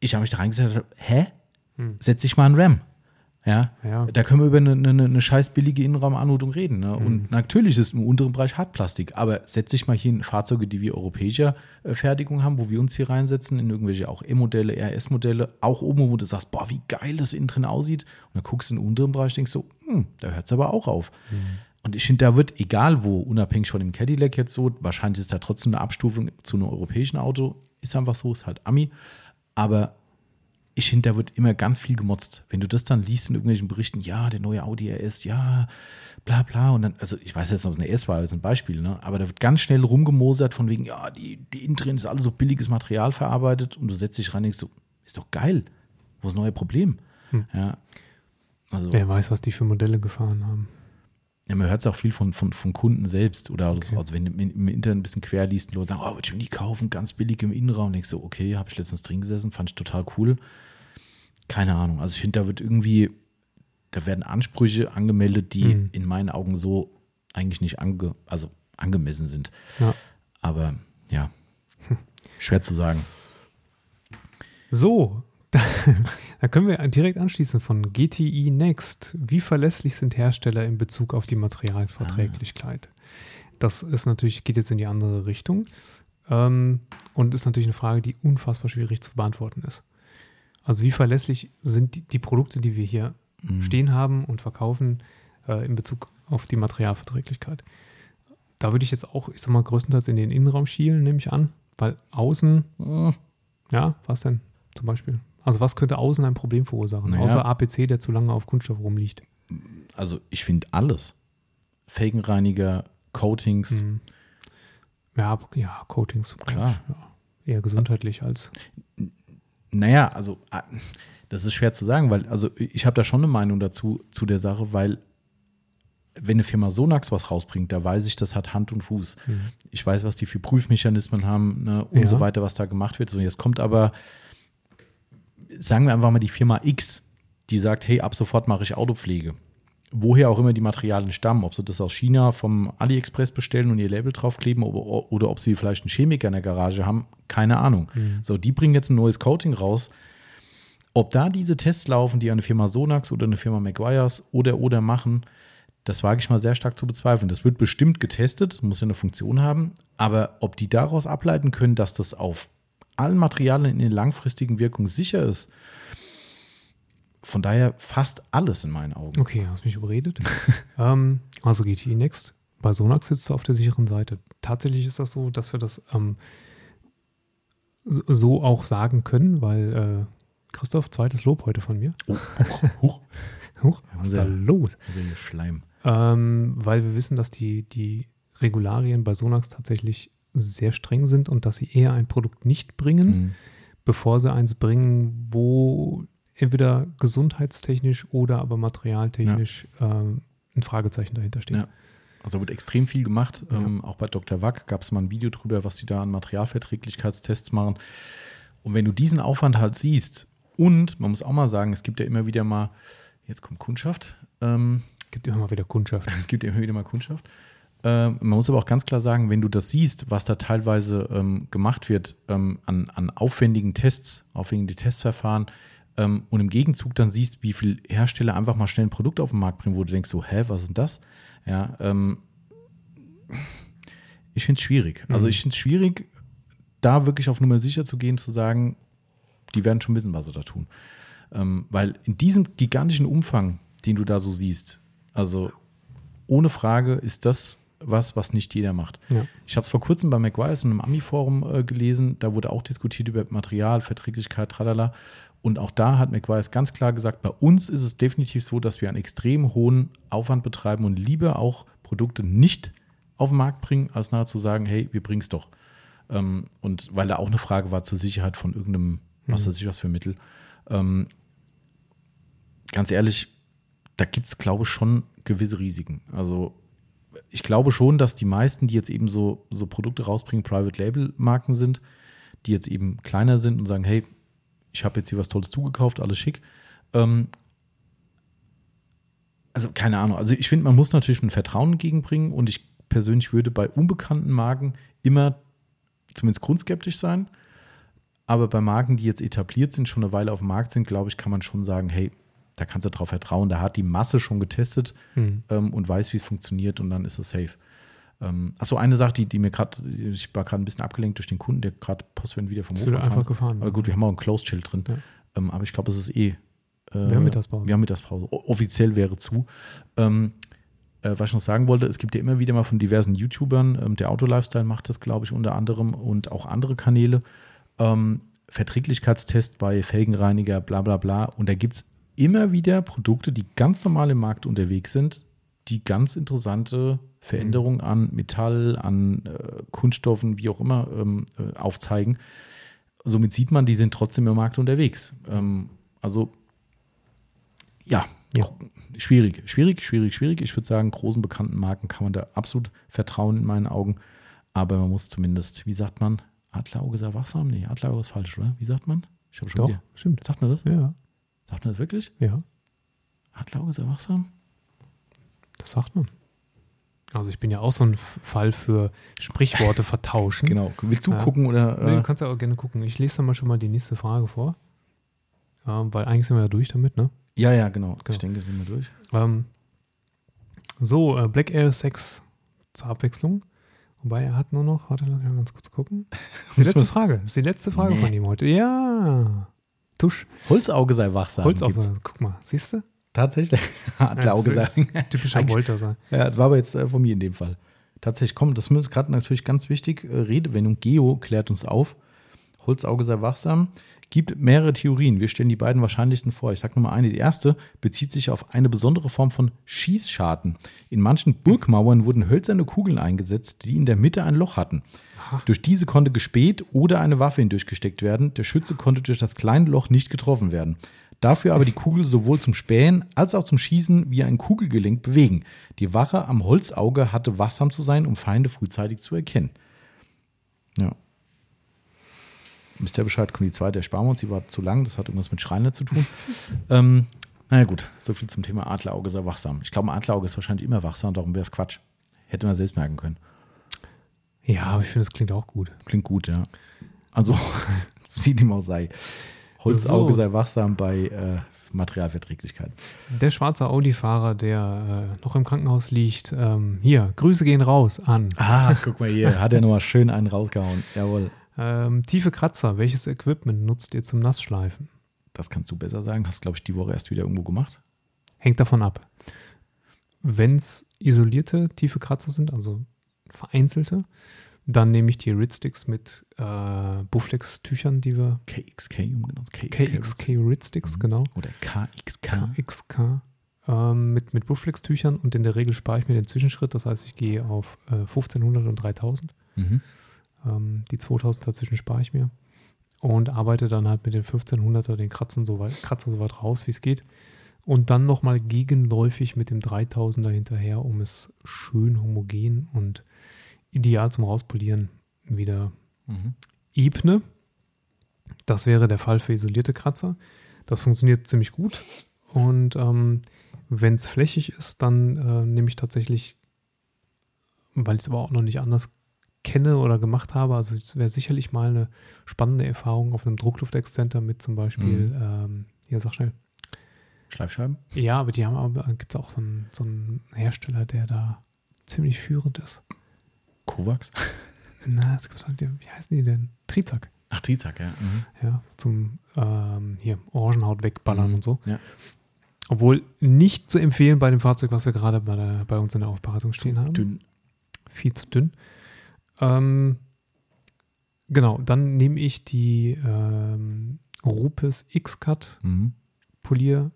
Ich habe mich da reingesetzt, hä? Hm. Setz dich mal ein RAM. Ja, ja, da können wir über eine, eine, eine scheiß billige Innenraumanmutung reden. Ne? Mhm. Und natürlich ist es im unteren Bereich Hartplastik, aber setz dich mal hier in Fahrzeuge, die wir europäischer äh, Fertigung haben, wo wir uns hier reinsetzen, in irgendwelche auch E-Modelle, RS-Modelle, auch oben, wo du sagst, boah, wie geil das innen drin aussieht. Und dann guckst du in den unteren Bereich, denkst du, hm, da hört es aber auch auf. Mhm. und ich finde, da wird, egal wo, unabhängig von dem Cadillac jetzt so, wahrscheinlich ist da trotzdem eine Abstufung zu einem europäischen Auto, ist einfach so, ist halt Ami. Aber ich finde, da wird immer ganz viel gemotzt. Wenn du das dann liest in irgendwelchen Berichten, ja, der neue Audi RS, ja, bla bla. Und dann, also ich weiß jetzt, ob es eine S war, das ist ein Beispiel, ne? Aber da wird ganz schnell rumgemosert von wegen, ja, die, die Innen ist alles so billiges Material verarbeitet und du setzt dich rein und denkst so, ist doch geil. Wo ist das neue Problem? Hm. Ja. Also, Wer weiß, was die für Modelle gefahren haben. Ja, man hört es auch viel von, von, von Kunden selbst oder okay. so, also wenn du im Internet ein bisschen quer liest, Leute sagen, oh, würde ich mir nie kaufen, ganz billig im Innenraum. Denkst du, okay, habe ich letztens drin gesessen, fand ich total cool. Keine Ahnung. Also ich finde, da wird irgendwie, da werden Ansprüche angemeldet, die mhm. in meinen Augen so eigentlich nicht ange, also angemessen sind. Ja. Aber ja, schwer zu sagen. So, da können wir direkt anschließen von GTI Next. Wie verlässlich sind Hersteller in Bezug auf die Materialverträglichkeit? Ah. Das ist natürlich, geht jetzt in die andere Richtung ähm, und ist natürlich eine Frage, die unfassbar schwierig zu beantworten ist. Also wie verlässlich sind die, die Produkte, die wir hier mhm. stehen haben und verkaufen äh, in Bezug auf die Materialverträglichkeit? Da würde ich jetzt auch, ich sag mal, größtenteils in den Innenraum schielen, nehme ich an, weil außen, mhm. ja, was denn zum Beispiel? Also was könnte außen ein Problem verursachen, naja. außer APC, der zu lange auf Kunststoff rumliegt? Also ich finde alles. Felgenreiniger, Coatings. Mhm. Ja, ja, Coatings. Klar. Ja, eher gesundheitlich als. Naja, also ah, das ist schwer zu sagen, weil, also ich habe da schon eine Meinung dazu, zu der Sache, weil wenn eine Firma Sonax was rausbringt, da weiß ich, das hat Hand und Fuß. Mhm. Ich weiß, was die für Prüfmechanismen haben ne, und ja. so weiter, was da gemacht wird. So, jetzt kommt aber sagen wir einfach mal die Firma X, die sagt, hey, ab sofort mache ich Autopflege. Woher auch immer die Materialien stammen, ob sie das aus China vom AliExpress bestellen und ihr Label draufkleben oder, oder ob sie vielleicht einen Chemiker in der Garage haben, keine Ahnung. Mhm. So, die bringen jetzt ein neues Coating raus. Ob da diese Tests laufen, die eine Firma Sonax oder eine Firma McGuire's oder oder machen, das wage ich mal sehr stark zu bezweifeln. Das wird bestimmt getestet, muss ja eine Funktion haben, aber ob die daraus ableiten können, dass das auf allen Materialien in der langfristigen Wirkung sicher ist. Von daher fast alles in meinen Augen. Okay, hast mich überredet. ähm, also GTI Next. Bei Sonax sitzt du auf der sicheren Seite. Tatsächlich ist das so, dass wir das ähm, so auch sagen können, weil äh, Christoph, zweites Lob heute von mir. Oh, huch. huch. Was ist da los? Schleim. Ähm, weil wir wissen, dass die, die Regularien bei Sonax tatsächlich sehr streng sind und dass sie eher ein Produkt nicht bringen, mhm. bevor sie eins bringen, wo entweder gesundheitstechnisch oder aber materialtechnisch ja. ähm, ein Fragezeichen dahinter steht. Ja. Also wird extrem viel gemacht. Ja. Ähm, auch bei Dr. Wack gab es mal ein Video drüber, was die da an Materialverträglichkeitstests machen. Und wenn du diesen Aufwand halt siehst, und man muss auch mal sagen, es gibt ja immer wieder mal, jetzt kommt Kundschaft. Ähm, es gibt immer mal wieder Kundschaft. Es gibt immer wieder mal Kundschaft. Ähm, man muss aber auch ganz klar sagen, wenn du das siehst, was da teilweise ähm, gemacht wird ähm, an, an aufwendigen Tests, aufwendige Testverfahren, ähm, und im Gegenzug dann siehst, wie viele Hersteller einfach mal schnell ein Produkt auf den Markt bringen, wo du denkst so, hä, was ist denn das? Ja, ähm, ich finde es schwierig. Also mhm. Also ich finde es schwierig, da wirklich auf Nummer sicher zu gehen, zu sagen, die werden schon wissen, was sie da tun. Ähm, weil in diesem gigantischen Umfang, den du da so siehst, also ohne Frage ist das was, was nicht jeder macht. Ja. Ich habe es vor kurzem bei McGuire's in einem Ami-Forum äh, gelesen, da wurde auch diskutiert über Material, Verträglichkeit, tralala. Und auch da hat McGuire's ganz klar gesagt, bei uns ist es definitiv so, dass wir einen extrem hohen Aufwand betreiben und lieber auch Produkte nicht auf den Markt bringen, als nachher zu sagen, hey, wir bringen es doch. Ähm, und weil da auch eine Frage war zur Sicherheit von irgendeinem, was mhm. weiß ich was für Mittel. Ähm, ganz ehrlich, da gibt es, glaube ich, schon gewisse Risiken. Also ich glaube schon, dass die meisten, die jetzt eben so, so Produkte rausbringen, Private Label Marken sind, die jetzt eben kleiner sind und sagen, hey, ich habe jetzt hier was Tolles zugekauft, alles schick. Ähm, also keine Ahnung. Also ich finde, man muss natürlich ein Vertrauen entgegenbringen und ich persönlich würde bei unbekannten Marken immer zumindest grundskeptisch sein. Aber bei Marken, die jetzt etabliert sind, schon eine Weile auf dem Markt sind, glaube ich, kann man schon sagen, hey, da kannst du darauf vertrauen. Da hat die Masse schon getestet mhm. ähm, und weiß, wie es funktioniert und dann ist es safe. Ähm, achso, eine Sache, die, die mir gerade, ich war gerade ein bisschen abgelenkt durch den Kunden, der gerade Postwend wieder vom Hof gefahren einfach gefahren. Aber gut, wir haben auch ein Closed-Schild drin. Ja. Ähm, aber ich glaube, es ist eh. Äh, wir haben Mittagspause. Wir haben Mittagspause. O offiziell wäre zu. Ähm, äh, was ich noch sagen wollte, es gibt ja immer wieder mal von diversen YouTubern, ähm, der Auto-Lifestyle macht das, glaube ich, unter anderem und auch andere Kanäle, ähm, Verträglichkeitstest bei Felgenreiniger, bla bla bla. Und da gibt es immer wieder Produkte, die ganz normal im Markt unterwegs sind, die ganz interessante Veränderungen an Metall, an äh, Kunststoffen, wie auch immer, ähm, äh, aufzeigen. Somit sieht man, die sind trotzdem im Markt unterwegs. Ähm, also ja, ja, schwierig, schwierig, schwierig, schwierig. Ich würde sagen, großen bekannten Marken kann man da absolut vertrauen in meinen Augen. Aber man muss zumindest, wie sagt man, Adlerauge sei wachsam? Nee, Adlerauge ist falsch, oder? Wie sagt man? Ich habe schon Doch, wieder. stimmt. Sagt man das? Ja. Sagt man das wirklich? Ja. Adlerauge sei wachsam? Das sagt man. Also ich bin ja auch so ein Fall für Sprichworte vertauschen. genau. Willst du ja. gucken oder? Nee, du äh? kannst ja auch gerne gucken. Ich lese dann mal schon mal die nächste Frage vor. Ja, weil eigentlich sind wir ja durch damit, ne? Ja, ja, genau. genau. Ich denke, sind wir durch. Ähm, so, äh, Black Air 6 zur Abwechslung. Wobei er hat nur noch, warte, lass mich ganz kurz gucken. Das ist die letzte Frage. Das ist die letzte Frage nee. von ihm heute. Ja. Tusch. Holzauge sei wachsam. Holzauge, sei, guck mal, siehst du? Tatsächlich. Adlerauge ja, sagen. Typischer Wolter sein. Ja, das war aber jetzt äh, von mir in dem Fall. Tatsächlich, komm, das ist gerade natürlich ganz wichtig. Äh, Redewendung Geo klärt uns auf. Holzauge sei wachsam gibt mehrere Theorien. Wir stellen die beiden wahrscheinlichsten vor. Ich sage nur mal eine. Die erste bezieht sich auf eine besondere Form von Schießscharten. In manchen Burgmauern wurden hölzerne Kugeln eingesetzt, die in der Mitte ein Loch hatten. Aha. Durch diese konnte gespäht oder eine Waffe hindurchgesteckt werden. Der Schütze konnte durch das kleine Loch nicht getroffen werden. Dafür aber die Kugel sowohl zum Spähen als auch zum Schießen wie ein Kugelgelenk bewegen. Die Wache am Holzauge hatte wachsam zu sein, um Feinde frühzeitig zu erkennen. Ja. Ihr Bescheid, kommt die zweite, ersparen wir uns, die war zu lang, das hat irgendwas mit Schreiner zu tun. ähm, naja, gut, so viel zum Thema Adlerauge sei wachsam. Ich glaube, ein Adlerauge ist wahrscheinlich immer wachsam, darum wäre es Quatsch. Hätte man selbst merken können. Ja, aber ich finde, es klingt auch gut. Klingt gut, ja. Also, sieht ihm auch sei. Holzauge so. sei wachsam bei äh, Materialverträglichkeit. Der schwarze Audi-Fahrer, der äh, noch im Krankenhaus liegt, ähm, hier, Grüße gehen raus an. Ah, guck mal hier, hat er nochmal schön einen rausgehauen. Jawohl. Ähm, tiefe Kratzer, welches Equipment nutzt ihr zum Nassschleifen? Das kannst du besser sagen. Hast, glaube ich, die Woche erst wieder irgendwo gemacht. Hängt davon ab. Wenn es isolierte tiefe Kratzer sind, also vereinzelte, dann nehme ich die Ridsticks mit äh, Buflex-Tüchern, die wir. KXK, genau. KXK Ridsticks, mhm. genau. Oder KXK. KXK. Ähm, mit, mit Buflex-Tüchern und in der Regel spare ich mir den Zwischenschritt. Das heißt, ich gehe auf äh, 1500 und 3000. Mhm. Ähm, die 2000 dazwischen spare ich mir und arbeite dann halt mit den 1500er den Kratzen so weit, Kratzer so weit raus, wie es geht. Und dann nochmal gegenläufig mit dem 3000er hinterher, um es schön homogen und ideal zum Rauspolieren wieder mhm. ebne. Das wäre der Fall für isolierte Kratzer. Das funktioniert ziemlich gut. Und ähm, wenn es flächig ist, dann äh, nehme ich tatsächlich, weil ich es aber auch noch nicht anders kenne oder gemacht habe. Also es wäre sicherlich mal eine spannende Erfahrung auf einem Druckluftexzenter mit zum Beispiel, mhm. ähm, hier sag schnell. Schleifscheiben? Ja, aber die haben aber, gibt es auch so einen, so einen Hersteller, der da ziemlich führend ist. Kovacs? Na, es gibt, wie heißen die denn? Trizak. Ach, Trizak, ja. Mhm. Ja, zum ähm, hier Orangenhaut wegballern mhm. und so. Ja. Obwohl nicht zu empfehlen bei dem Fahrzeug, was wir gerade bei, bei uns in der Aufbereitung stehen haben. Dünn. Viel zu dünn. Ähm, genau, dann nehme ich die ähm, Rupes X-Cut mhm. Polier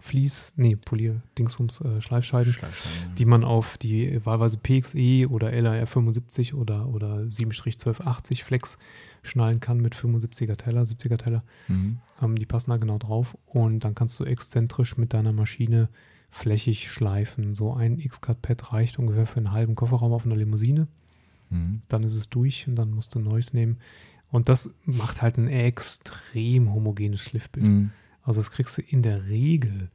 Vlies, nee, Polier, Dingsbums, äh, Schleifscheiben, Schleifscheiben die man auf die wahlweise PXE oder LAR 75 oder, oder 7-1280 Flex schnallen kann mit 75er Teller, 70er Teller. Mhm. Ähm, die passen da genau drauf und dann kannst du exzentrisch mit deiner Maschine flächig schleifen. So ein X-Cut-Pad reicht ungefähr für einen halben Kofferraum auf einer Limousine. Mhm. Dann ist es durch und dann musst du ein neues nehmen. Und das macht halt ein extrem homogenes Schliffbild. Mhm. Also das kriegst du in der Regel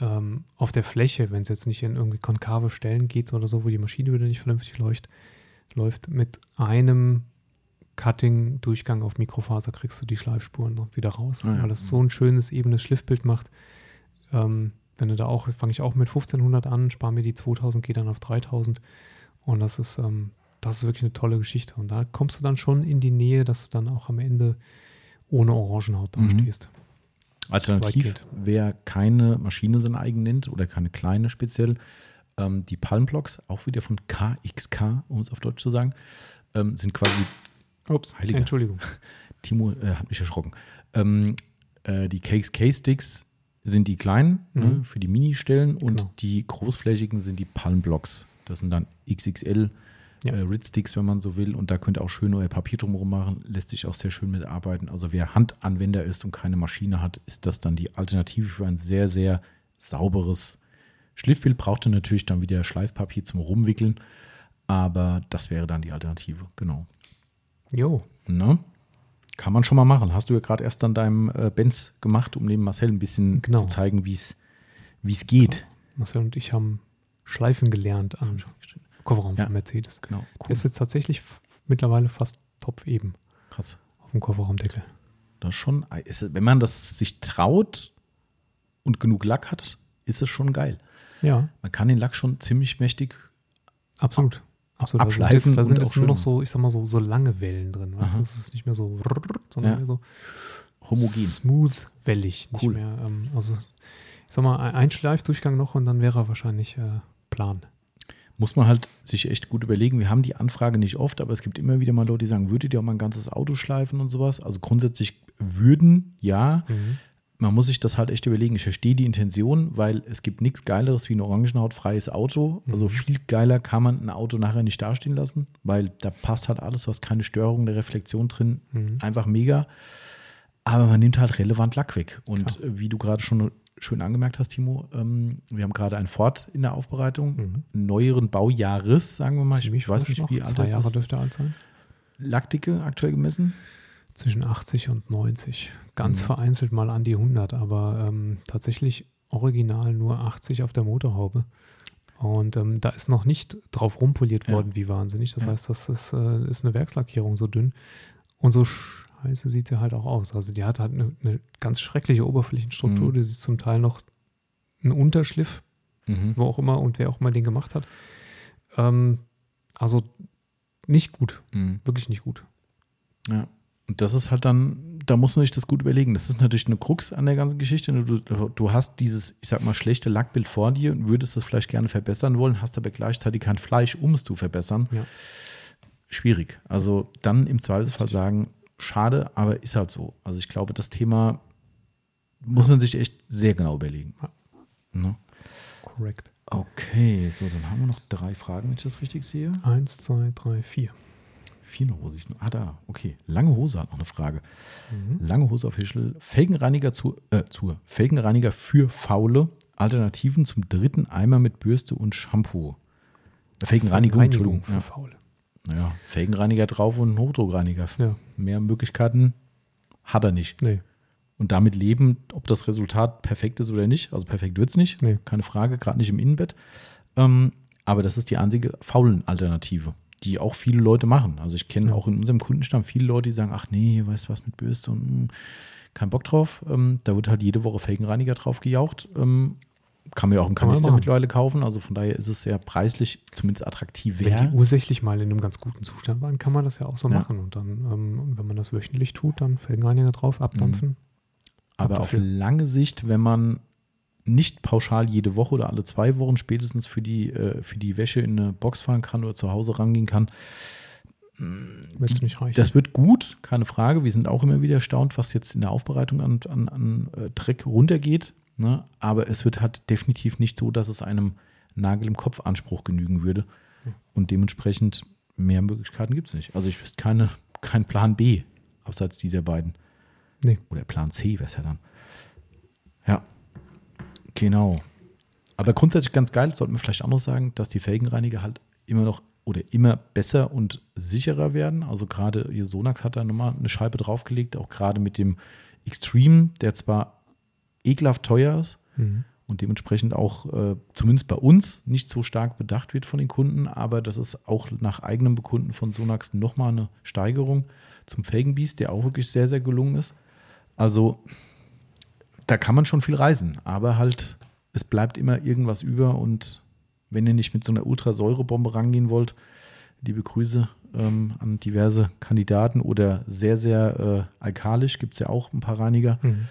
ähm, auf der Fläche, wenn es jetzt nicht in irgendwie konkave Stellen geht oder so, wo die Maschine wieder nicht vernünftig läuft, läuft mit einem Cutting-Durchgang auf Mikrofaser kriegst du die Schleifspuren noch wieder raus, ah, ja. weil das so ein schönes, ebenes Schliffbild macht. Ähm, wenn du da auch, fange ich auch mit 1500 an, spare mir die 2000, gehe dann auf 3000 und das ist ähm, das ist wirklich eine tolle Geschichte. Und da kommst du dann schon in die Nähe, dass du dann auch am Ende ohne Orangenhaut da mhm. Alternativ, wer keine Maschine sein eigen nennt oder keine kleine speziell, ähm, die Palmblocks, auch wieder von KXK, um es auf Deutsch zu sagen, ähm, sind quasi. Ups, Heiliger. Entschuldigung. Timo äh, hat mich erschrocken. Ähm, äh, die KXK-Sticks sind die kleinen ne, mhm. ne, für die Mini-Stellen und genau. die großflächigen sind die Palmblogs. Das sind dann XXL ja. äh, Rid-Sticks, wenn man so will. Und da könnt ihr auch schön euer Papier drumherum machen. Lässt sich auch sehr schön mitarbeiten. Also wer Handanwender ist und keine Maschine hat, ist das dann die Alternative für ein sehr, sehr sauberes Schliffbild. Braucht ihr natürlich dann wieder Schleifpapier zum Rumwickeln. Aber das wäre dann die Alternative, genau. Jo. Ne? Kann man schon mal machen. Hast du ja gerade erst an deinem äh, Benz gemacht, um neben Marcel ein bisschen genau. zu zeigen, wie es geht. Genau. Marcel und ich haben Schleifen gelernt am Kofferraum ja, von Mercedes. Genau. Cool. Der ist jetzt tatsächlich mittlerweile fast topf eben. Krass. Auf dem Kofferraumdeckel. Das schon, ist, wenn man das sich traut und genug Lack hat, ist es schon geil. Ja. Man kann den Lack schon ziemlich mächtig Absolut. Absolut. abschleifen. Da sind jetzt nur noch so, ich sag mal so, so lange Wellen drin. Weißt du? Es ist nicht mehr so, sondern ja. mehr so homogen. Smooth, wellig. Nicht cool. mehr. Ähm, also, ich sag mal, ein Schleifdurchgang noch und dann wäre er wahrscheinlich äh, plan. Muss man halt sich echt gut überlegen. Wir haben die Anfrage nicht oft, aber es gibt immer wieder mal Leute, die sagen, würdet ihr auch mal ein ganzes Auto schleifen und sowas? Also grundsätzlich würden, ja. Mhm man muss sich das halt echt überlegen. Ich verstehe die Intention, weil es gibt nichts Geileres wie ein orangenhautfreies Auto. Also mhm. viel geiler kann man ein Auto nachher nicht dastehen lassen, weil da passt halt alles, was keine Störung der Reflexion drin. Mhm. Einfach mega. Aber man nimmt halt relevant Lack weg. Und Klar. wie du gerade schon schön angemerkt hast, Timo, ähm, wir haben gerade ein Ford in der Aufbereitung, mhm. neueren Baujahres, sagen wir mal. Ziemlich ich weiß nicht, wie alt Zwei Jahre dürfte alt sein. Lackdicke aktuell gemessen? Zwischen 80 und 90. Ganz mhm. vereinzelt mal an die 100, aber ähm, tatsächlich original nur 80 auf der Motorhaube. Und ähm, da ist noch nicht drauf rumpoliert worden, ja. wie wahnsinnig. Das ja. heißt, das ist, äh, ist eine Werkslackierung so dünn. Und so scheiße sieht sie halt auch aus. Also die hat halt eine, eine ganz schreckliche Oberflächenstruktur. Mhm. Die ist zum Teil noch ein Unterschliff, mhm. wo auch immer und wer auch immer den gemacht hat. Ähm, also nicht gut. Mhm. Wirklich nicht gut. Ja. Und das ist halt dann, da muss man sich das gut überlegen. Das ist natürlich eine Krux an der ganzen Geschichte. Du, du hast dieses, ich sag mal, schlechte Lackbild vor dir und würdest das vielleicht gerne verbessern wollen, hast aber gleichzeitig kein Fleisch, um es zu verbessern. Ja. Schwierig. Also dann im Zweifelsfall sagen, schade, aber ist halt so. Also ich glaube, das Thema muss man sich echt sehr genau überlegen. Ne? Korrekt. Okay, so, dann haben wir noch drei Fragen, wenn ich das richtig sehe. Eins, zwei, drei, vier vier Hose. Ah, da, okay. Lange Hose hat noch eine Frage. Mhm. Lange Hose Official. Felgenreiniger zu, äh, zur Felgenreiniger für Faule. Alternativen zum dritten Eimer mit Bürste und Shampoo. Felgenreinigung, Entschuldigung. Für ja. Faule. Naja, Felgenreiniger drauf und ein Hochdruckreiniger. Ja. Mehr Möglichkeiten hat er nicht. Nee. Und damit leben, ob das Resultat perfekt ist oder nicht. Also perfekt wird es nicht. Nee. Keine Frage, gerade nicht im Innenbett. Ähm, aber das ist die einzige faulen Alternative die auch viele Leute machen. Also ich kenne ja. auch in unserem Kundenstamm viele Leute, die sagen, ach nee, weißt du was mit Bürste und mh, hm, kein Bock drauf. Ähm, da wird halt jede Woche Felgenreiniger drauf gejaucht. Ähm, kann man ja auch im Kanister mittlerweile kaufen. Also von daher ist es sehr preislich, zumindest attraktiv Wenn die ursächlich mal in einem ganz guten Zustand waren, kann man das ja auch so ja. machen. Und dann, ähm, wenn man das wöchentlich tut, dann Felgenreiniger drauf, abdampfen. Mhm. Aber auf lange Sicht, wenn man nicht pauschal jede Woche oder alle zwei Wochen spätestens für die, äh, für die Wäsche in eine Box fahren kann oder zu Hause rangehen kann. Die, nicht reichen. Das wird gut, keine Frage. Wir sind auch immer wieder erstaunt, was jetzt in der Aufbereitung an, an, an äh, Dreck runtergeht. Ne? Aber es wird halt definitiv nicht so, dass es einem Nagel im Kopf Anspruch genügen würde. Und dementsprechend mehr Möglichkeiten gibt es nicht. Also ich wüsste keine, kein Plan B abseits dieser beiden. Nee. Oder Plan C wäre es ja dann. Ja. Genau. Aber grundsätzlich ganz geil, sollten wir vielleicht auch noch sagen, dass die Felgenreiniger halt immer noch oder immer besser und sicherer werden. Also gerade hier Sonax hat da nochmal eine Scheibe draufgelegt, auch gerade mit dem Extreme, der zwar ekelhaft teuer ist mhm. und dementsprechend auch äh, zumindest bei uns nicht so stark bedacht wird von den Kunden, aber das ist auch nach eigenem Bekunden von Sonax nochmal eine Steigerung zum Felgenbiest, der auch wirklich sehr, sehr gelungen ist. Also da kann man schon viel reisen, aber halt, es bleibt immer irgendwas über und wenn ihr nicht mit so einer Ultrasäurebombe rangehen wollt, liebe Grüße ähm, an diverse Kandidaten oder sehr, sehr äh, alkalisch, gibt es ja auch ein paar Reiniger. Mhm.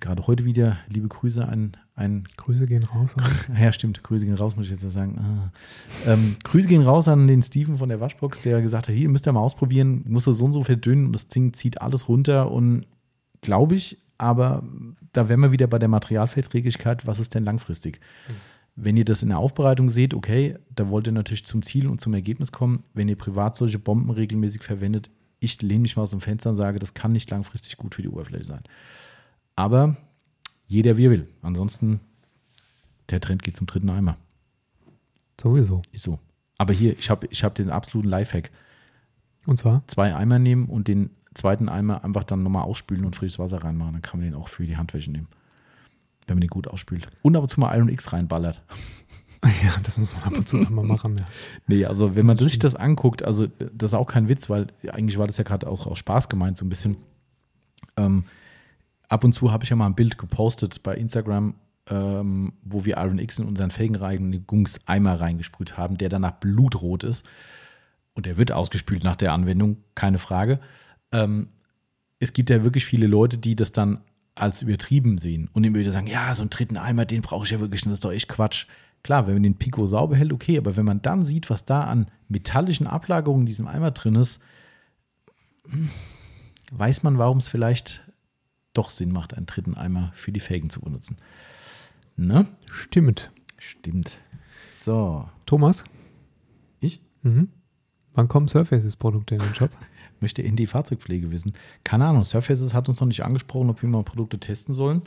Gerade heute wieder, liebe Grüße an ein Grüße gehen raus. ja, stimmt, Grüße gehen raus, muss ich jetzt sagen. Ah. Ähm, Grüße gehen raus an den Steven von der Waschbox, der gesagt hat, hier müsst ihr mal ausprobieren, muss er so und so verdünnen und das Ding zieht alles runter und glaube ich, aber da wären wir wieder bei der Materialverträglichkeit, was ist denn langfristig? Mhm. Wenn ihr das in der Aufbereitung seht, okay, da wollt ihr natürlich zum Ziel und zum Ergebnis kommen. Wenn ihr privat solche Bomben regelmäßig verwendet, ich lehne mich mal aus dem Fenster und sage, das kann nicht langfristig gut für die Oberfläche sein. Aber jeder wie er will. Ansonsten, der Trend geht zum dritten Eimer. Sowieso. Ist so. Aber hier, ich habe ich hab den absoluten Lifehack. Und zwar? Zwei Eimer nehmen und den zweiten Eimer einfach dann nochmal ausspülen und frisches Wasser reinmachen. Dann kann man den auch für die Handwäsche nehmen. Wenn man den gut ausspült. Und ab und zu mal Iron X reinballert. Ja, das muss man ab und zu mal machen. Ja. Nee, also wenn man sich das anguckt, also das ist auch kein Witz, weil eigentlich war das ja gerade auch aus Spaß gemeint, so ein bisschen. Ähm, ab und zu habe ich ja mal ein Bild gepostet bei Instagram, ähm, wo wir Iron X in unseren Felgenreinigungseimer reingesprüht haben, der danach blutrot ist. Und der wird ausgespült nach der Anwendung, keine Frage. Ähm, es gibt ja wirklich viele Leute, die das dann als übertrieben sehen und immer wieder sagen, ja, so einen dritten Eimer, den brauche ich ja wirklich, das ist doch echt Quatsch. Klar, wenn man den Pico sauber hält, okay, aber wenn man dann sieht, was da an metallischen Ablagerungen in diesem Eimer drin ist, hm, weiß man, warum es vielleicht doch Sinn macht, einen dritten Eimer für die Felgen zu benutzen. Ne? Stimmt. Stimmt. So. Thomas? Ich? Mhm. Wann kommen Surfaces-Produkte in den Shop? Möchte in die Fahrzeugpflege wissen. Keine Ahnung, Surfaces hat uns noch nicht angesprochen, ob wir mal Produkte testen sollen.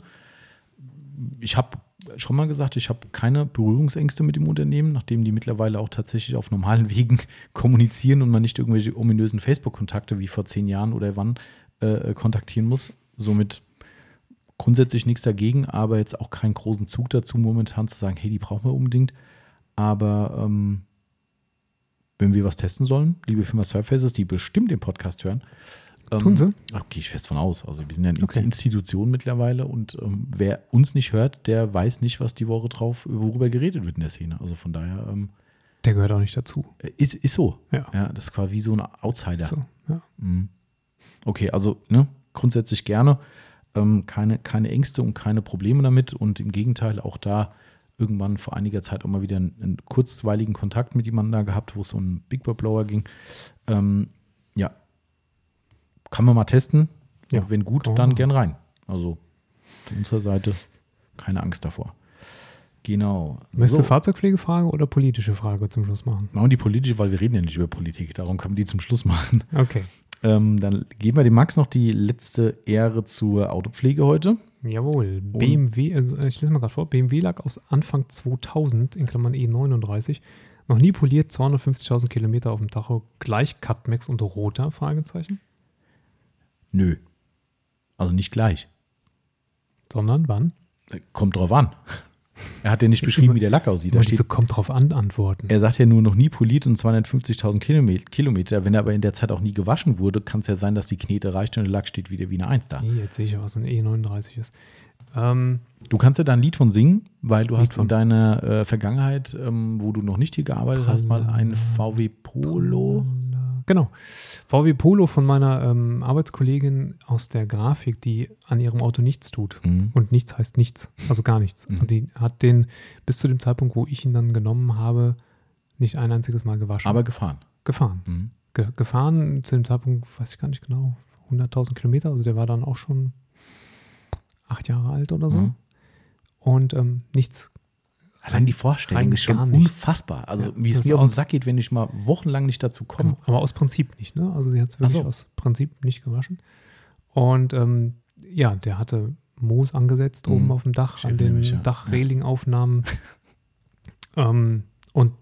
Ich habe schon mal gesagt, ich habe keine Berührungsängste mit dem Unternehmen, nachdem die mittlerweile auch tatsächlich auf normalen Wegen kommunizieren und man nicht irgendwelche ominösen Facebook-Kontakte wie vor zehn Jahren oder wann äh, kontaktieren muss. Somit grundsätzlich nichts dagegen, aber jetzt auch keinen großen Zug dazu, momentan zu sagen, hey, die brauchen wir unbedingt. Aber ähm, wenn wir was testen sollen, liebe Firma Surfaces, die bestimmt den Podcast hören. Ähm, Tun sie? Okay, ich fest von aus. Also wir sind ja eine okay. Institution mittlerweile und ähm, wer uns nicht hört, der weiß nicht, was die Woche drauf, worüber geredet wird in der Szene. Also von daher. Ähm, der gehört auch nicht dazu. Äh, ist, ist so. Ja. ja. Das ist quasi wie so ein Outsider. So, ja. Mhm. Okay, also ne, grundsätzlich gerne. Ähm, keine, keine Ängste und keine Probleme damit. Und im Gegenteil, auch da irgendwann vor einiger Zeit auch mal wieder einen, einen kurzweiligen Kontakt mit jemandem da gehabt, wo es so um Big Boy Blower ging. Ähm, ja, kann man mal testen. Ja, wenn gut, dann gern rein. Also von unserer Seite keine Angst davor. Genau. Möchtest so. Fahrzeugpflegefrage oder politische Frage zum Schluss machen? Machen die politische, weil wir reden ja nicht über Politik. Darum kann man die zum Schluss machen. Okay. Ähm, dann geben wir dem Max noch die letzte Ehre zur Autopflege heute. Jawohl, BMW, also ich lese mal gerade vor, BMW lag aus Anfang 2000, in Klammern E39, noch nie poliert, 250.000 Kilometer auf dem Tacho, gleich Cutmax und roter, Fragezeichen? Nö. Also nicht gleich. Sondern wann? Kommt drauf an. Er hat ja nicht beschrieben, wie der Lack aussieht. Da steht, so kommt drauf an, Antworten. Er sagt ja nur noch nie poliert und 250.000 Kilometer. Wenn er aber in der Zeit auch nie gewaschen wurde, kann es ja sein, dass die Knete reicht und der Lack steht wieder wie eine Eins da. Nee, jetzt sehe ich ja, was ein E39 ist. Ähm, du kannst ja da ein Lied von singen, weil du Lied hast in deiner äh, Vergangenheit, ähm, wo du noch nicht hier gearbeitet Prall hast, mal ein VW Polo. Prall Genau. VW Polo von meiner ähm, Arbeitskollegin aus der Grafik, die an ihrem Auto nichts tut. Mhm. Und nichts heißt nichts, also gar nichts. Mhm. Und die hat den bis zu dem Zeitpunkt, wo ich ihn dann genommen habe, nicht ein einziges Mal gewaschen. Aber gefahren. Gefahren. Mhm. Ge gefahren zu dem Zeitpunkt, weiß ich gar nicht genau, 100.000 Kilometer. Also der war dann auch schon acht Jahre alt oder so. Mhm. Und ähm, nichts Allein die Vorstellung ist schon unfassbar. Also, ja, wie es mir auf den Sack geht, wenn ich mal wochenlang nicht dazu komme. Genau, aber aus Prinzip nicht, ne? Also, sie hat es wirklich so. aus Prinzip nicht gewaschen. Und ähm, ja, der hatte Moos angesetzt oben mhm. auf dem Dach, ich an den ja. Dachrelingaufnahmen. ähm, und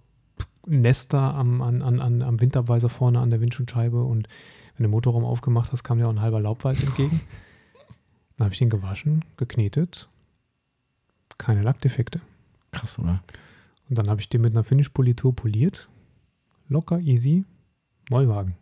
Nester am, an, an, am Winterweiser vorne an der Windschutzscheibe. Und wenn du den Motorraum aufgemacht hast, kam ja auch ein halber Laubwald entgegen. Dann habe ich den gewaschen, geknetet. Keine Lackdefekte. Krass, oder? Und dann habe ich den mit einer Finish-Politur poliert. Locker, easy. Neuwagen.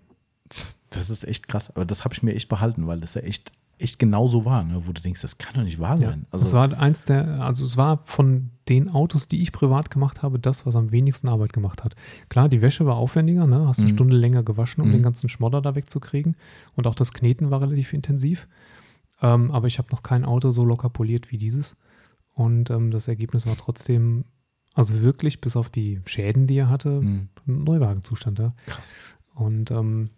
Das ist echt krass. Aber das habe ich mir echt behalten, weil das ja echt, echt genau so war, ne? wo du denkst, das kann doch nicht wahr sein. Ja, also, das war eins der, also es war von den Autos, die ich privat gemacht habe, das, was am wenigsten Arbeit gemacht hat. Klar, die Wäsche war aufwendiger, ne? hast eine mhm. Stunde länger gewaschen, um mhm. den ganzen Schmodder da wegzukriegen. Und auch das Kneten war relativ intensiv. Ähm, aber ich habe noch kein Auto so locker poliert wie dieses. Und ähm, das Ergebnis war trotzdem, also wirklich bis auf die Schäden, die er hatte, mhm. ein Neuwagenzustand da. Krass. Und ähm,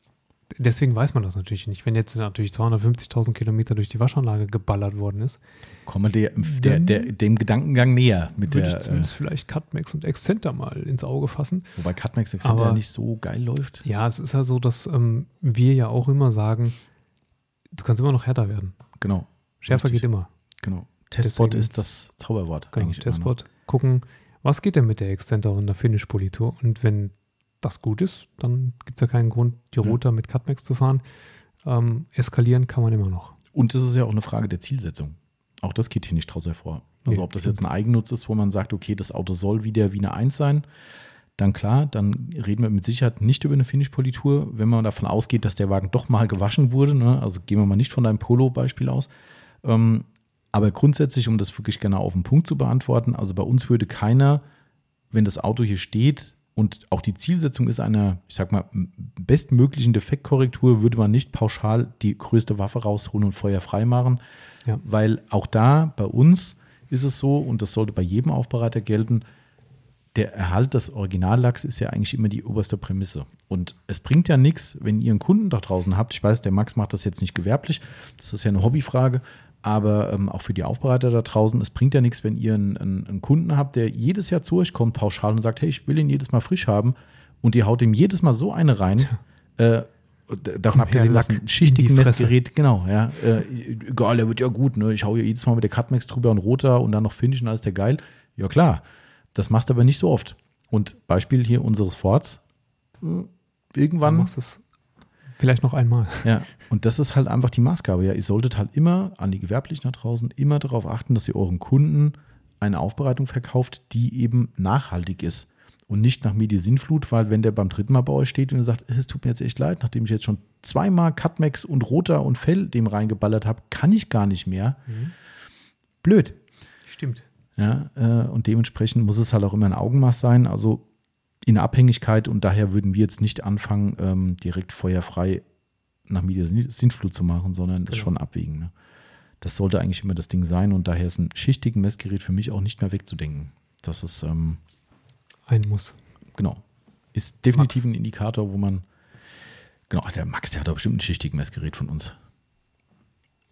deswegen weiß man das natürlich nicht. Wenn jetzt natürlich 250.000 Kilometer durch die Waschanlage geballert worden ist. Kommen wir der, der, dem Gedankengang näher. Mit würde der, ich zumindest äh, vielleicht Cutmax und Excenter mal ins Auge fassen. Wobei Cutmax Excenter ja nicht so geil läuft. Ja, es ist ja so, dass ähm, wir ja auch immer sagen, du kannst immer noch härter werden. Genau. Schärfer Richtig. geht immer. Genau. Testbot Deswegen, ist das Zauberwort. Genau, Testbot. Immer. Gucken, was geht denn mit der Excenter und der Finish-Politur? Und wenn das gut ist, dann gibt es ja keinen Grund, die Rotor ja. mit Cutmax zu fahren. Ähm, eskalieren kann man immer noch. Und es ist ja auch eine Frage der Zielsetzung. Auch das geht hier nicht draus hervor. Also nee, ob das jetzt ein Eigennutz ist, wo man sagt, okay, das Auto soll wieder wie eine 1 sein, dann klar, dann reden wir mit Sicherheit nicht über eine Finish-Politur. Wenn man davon ausgeht, dass der Wagen doch mal gewaschen wurde, ne? also gehen wir mal nicht von deinem Polo-Beispiel aus. Ähm, aber grundsätzlich, um das wirklich genau auf den Punkt zu beantworten, also bei uns würde keiner, wenn das Auto hier steht, und auch die Zielsetzung ist einer, ich sag mal, bestmöglichen Defektkorrektur, würde man nicht pauschal die größte Waffe rausholen und Feuer frei machen. Ja. Weil auch da bei uns ist es so, und das sollte bei jedem Aufbereiter gelten, der Erhalt des Originallacks ist ja eigentlich immer die oberste Prämisse. Und es bringt ja nichts, wenn ihr einen Kunden da draußen habt. Ich weiß, der Max macht das jetzt nicht gewerblich. Das ist ja eine Hobbyfrage. Aber ähm, auch für die Aufbereiter da draußen, es bringt ja nichts, wenn ihr einen, einen, einen, Kunden habt, der jedes Jahr zu euch kommt, pauschal und sagt, hey, ich will ihn jedes Mal frisch haben und ihr haut ihm jedes Mal so eine rein. Äh, davon abgesehen, dass ein schichtigen Messgerät, genau, ja, äh, egal, der wird ja gut, ne? Ich hau hier jedes Mal mit der Cutmax drüber und roter und dann noch finishen, alles der geil. Ja, klar. Das machst du aber nicht so oft. Und Beispiel hier unseres Forts. Hm, irgendwann. Vielleicht noch einmal. Ja, und das ist halt einfach die Maßgabe. Ja, ihr solltet halt immer an die Gewerblichen da draußen immer darauf achten, dass ihr euren Kunden eine Aufbereitung verkauft, die eben nachhaltig ist und nicht nach Medi-Sinnflut, weil wenn der beim dritten Mal bei euch steht und sagt, es tut mir jetzt echt leid, nachdem ich jetzt schon zweimal Cutmax und Roter und Fell dem reingeballert habe, kann ich gar nicht mehr. Mhm. Blöd. Stimmt. Ja, äh, und dementsprechend muss es halt auch immer ein Augenmaß sein. Also in Abhängigkeit und daher würden wir jetzt nicht anfangen, ähm, direkt feuerfrei nach Mediasindflut zu machen, sondern genau. das schon abwägen. Ne? Das sollte eigentlich immer das Ding sein und daher ist ein schichtigen Messgerät für mich auch nicht mehr wegzudenken. Das ist ähm, ein Muss. Genau. Ist definitiv Max. ein Indikator, wo man genau, der Max, der hat doch bestimmt ein schichtiges Messgerät von uns.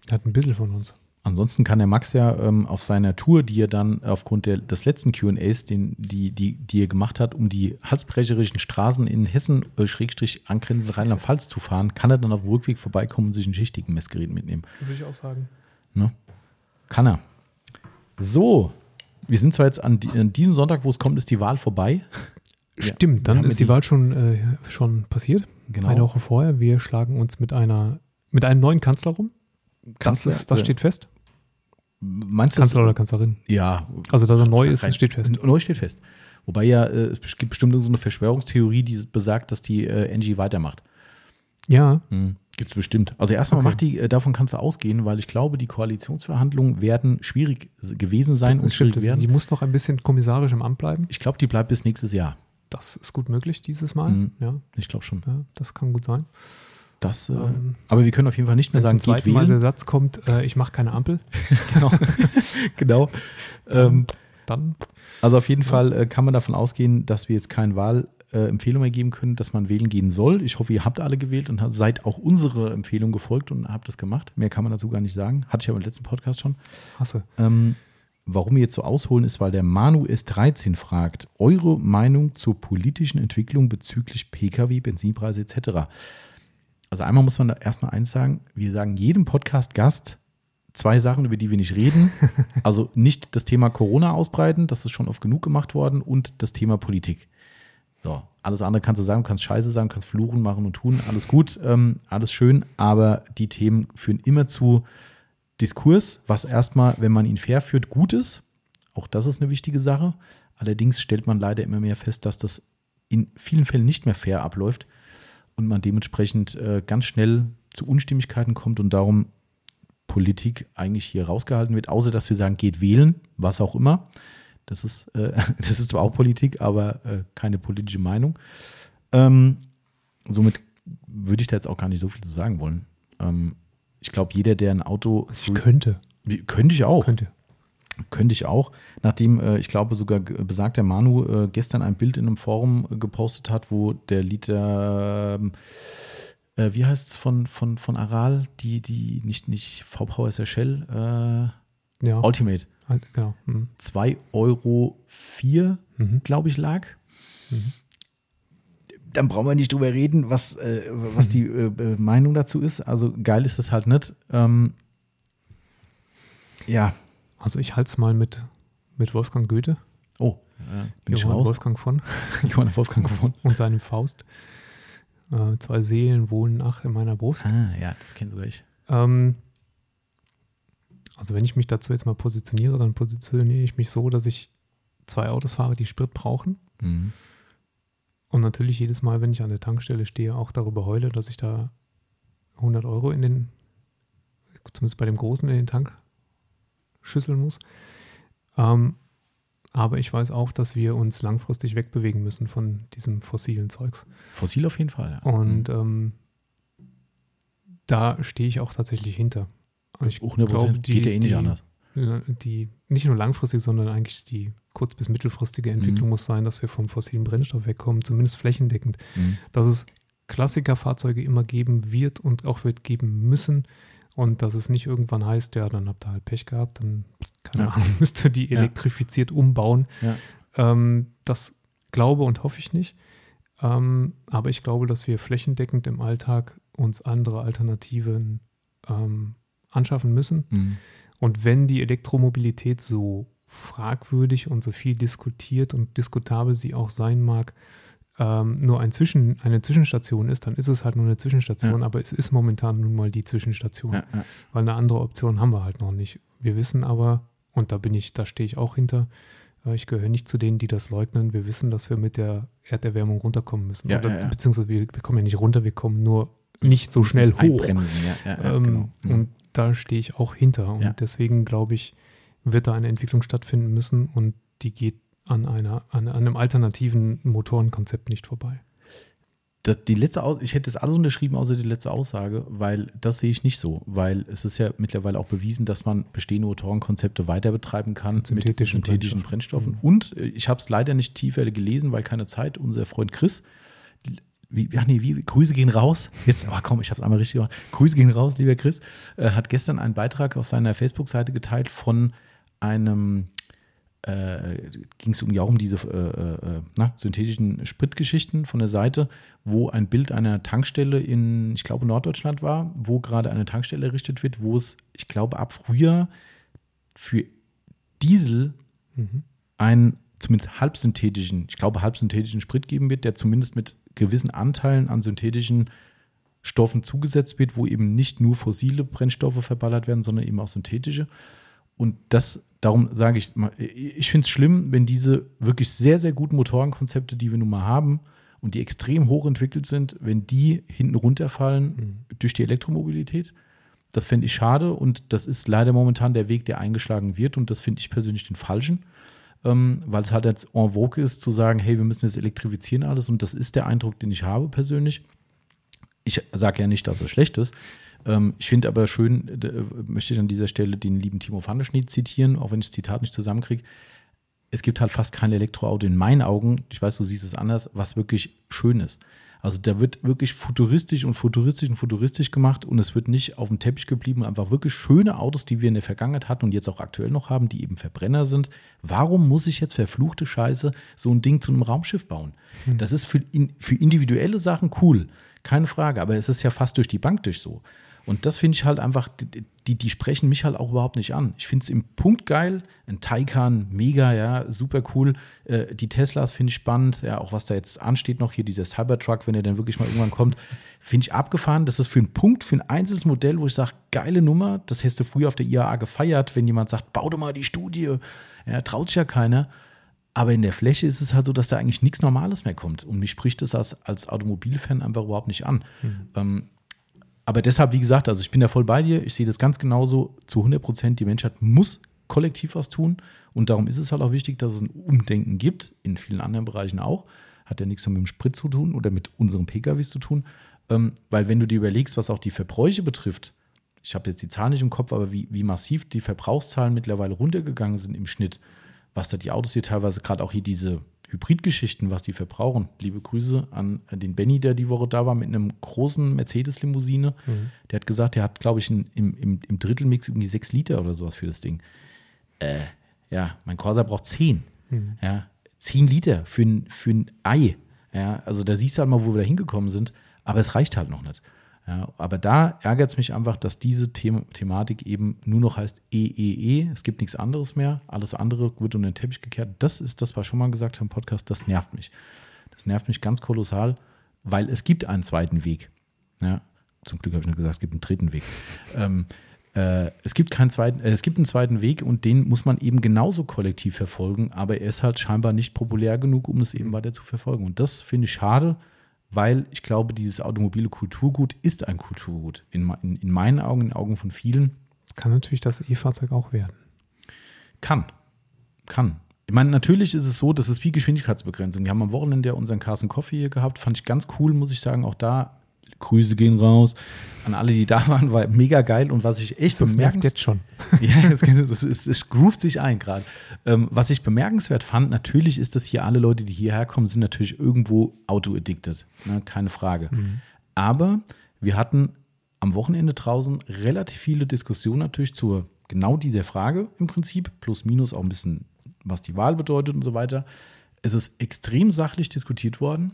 Der hat ein bisschen von uns. Ansonsten kann der Max ja ähm, auf seiner Tour, die er dann aufgrund der, des letzten QAs, die, die, die er gemacht hat, um die halsbrecherischen Straßen in Hessen, äh, Schrägstrich angrenzend Rheinland-Pfalz zu fahren, kann er dann auf dem Rückweg vorbeikommen und sich ein schichtigen Messgerät mitnehmen. Würde ich auch sagen. Ne? Kann er. So, wir sind zwar jetzt an, die, an, diesem Sonntag, wo es kommt, ist die Wahl vorbei. Stimmt, ja, dann ist die, die, Wahl schon, äh, schon passiert. Genau. Eine Woche vorher. Wir schlagen uns mit einer mit einem neuen Kanzler rum. Kanzler, das, ist, das steht fest. Meinst Kanzler das, oder Kanzlerin? Ja. Also, dass er neu ist, steht fest. Neu steht fest. Wobei ja, äh, es gibt bestimmt so eine Verschwörungstheorie, die besagt, dass die äh, Angie weitermacht. Ja. Hm, gibt es bestimmt. Also erstmal okay. macht die, äh, davon kannst du ausgehen, weil ich glaube, die Koalitionsverhandlungen werden schwierig gewesen sein das und stimmt, schwierig werden. Die muss noch ein bisschen kommissarisch im Amt bleiben. Ich glaube, die bleibt bis nächstes Jahr. Das ist gut möglich dieses Mal. Mhm. Ja. Ich glaube schon. Ja, das kann gut sein. Das, äh, ähm, aber wir können auf jeden Fall nicht mehr sagen, zum geht wählen. Mal der Satz kommt, äh, ich mache keine Ampel. genau. genau. Ähm, dann. Also auf jeden ja. Fall äh, kann man davon ausgehen, dass wir jetzt keine Wahlempfehlung mehr geben können, dass man wählen gehen soll. Ich hoffe, ihr habt alle gewählt und seid auch unsere Empfehlung gefolgt und habt das gemacht. Mehr kann man dazu gar nicht sagen. Hatte ich ja im letzten Podcast schon. Hasse. Ähm, warum wir jetzt so ausholen, ist, weil der Manu S13 fragt, eure Meinung zur politischen Entwicklung bezüglich Pkw, Benzinpreise etc. Also einmal muss man da erstmal eins sagen, wir sagen jedem Podcast-Gast zwei Sachen, über die wir nicht reden. Also nicht das Thema Corona ausbreiten, das ist schon oft genug gemacht worden, und das Thema Politik. So, alles andere kannst du sagen, kannst Scheiße sagen, kannst fluchen, machen und tun, alles gut, ähm, alles schön, aber die Themen führen immer zu Diskurs, was erstmal, wenn man ihn fair führt, gut ist. Auch das ist eine wichtige Sache. Allerdings stellt man leider immer mehr fest, dass das in vielen Fällen nicht mehr fair abläuft und man dementsprechend äh, ganz schnell zu Unstimmigkeiten kommt und darum Politik eigentlich hier rausgehalten wird, außer dass wir sagen, geht wählen, was auch immer. Das ist, äh, das ist zwar auch Politik, aber äh, keine politische Meinung. Ähm, somit würde ich da jetzt auch gar nicht so viel zu sagen wollen. Ähm, ich glaube, jeder, der ein Auto. Ich könnte. Könnte ich auch. Könnte. Könnte ich auch. Nachdem, äh, ich glaube, sogar besagter Manu äh, gestern ein Bild in einem Forum äh, gepostet hat, wo der Liter, ähm, äh, wie heißt es von, von, von Aral, die, die nicht, nicht V-Power ist ja Shell, äh, ja. Ultimate. Genau. Mhm. 2,04 Euro, mhm. glaube ich, lag. Mhm. Dann brauchen wir nicht drüber reden, was, äh, was die Meinung dazu ist. Also geil ist das halt nicht. Ähm, ja, also ich halte es mal mit, mit Wolfgang Goethe. Oh, ja, bin Johann ich Wolfgang von. Johann Wolfgang von. Und seinem Faust. Äh, zwei Seelen wohnen ach in meiner Brust. Ah, ja, das kenne sogar ich. Ähm, also wenn ich mich dazu jetzt mal positioniere, dann positioniere ich mich so, dass ich zwei Autos fahre, die Sprit brauchen. Mhm. Und natürlich jedes Mal, wenn ich an der Tankstelle stehe, auch darüber heule, dass ich da 100 Euro in den, zumindest bei dem Großen, in den Tank schüsseln muss. Ähm, aber ich weiß auch, dass wir uns langfristig wegbewegen müssen von diesem fossilen Zeugs. Fossil auf jeden Fall, ja. Und mhm. ähm, da stehe ich auch tatsächlich hinter. Ich auch 100% glaube, die, geht ja eh nicht die, anders. Die, nicht nur langfristig, sondern eigentlich die kurz- bis mittelfristige Entwicklung mhm. muss sein, dass wir vom fossilen Brennstoff wegkommen, zumindest flächendeckend. Mhm. Dass es Klassikerfahrzeuge immer geben wird und auch wird geben müssen, und dass es nicht irgendwann heißt, ja, dann habt ihr halt Pech gehabt, dann, keine ja. Ahnung, müsst ihr die elektrifiziert ja. umbauen. Ja. Ähm, das glaube und hoffe ich nicht. Ähm, aber ich glaube, dass wir flächendeckend im Alltag uns andere Alternativen ähm, anschaffen müssen. Mhm. Und wenn die Elektromobilität so fragwürdig und so viel diskutiert und diskutabel sie auch sein mag, ähm, nur ein Zwischen, eine Zwischenstation ist, dann ist es halt nur eine Zwischenstation, ja. aber es ist momentan nun mal die Zwischenstation. Ja, ja. Weil eine andere Option haben wir halt noch nicht. Wir wissen aber, und da bin ich, da stehe ich auch hinter, äh, ich gehöre nicht zu denen, die das leugnen. Wir wissen, dass wir mit der Erderwärmung runterkommen müssen. Oder, beziehungsweise wir, wir, kommen ja nicht runter, wir kommen nur nicht so schnell hoch. Ähm, genau. mhm. Und da stehe ich auch hinter. Und deswegen glaube ich, wird da eine Entwicklung stattfinden müssen und die geht an, einer, an, einem alternativen Motorenkonzept nicht vorbei. Das, die letzte, ich hätte das alles unterschrieben, außer die letzte Aussage, weil das sehe ich nicht so. Weil es ist ja mittlerweile auch bewiesen, dass man bestehende Motorenkonzepte weiter betreiben kann mit synthetischen, mit synthetischen Brennstoffen. Mhm. Und äh, ich habe es leider nicht tiefer gelesen, weil keine Zeit. Unser Freund Chris, wie, ach nee, wie, Grüße gehen raus. Jetzt, oh komm, ich habe es einmal richtig gemacht. Grüße gehen raus, lieber Chris. Äh, hat gestern einen Beitrag auf seiner Facebook-Seite geteilt von einem äh, ging es um, ja um diese äh, äh, na, synthetischen Spritgeschichten von der Seite, wo ein Bild einer Tankstelle in, ich glaube, Norddeutschland war, wo gerade eine Tankstelle errichtet wird, wo es, ich glaube, ab Frühjahr für Diesel mhm. einen zumindest halbsynthetischen, ich glaube, halbsynthetischen Sprit geben wird, der zumindest mit gewissen Anteilen an synthetischen Stoffen zugesetzt wird, wo eben nicht nur fossile Brennstoffe verballert werden, sondern eben auch synthetische. Und das darum sage ich, ich finde es schlimm, wenn diese wirklich sehr, sehr guten Motorenkonzepte, die wir nun mal haben und die extrem hoch entwickelt sind, wenn die hinten runterfallen mhm. durch die Elektromobilität. Das fände ich schade und das ist leider momentan der Weg, der eingeschlagen wird und das finde ich persönlich den falschen, ähm, weil es halt jetzt en vogue ist zu sagen, hey, wir müssen jetzt elektrifizieren alles und das ist der Eindruck, den ich habe persönlich. Ich sage ja nicht, dass es schlecht ist. Ähm, ich finde aber schön, äh, möchte ich an dieser Stelle den lieben Timo Pfanneschnitt zitieren, auch wenn ich das Zitat nicht zusammenkriege. Es gibt halt fast kein Elektroauto in meinen Augen, ich weiß, du siehst es anders, was wirklich schön ist. Also da wird wirklich futuristisch und futuristisch und futuristisch gemacht und es wird nicht auf dem Teppich geblieben. Einfach wirklich schöne Autos, die wir in der Vergangenheit hatten und jetzt auch aktuell noch haben, die eben Verbrenner sind. Warum muss ich jetzt verfluchte Scheiße so ein Ding zu einem Raumschiff bauen? Hm. Das ist für, in, für individuelle Sachen cool, keine Frage, aber es ist ja fast durch die Bank durch so. Und das finde ich halt einfach, die, die sprechen mich halt auch überhaupt nicht an. Ich finde es im Punkt geil. Ein Taycan, mega, ja, super cool. Äh, die Teslas finde ich spannend. Ja, auch was da jetzt ansteht noch hier, dieser Cybertruck, wenn er dann wirklich mal irgendwann kommt, finde ich abgefahren. Das ist für einen Punkt, für ein einzelnes Modell, wo ich sage, geile Nummer. Das hättest du früher auf der IAA gefeiert, wenn jemand sagt, bau doch mal die Studie. Ja, traut sich ja keiner. Aber in der Fläche ist es halt so, dass da eigentlich nichts Normales mehr kommt. Und mich spricht das als, als Automobilfan einfach überhaupt nicht an. Mhm. Ähm, aber deshalb, wie gesagt, also ich bin da voll bei dir. Ich sehe das ganz genauso zu 100 Prozent. Die Menschheit muss kollektiv was tun. Und darum ist es halt auch wichtig, dass es ein Umdenken gibt, in vielen anderen Bereichen auch. Hat ja nichts mit dem Sprit zu tun oder mit unseren PKWs zu tun. Ähm, weil wenn du dir überlegst, was auch die Verbräuche betrifft, ich habe jetzt die Zahlen nicht im Kopf, aber wie, wie massiv die Verbrauchszahlen mittlerweile runtergegangen sind im Schnitt, was da die Autos hier teilweise, gerade auch hier diese Hybridgeschichten, was die verbrauchen. Liebe Grüße an den Benny, der die Woche da war mit einem großen Mercedes-Limousine. Mhm. Der hat gesagt, der hat, glaube ich, im, im, im Drittelmix um die sechs Liter oder sowas für das Ding. Äh, ja, mein Corsa braucht zehn. Mhm. Ja, zehn Liter für ein, für ein Ei. Ja, also da siehst du halt mal, wo wir da hingekommen sind. Aber es reicht halt noch nicht. Ja, aber da ärgert es mich einfach, dass diese The Thematik eben nur noch heißt EEE. Es gibt nichts anderes mehr. Alles andere wird unter den Teppich gekehrt. Das ist das, was wir schon mal gesagt haben im Podcast. Das nervt mich. Das nervt mich ganz kolossal, weil es gibt einen zweiten Weg. Ja, zum Glück habe ich nur gesagt, es gibt einen dritten Weg. Ähm, äh, es, gibt keinen zweiten, äh, es gibt einen zweiten Weg und den muss man eben genauso kollektiv verfolgen, aber er ist halt scheinbar nicht populär genug, um es eben weiter zu verfolgen. Und das finde ich schade weil ich glaube, dieses automobile Kulturgut ist ein Kulturgut. In, in, in meinen Augen, in den Augen von vielen. Kann natürlich das E-Fahrzeug auch werden. Kann. Kann. Ich meine, natürlich ist es so, das ist wie Geschwindigkeitsbegrenzung. Wir haben am Wochenende unseren Carson Coffee hier gehabt. Fand ich ganz cool, muss ich sagen. Auch da Grüße gehen raus an alle, die da waren, war mega geil und was ich echt das merkt jetzt schon. ja, es, es, es, es groovt sich ein gerade. Ähm, was ich bemerkenswert fand, natürlich ist das hier alle Leute, die hierher kommen, sind natürlich irgendwo auto-addicted, ne? keine Frage. Mhm. Aber wir hatten am Wochenende draußen relativ viele Diskussionen natürlich zur genau dieser Frage im Prinzip, plus minus auch ein bisschen, was die Wahl bedeutet und so weiter. Es ist extrem sachlich diskutiert worden.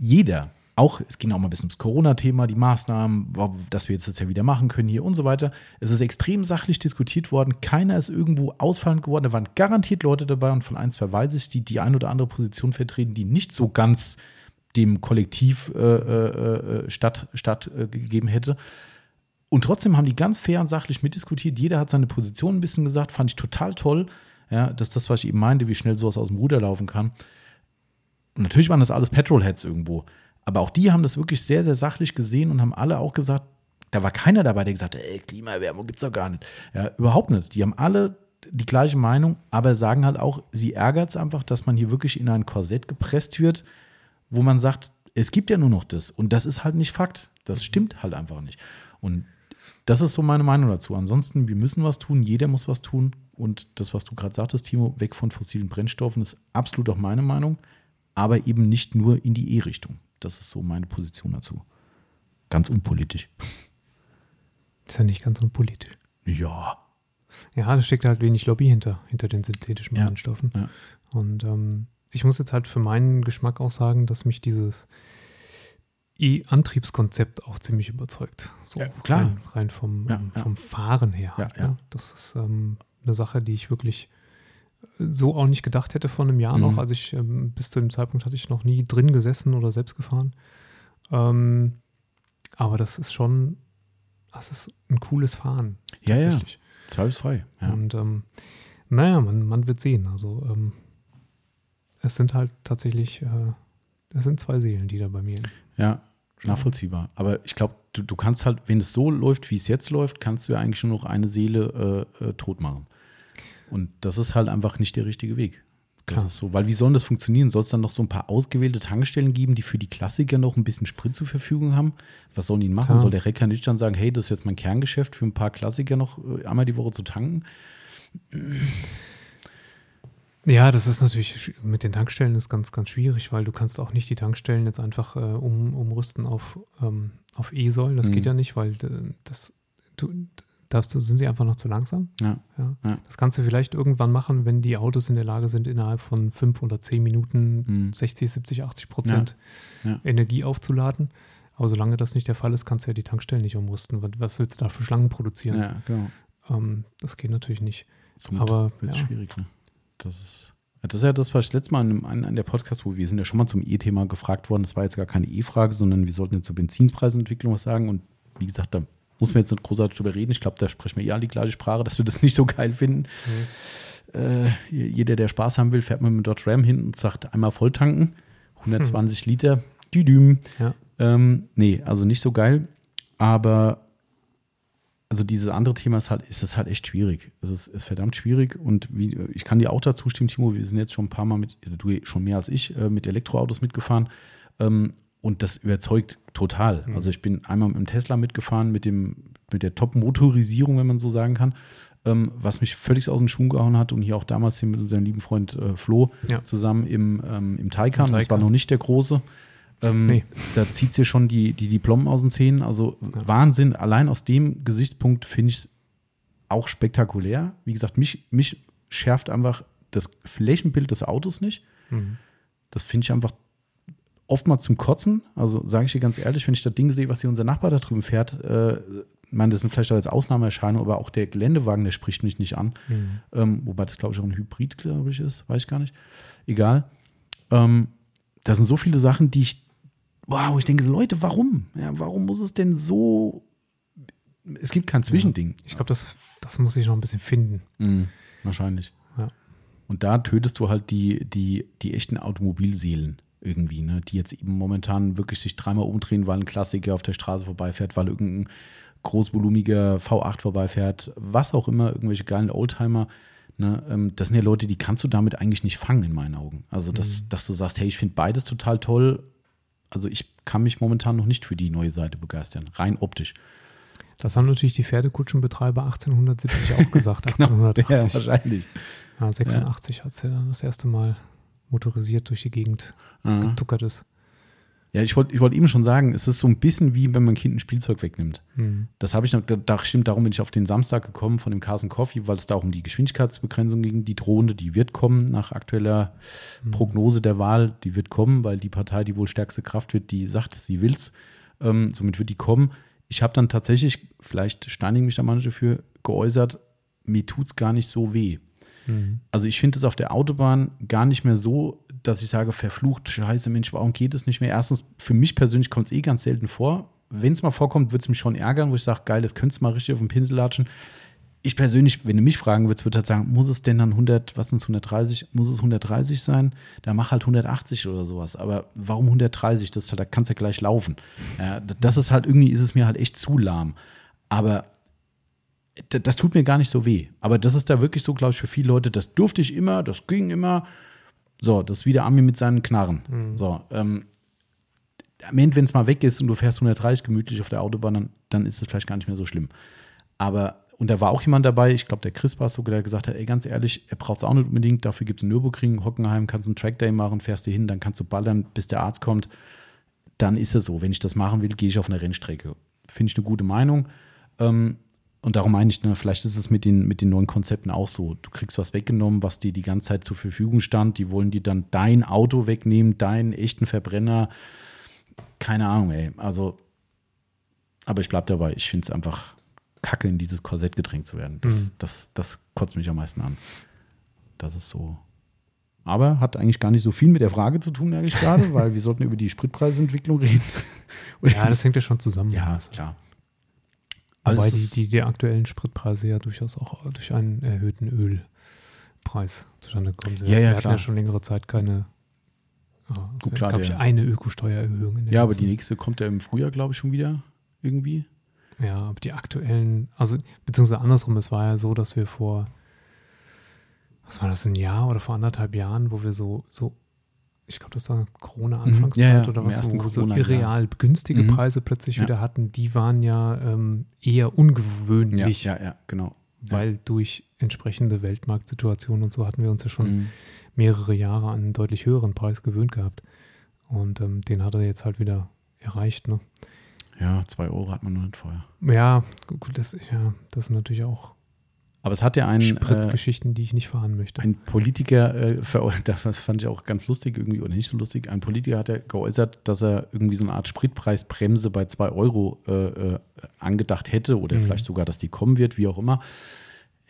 Jeder, auch, es ging auch mal ein bisschen ums Corona-Thema, die Maßnahmen, dass wir jetzt das ja wieder machen können hier und so weiter. Es ist extrem sachlich diskutiert worden. Keiner ist irgendwo ausfallend geworden. Da waren garantiert Leute dabei und von ein, zwei weiß ich, die die eine oder andere Position vertreten, die nicht so ganz dem Kollektiv äh, äh, äh statt, stattgegeben äh, hätte. Und trotzdem haben die ganz fair und sachlich mitdiskutiert. Jeder hat seine Position ein bisschen gesagt. Fand ich total toll. Ja, das ist das, was ich eben meinte, wie schnell sowas aus dem Ruder laufen kann. Und natürlich waren das alles Petrolheads irgendwo. Aber auch die haben das wirklich sehr, sehr sachlich gesehen und haben alle auch gesagt, da war keiner dabei, der gesagt hat, ey, Klimaerwärmung gibt es doch gar nicht. Ja, überhaupt nicht. Die haben alle die gleiche Meinung, aber sagen halt auch, sie ärgert es einfach, dass man hier wirklich in ein Korsett gepresst wird, wo man sagt, es gibt ja nur noch das. Und das ist halt nicht Fakt. Das stimmt halt einfach nicht. Und das ist so meine Meinung dazu. Ansonsten, wir müssen was tun, jeder muss was tun. Und das, was du gerade sagtest, Timo, weg von fossilen Brennstoffen, ist absolut auch meine Meinung, aber eben nicht nur in die E-Richtung. Das ist so meine Position dazu. Ganz unpolitisch. Ist ja nicht ganz unpolitisch. Ja. Ja, da steckt halt wenig Lobby hinter, hinter den synthetischen ja. Brennstoffen. Ja. Und ähm, ich muss jetzt halt für meinen Geschmack auch sagen, dass mich dieses E-Antriebskonzept auch ziemlich überzeugt. So ja, klar. Rein, rein vom, ähm, vom Fahren her. Halt, ne? Das ist ähm, eine Sache, die ich wirklich so auch nicht gedacht hätte vor einem Jahr mhm. noch. Also ich ähm, bis zu dem Zeitpunkt hatte ich noch nie drin gesessen oder selbst gefahren. Ähm, aber das ist schon, das ist ein cooles Fahren. Ja, tatsächlich. ja. Zweifelsfrei. Ja. Und ähm, naja, man, man wird sehen. Also ähm, es sind halt tatsächlich, äh, es sind zwei Seelen, die da bei mir. Ja, nachvollziehbar. Aber ich glaube, du, du kannst halt, wenn es so läuft, wie es jetzt läuft, kannst du ja eigentlich nur noch eine Seele äh, äh, tot machen. Und das ist halt einfach nicht der richtige Weg. Das Klar. ist so, weil wie soll das funktionieren? Soll es dann noch so ein paar ausgewählte Tankstellen geben, die für die Klassiker noch ein bisschen Sprit zur Verfügung haben? Was sollen die machen? Klar. Soll der Recker nicht dann sagen, hey, das ist jetzt mein Kerngeschäft, für ein paar Klassiker noch äh, einmal die Woche zu tanken? Ja, das ist natürlich mit den Tankstellen ist ganz, ganz schwierig, weil du kannst auch nicht die Tankstellen jetzt einfach äh, um, umrüsten auf, ähm, auf E-Säulen. Das mhm. geht ja nicht, weil äh, das, du, Darfst du, sind sie einfach noch zu langsam? Ja. ja. ja. Das kannst du vielleicht irgendwann machen, wenn die Autos in der Lage sind, innerhalb von fünf oder zehn Minuten mhm. 60, 70, 80 Prozent ja. Energie aufzuladen. Aber solange das nicht der Fall ist, kannst du ja die Tankstellen nicht umrüsten. Was willst du da für Schlangen produzieren? Ja, genau. Ähm, das geht natürlich nicht. Somit Aber wird es schwierig. Ne? Das ist. Das ist ja das, was ich letztes Mal in einem der Podcasts, wo wir sind ja schon mal zum E-Thema gefragt worden. Das war jetzt gar keine E-Frage, sondern wir sollten jetzt zur Benzinpreisentwicklung was sagen. Und wie gesagt, da muss man jetzt nicht großartig drüber reden. Ich glaube, da sprechen wir eher die gleiche Sprache, dass wir das nicht so geil finden. Mhm. Äh, jeder, der Spaß haben will, fährt man mit Dodge Ram hin und sagt einmal voll tanken. 120 hm. Liter, düdüm. Ja. Ähm, nee, also nicht so geil. Aber also dieses andere Thema ist halt, ist es halt echt schwierig. Es ist, ist verdammt schwierig und wie, ich kann dir auch dazu stimmen, Timo. Wir sind jetzt schon ein paar Mal mit, du schon mehr als ich, äh, mit Elektroautos mitgefahren. Ähm, und das überzeugt total. Mhm. Also ich bin einmal mit dem Tesla mitgefahren, mit dem mit der Top-Motorisierung, wenn man so sagen kann. Ähm, was mich völlig aus den Schuhen gehauen hat und hier auch damals hier mit unserem lieben Freund äh, Flo ja. zusammen im, ähm, im Taycan. Im Das war noch nicht der große. Ähm, nee. Da zieht sie schon die, die Diplom aus den Zähnen. Also ja. Wahnsinn. Allein aus dem Gesichtspunkt finde ich es auch spektakulär. Wie gesagt, mich, mich schärft einfach das Flächenbild des Autos nicht. Mhm. Das finde ich einfach oftmals zum Kotzen. Also sage ich dir ganz ehrlich, wenn ich das Ding sehe, was hier unser Nachbar da drüben fährt, äh, ich meine, das sind vielleicht auch jetzt Ausnahmeerscheinungen, aber auch der Geländewagen, der spricht mich nicht an. Mhm. Ähm, wobei das, glaube ich, auch ein Hybrid, glaube ich, ist. Weiß ich gar nicht. Egal. Ähm, da sind so viele Sachen, die ich, wow, ich denke, Leute, warum? Ja, warum muss es denn so, es gibt kein Zwischending. Ja. Ich glaube, das, das muss ich noch ein bisschen finden. Mhm, wahrscheinlich. Ja. Und da tötest du halt die, die, die echten Automobilseelen irgendwie, ne? die jetzt eben momentan wirklich sich dreimal umdrehen, weil ein Klassiker auf der Straße vorbeifährt, weil irgendein großvolumiger V8 vorbeifährt, was auch immer, irgendwelche geilen Oldtimer. Ne, ähm, das sind ja Leute, die kannst du damit eigentlich nicht fangen, in meinen Augen. Also, dass, mhm. dass du sagst, hey, ich finde beides total toll. Also, ich kann mich momentan noch nicht für die neue Seite begeistern, rein optisch. Das haben natürlich die Pferdekutschenbetreiber 1870 auch gesagt, 1880. genau, ja, wahrscheinlich. Ja, 86 ja. hat sie dann das erste Mal motorisiert durch die Gegend mhm. getuckert ist. Ja, ich wollte ich wollt eben schon sagen, es ist so ein bisschen wie wenn man Kind ein Spielzeug wegnimmt. Mhm. Das habe ich noch, da, da, stimmt, darum bin ich auf den Samstag gekommen von dem Carson Coffee, weil es da auch um die Geschwindigkeitsbegrenzung ging, die drohende, die wird kommen nach aktueller mhm. Prognose der Wahl, die wird kommen, weil die Partei, die wohl stärkste Kraft wird, die sagt, sie will's. Ähm, somit wird die kommen. Ich habe dann tatsächlich, vielleicht steinigen mich da manche für, geäußert, mir tut es gar nicht so weh. Mhm. Also ich finde es auf der Autobahn gar nicht mehr so dass ich sage, verflucht, scheiße, Mensch, warum geht es nicht mehr? Erstens, für mich persönlich kommt es eh ganz selten vor. Wenn es mal vorkommt, wird es mich schon ärgern, wo ich sage, geil, das könntest du mal richtig auf den Pinsel latschen. Ich persönlich, wenn du mich fragen würdest, würde halt sagen, muss es denn dann 100, was sind es, 130, muss es 130 sein? Dann mach halt 180 oder sowas. Aber warum 130? Das halt, da kannst du ja gleich laufen. Ja, das ist halt irgendwie, ist es mir halt echt zu lahm. Aber das tut mir gar nicht so weh. Aber das ist da wirklich so, glaube ich, für viele Leute, das durfte ich immer, das ging immer. So, das ist wieder Ami mit seinen Knarren. Mhm. So, ähm, am Ende, wenn es mal weg ist und du fährst 130 gemütlich auf der Autobahn, dann, dann ist es vielleicht gar nicht mehr so schlimm. Aber, und da war auch jemand dabei, ich glaube, der Chris war so, der gesagt hat, ey, ganz ehrlich, er braucht es auch nicht unbedingt, dafür gibt es einen Nürburgring, Hockenheim, kannst einen Trackday machen, fährst du hin, dann kannst du ballern, bis der Arzt kommt. Dann ist es so. Wenn ich das machen will, gehe ich auf eine Rennstrecke. Finde ich eine gute Meinung. Ähm, und darum meine ich, ne, vielleicht ist es mit den, mit den neuen Konzepten auch so. Du kriegst was weggenommen, was dir die ganze Zeit zur Verfügung stand. Die wollen dir dann dein Auto wegnehmen, deinen echten Verbrenner. Keine Ahnung, ey. Also, aber ich bleibe dabei. Ich finde es einfach kacke, in dieses Korsett gedrängt zu werden. Das, mhm. das, das kotzt mich am meisten an. Das ist so. Aber hat eigentlich gar nicht so viel mit der Frage zu tun, merke ich gerade, weil wir sollten über die Spritpreisentwicklung reden. ja, das hängt ja schon zusammen. Ja, klar. Also Wobei die, die, die, aktuellen Spritpreise ja durchaus auch durch einen erhöhten Ölpreis zustande gekommen sind. Ja, ja, Wir hatten klar. ja schon längere Zeit keine, oh, Gut, klar, glaube ich, eine Ökosteuererhöhung. ja, aber die nächste kommt ja im Frühjahr, glaube ich, schon wieder irgendwie. Ja, aber die aktuellen, also beziehungsweise andersrum, es war ja so, dass wir vor, was war das, ein Jahr oder vor anderthalb Jahren, wo wir so, so ich glaube, das war Corona-Anfangszeit mhm. ja, ja, oder was, wo wir so irreal ja. günstige mhm. Preise plötzlich wieder hatten, die waren ja ähm, eher ungewöhnlich. Ja, ja, genau. Weil durch entsprechende Weltmarktsituationen und so hatten wir uns ja schon mhm. mehrere Jahre an einen deutlich höheren Preis gewöhnt gehabt. Und ähm, den hat er jetzt halt wieder erreicht. Ne? Ja, zwei Euro hat man nur nicht vorher. Ja, gut, das, ja, das ist natürlich auch aber es hat ja einen. Spritgeschichten, äh, die ich nicht fahren möchte. Ein Politiker, äh, das fand ich auch ganz lustig irgendwie oder nicht so lustig. Ein Politiker hat ja geäußert, dass er irgendwie so eine Art Spritpreisbremse bei 2 Euro äh, äh, angedacht hätte oder mhm. vielleicht sogar, dass die kommen wird, wie auch immer.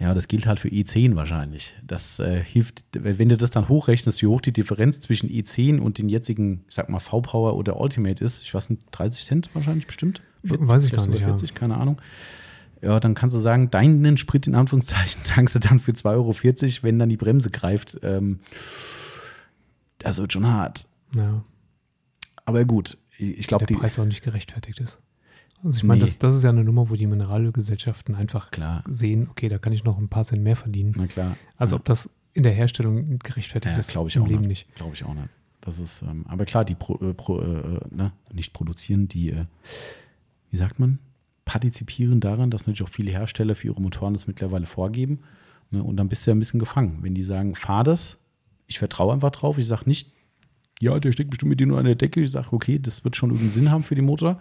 Ja, das gilt halt für E10 wahrscheinlich. Das äh, hilft, wenn du das dann hochrechnest, wie hoch die Differenz zwischen E10 und den jetzigen, ich sag mal, V-Power oder Ultimate ist. Ich weiß nicht, 30 Cent wahrscheinlich bestimmt? Weiß ich gar nicht. 40, ja. keine Ahnung ja, dann kannst du sagen, deinen Sprit in Anführungszeichen tankst du dann für 2,40 Euro, wenn dann die Bremse greift. Ähm, das wird schon hart. Ja. Aber gut, ich glaube, der Preis auch nicht gerechtfertigt ist. Also ich meine, nee. das, das ist ja eine Nummer, wo die Mineralölgesellschaften einfach klar. sehen, okay, da kann ich noch ein paar Cent mehr verdienen. Na klar. Also ja. ob das in der Herstellung gerechtfertigt ja, ist, glaube ich im auch Leben nicht. Glaube ich auch nicht. Das ist, ähm, aber klar, die pro, äh, pro, äh, ne, nicht produzieren, die, äh, wie sagt man? Partizipieren daran, dass natürlich auch viele Hersteller für ihre Motoren das mittlerweile vorgeben. Ne? Und dann bist du ja ein bisschen gefangen. Wenn die sagen, fahr das, ich vertraue einfach drauf. Ich sage nicht, ja, der steckt bestimmt mit dir nur an der Decke. Ich sage, okay, das wird schon irgendeinen Sinn haben für den Motor.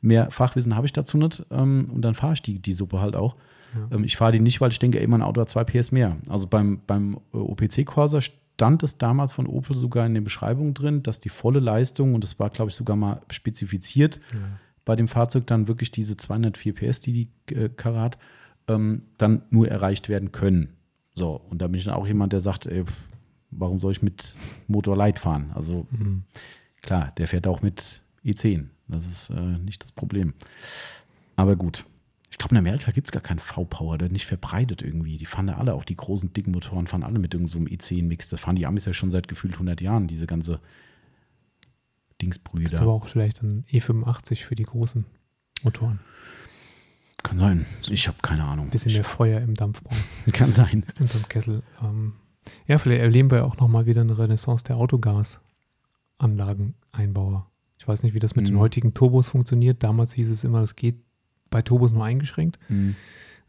Mehr Fachwissen habe ich dazu nicht. Ähm, und dann fahre ich die, die Suppe halt auch. Ja. Ähm, ich fahre die nicht, weil ich denke, ey, mein Auto hat 2 PS mehr. Also beim, beim äh, OPC Corsa stand es damals von Opel sogar in der Beschreibung drin, dass die volle Leistung, und das war, glaube ich, sogar mal spezifiziert, ja. Bei dem Fahrzeug dann wirklich diese 204 PS, die die äh, Karat, ähm, dann nur erreicht werden können. So, und da bin ich dann auch jemand, der sagt, ey, warum soll ich mit Motor Light fahren? Also mhm. klar, der fährt auch mit E10. Das ist äh, nicht das Problem. Aber gut. Ich glaube, in Amerika gibt es gar keinen V-Power, der nicht verbreitet irgendwie. Die fahren da alle, auch die großen, dicken Motoren, fahren alle mit irgendeinem so E10-Mix. Das fahren die Amis ja schon seit gefühlt 100 Jahren, diese ganze Dingsbrühe da. aber auch vielleicht ein E85 für die großen Motoren. Kann sein. Ich habe keine Ahnung. Ein bisschen mehr Feuer im Dampf brauchst. Kann sein. In so einem Kessel. Ähm, ja, vielleicht erleben wir auch nochmal wieder eine Renaissance der Autogasanlageneinbauer. Ich weiß nicht, wie das mit mhm. den heutigen Turbos funktioniert. Damals hieß es immer, das geht bei Turbos nur eingeschränkt. Mhm.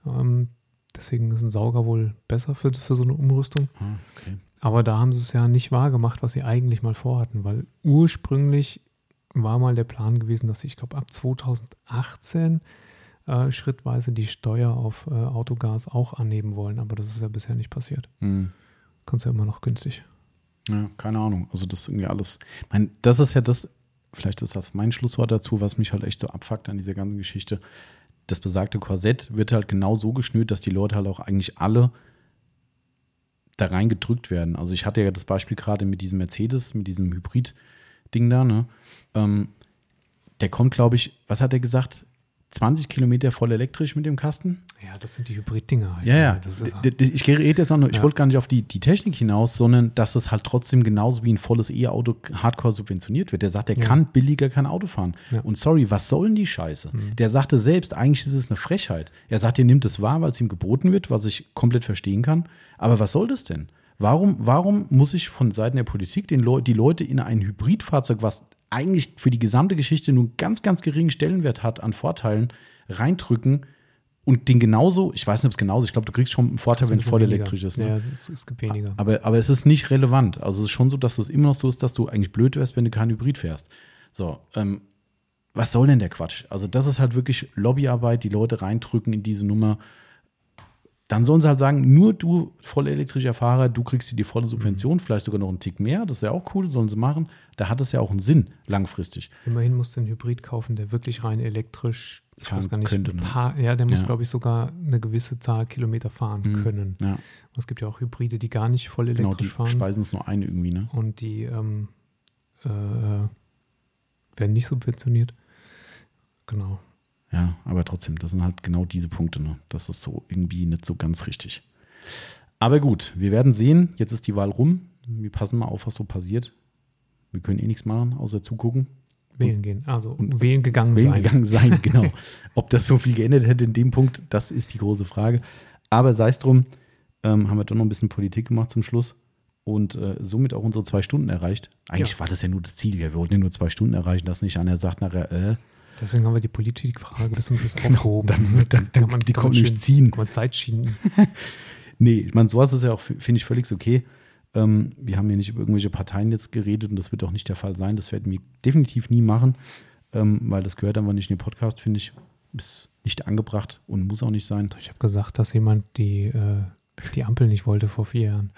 Ähm, deswegen ist ein Sauger wohl besser für, für so eine Umrüstung. Ah, okay. Aber da haben sie es ja nicht wahr gemacht, was sie eigentlich mal vorhatten, weil ursprünglich war mal der Plan gewesen, dass sie, ich glaube, ab 2018 äh, schrittweise die Steuer auf äh, Autogas auch annehmen wollen. Aber das ist ja bisher nicht passiert. Mhm. Kannst ja immer noch günstig. Ja, keine Ahnung. Also das ist irgendwie alles. Ich meine, das ist ja das, vielleicht ist das mein Schlusswort dazu, was mich halt echt so abfuckt an dieser ganzen Geschichte. Das besagte Korsett wird halt genau so geschnürt, dass die Leute halt auch eigentlich alle da reingedrückt werden. Also ich hatte ja das Beispiel gerade mit diesem Mercedes, mit diesem Hybrid-Ding da, ne? Ähm, der kommt, glaube ich, was hat er gesagt? 20 Kilometer voll elektrisch mit dem Kasten. Ja, das sind die Hybrid-Dinger halt. Ja, ja. Halt ich rede jetzt auch noch, ich ja. wollte gar nicht auf die, die Technik hinaus, sondern dass es halt trotzdem genauso wie ein volles E-Auto hardcore subventioniert wird. Der sagt, der ja. kann billiger kein Auto fahren. Ja. Und sorry, was sollen die Scheiße? Mhm. Der sagte selbst, eigentlich ist es eine Frechheit. Er sagt, er nimmt es wahr, weil es ihm geboten wird, was ich komplett verstehen kann. Aber was soll das denn? Warum, warum muss ich von Seiten der Politik den Le die Leute in ein Hybridfahrzeug, was eigentlich für die gesamte Geschichte nur einen ganz, ganz geringen Stellenwert hat an Vorteilen, reindrücken und den genauso, ich weiß nicht, ob es genauso, ich glaube, du kriegst schon einen Vorteil, wenn es voll weniger. elektrisch ist. Ne? Ja, es, es gibt weniger. Aber, aber es ist nicht relevant. Also es ist schon so, dass es immer noch so ist, dass du eigentlich blöd wärst, wenn du kein Hybrid fährst. So, ähm, was soll denn der Quatsch? Also das ist halt wirklich Lobbyarbeit, die Leute reindrücken in diese Nummer dann sollen sie halt sagen, nur du, voll elektrischer Fahrer, du kriegst dir die volle Subvention, mhm. vielleicht sogar noch einen Tick mehr, das ist ja auch cool, sollen sie machen. Da hat es ja auch einen Sinn, langfristig. Immerhin musst du einen Hybrid kaufen, der wirklich rein elektrisch, ich weiß gar nicht, könnte, ne? paar, ja, der muss, ja. glaube ich, sogar eine gewisse Zahl Kilometer fahren mhm. können. Ja. es gibt ja auch Hybride, die gar nicht voll genau, elektrisch genau, die fahren. speisen es nur ein irgendwie, ne? Und die ähm, äh, werden nicht subventioniert. Genau. Ja, aber trotzdem, das sind halt genau diese Punkte. Ne? Das ist so irgendwie nicht so ganz richtig. Aber gut, wir werden sehen. Jetzt ist die Wahl rum. Wir passen mal auf, was so passiert. Wir können eh nichts machen, außer zugucken. Wählen gehen, also und wählen gegangen wählen sein. gegangen sein, genau. Ob das so viel geändert hätte in dem Punkt, das ist die große Frage. Aber sei es drum, ähm, haben wir doch noch ein bisschen Politik gemacht zum Schluss und äh, somit auch unsere zwei Stunden erreicht. Eigentlich ja. war das ja nur das Ziel. Wir wollten ja nur zwei Stunden erreichen, dass nicht einer sagt nachher, äh, Deswegen haben wir die Politikfrage bis zum Schluss genau, aufgehoben. Dann, dann, dann, kann man, die kann kommt nicht ziehen. Kann man Zeit schienen. nee, ich meine, sowas ist ja auch, finde ich, völlig okay. Ähm, wir haben ja nicht über irgendwelche Parteien jetzt geredet und das wird auch nicht der Fall sein. Das werden wir definitiv nie machen, ähm, weil das gehört einfach nicht in den Podcast, finde ich. Ist nicht angebracht und muss auch nicht sein. Ich habe gesagt, dass jemand die, äh, die Ampel nicht wollte vor vier Jahren.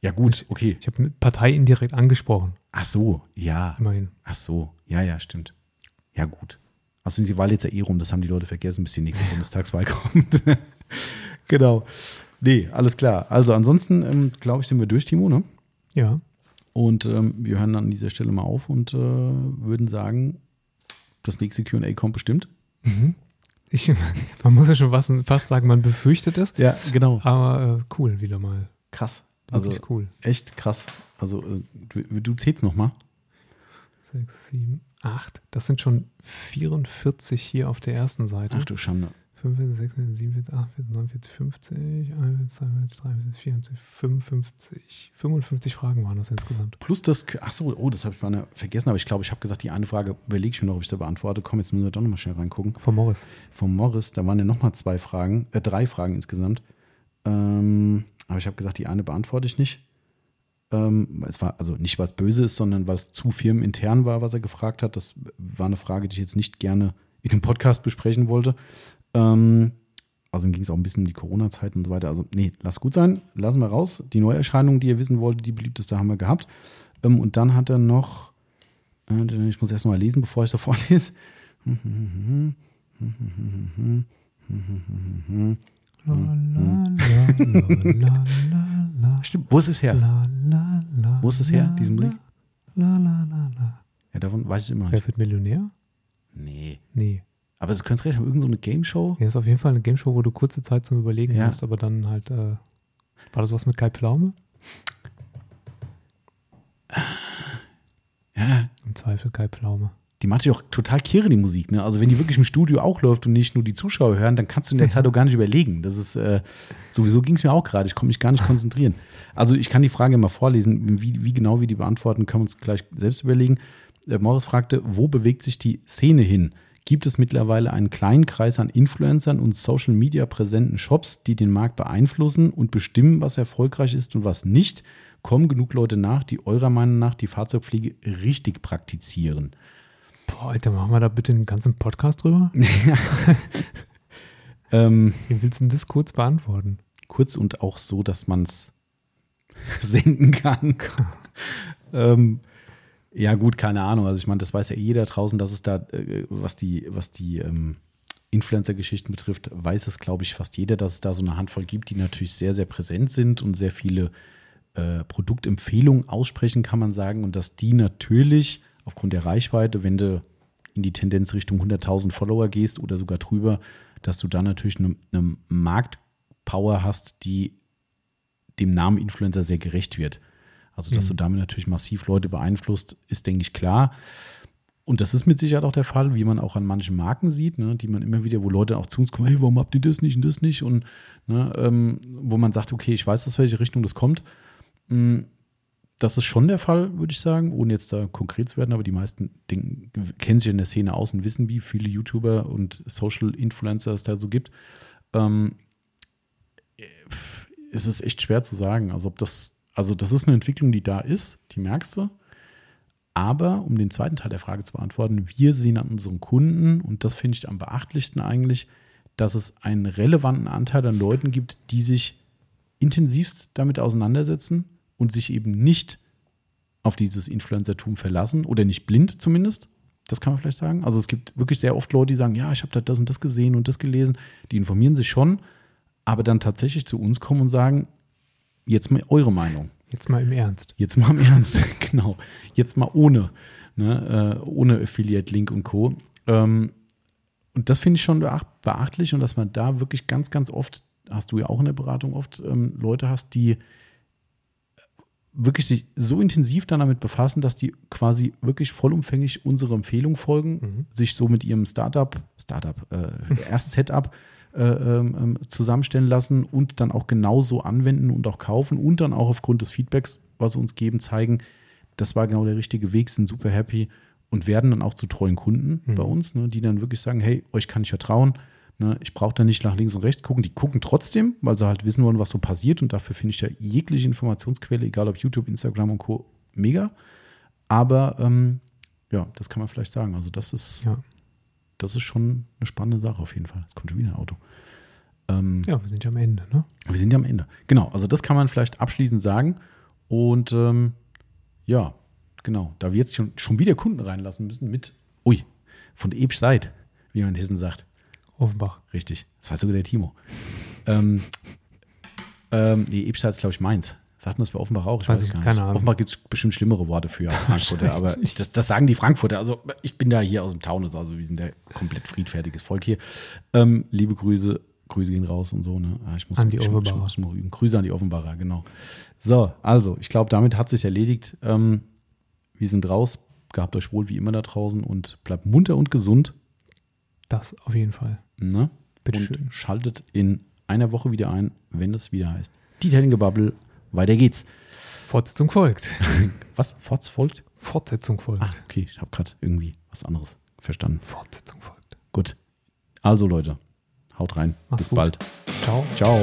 Ja, gut, okay. Ich habe eine Partei indirekt angesprochen. Ach so, ja. Immerhin. Ach so, ja, ja, stimmt. Ja, gut. Also die Wahl jetzt ja eh rum, das haben die Leute vergessen, bis die nächste Bundestagswahl kommt. genau. Nee, alles klar. Also ansonsten, ähm, glaube ich, sind wir durch, Timo, ne? Ja. Und ähm, wir hören an dieser Stelle mal auf und äh, würden sagen, das nächste QA kommt bestimmt. Mhm. Ich, man muss ja schon was, fast sagen, man befürchtet es. Ja, genau. Aber äh, cool, wieder mal. Krass. Wirklich also cool. Echt krass. Also äh, du, du zählst nochmal. Sechs, sieben, acht. Das sind schon 44 hier auf der ersten Seite. Ach du Schande. 45, 46, 47, 48, 49, 50, 41, 42, 43, 44, 55, 55 Fragen waren das insgesamt. Plus das, ach so, oh, das habe ich mal vergessen, aber ich glaube, ich habe gesagt, die eine Frage überlege ich mir noch, ob ich da beantworte. Komm, jetzt müssen wir doch nochmal schnell reingucken. Von Morris. Von Morris, da waren ja nochmal zwei Fragen, äh, drei Fragen insgesamt. Ähm, aber ich habe gesagt, die eine beantworte ich nicht. Ähm, es war also nicht, was böse ist, sondern es zu firmenintern war, was er gefragt hat. Das war eine Frage, die ich jetzt nicht gerne in dem Podcast besprechen wollte. Ähm, also ging es auch ein bisschen um die Corona-Zeit und so weiter. Also, nee, lass gut sein. Lassen wir raus. Die Neuerscheinung, die ihr wissen wolltet, die beliebteste haben wir gehabt. Ähm, und dann hat er noch, äh, ich muss erst mal lesen, bevor ich da vorlese. Stimmt, wo ist es her? Wo ist es her, diesen Blick? Ja, davon weiß ich immer nicht. Wer wird Millionär? Nee. Nee. Aber das könnte recht haben, irgendeine so Game Show. Ja, ist auf jeden Fall eine Game Show, wo du kurze Zeit zum Überlegen ja. hast, aber dann halt, äh, war das was mit Kai Pflaume? Ja. Im Zweifel Kai Pflaume. Die macht sich auch total kirre, die Musik. Ne? Also, wenn die wirklich im Studio auch läuft und nicht nur die Zuschauer hören, dann kannst du in der Zeit auch gar nicht überlegen. Das ist, äh, sowieso ging es mir auch gerade. Ich konnte mich gar nicht konzentrieren. Also, ich kann die Frage mal vorlesen. Wie, wie genau wir die beantworten, können wir uns gleich selbst überlegen. Äh, Morris fragte, wo bewegt sich die Szene hin? gibt es mittlerweile einen kleinen Kreis an Influencern und Social Media präsenten Shops, die den Markt beeinflussen und bestimmen, was erfolgreich ist und was nicht. Kommen genug Leute nach, die eurer Meinung nach die Fahrzeugpflege richtig praktizieren? Boah, Alter, machen wir da bitte einen ganzen Podcast drüber? ähm, Wie willst du denn das kurz beantworten? Kurz und auch so, dass man es senken kann. ähm, ja, gut, keine Ahnung. Also ich meine, das weiß ja jeder draußen, dass es da, äh, was die, was die ähm, Influencer-Geschichten betrifft, weiß es, glaube ich, fast jeder, dass es da so eine Handvoll gibt, die natürlich sehr, sehr präsent sind und sehr viele äh, Produktempfehlungen aussprechen, kann man sagen. Und dass die natürlich aufgrund der Reichweite, wenn du in die Tendenz Richtung 100.000 Follower gehst oder sogar drüber, dass du da natürlich eine, eine Marktpower hast, die dem Namen Influencer sehr gerecht wird. Also, dass mhm. du damit natürlich massiv Leute beeinflusst, ist, denke ich, klar. Und das ist mit Sicherheit auch der Fall, wie man auch an manchen Marken sieht, ne, die man immer wieder, wo Leute auch zu uns kommen, hey, warum habt ihr das nicht und das nicht? Und ne, ähm, wo man sagt, okay, ich weiß, aus welche Richtung das kommt. Das ist schon der Fall, würde ich sagen, ohne jetzt da konkret zu werden, aber die meisten denken, kennen sich in der Szene aus und wissen, wie viele YouTuber und Social Influencer es da so gibt. Ähm, es ist echt schwer zu sagen. Also, ob das also das ist eine Entwicklung, die da ist, die merkst du. Aber um den zweiten Teil der Frage zu beantworten, wir sehen an unseren Kunden, und das finde ich am beachtlichsten eigentlich, dass es einen relevanten Anteil an Leuten gibt, die sich intensivst damit auseinandersetzen und sich eben nicht auf dieses Influencertum verlassen oder nicht blind zumindest. Das kann man vielleicht sagen. Also es gibt wirklich sehr oft Leute, die sagen, ja, ich habe da das und das gesehen und das gelesen. Die informieren sich schon, aber dann tatsächlich zu uns kommen und sagen, Jetzt mal eure Meinung. Jetzt mal im Ernst. Jetzt mal im Ernst, genau. Jetzt mal ohne, ne, äh, ohne Affiliate-Link und Co. Ähm, und das finde ich schon beachtlich und dass man da wirklich ganz, ganz oft, hast du ja auch in der Beratung oft ähm, Leute hast, die wirklich sich so intensiv dann damit befassen, dass die quasi wirklich vollumfänglich unsere Empfehlung folgen, mhm. sich so mit ihrem Startup, Startup, äh, erst Setup äh, ähm, ähm, zusammenstellen lassen und dann auch genauso anwenden und auch kaufen und dann auch aufgrund des Feedbacks, was sie uns geben, zeigen, das war genau der richtige Weg, sind super happy und werden dann auch zu treuen Kunden mhm. bei uns, ne, die dann wirklich sagen, hey, euch kann ich vertrauen. Ne, ich brauche da nicht nach links und rechts gucken. Die gucken trotzdem, weil sie halt wissen wollen, was so passiert. Und dafür finde ich ja jegliche Informationsquelle, egal ob YouTube, Instagram und Co., mega. Aber ähm, ja, das kann man vielleicht sagen. Also das ist, ja das ist schon eine spannende Sache auf jeden Fall. Es kommt schon wieder ein Auto. Ähm, ja, wir sind ja am Ende, ne? Wir sind ja am Ende. Genau, also das kann man vielleicht abschließend sagen. Und ähm, ja, genau, da wir jetzt schon, schon wieder Kunden reinlassen müssen mit, ui, von der Ebsch-Seid, wie man in Hessen sagt. Offenbach. Richtig, das weiß sogar der Timo. ähm, ähm, nee, Ebstadt ist, glaube ich, Mainz. Sagt man das bei Offenbach auch? Ich weiß, weiß ich gar keine nicht. Ahnung. Offenbach gibt es bestimmt schlimmere Worte für als Frankfurter, aber ich, das, das, sagen die Frankfurter. Also ich bin da hier aus dem Taunus, also wir sind ja komplett friedfertiges Volk hier. Ähm, liebe Grüße, Grüße gehen raus und so. Ne? Ah, ich muss, an die ich, Offenbarer. Ich muss, ich muss, Grüße an die Offenbarer, genau. So, also ich glaube, damit hat sich erledigt. Ähm, wir sind raus. Gehabt euch wohl wie immer da draußen und bleibt munter und gesund. Das auf jeden Fall. Ne? Bitte und schön. schaltet in einer Woche wieder ein, wenn es wieder heißt Detailing-Gebubble. Weiter geht's. Fortsetzung folgt. was? Forts folgt? Fortsetzung folgt. Ah, okay, ich habe gerade irgendwie was anderes verstanden. Fortsetzung folgt. Gut. Also Leute, haut rein. Mach's Bis gut. bald. Ciao. Ciao.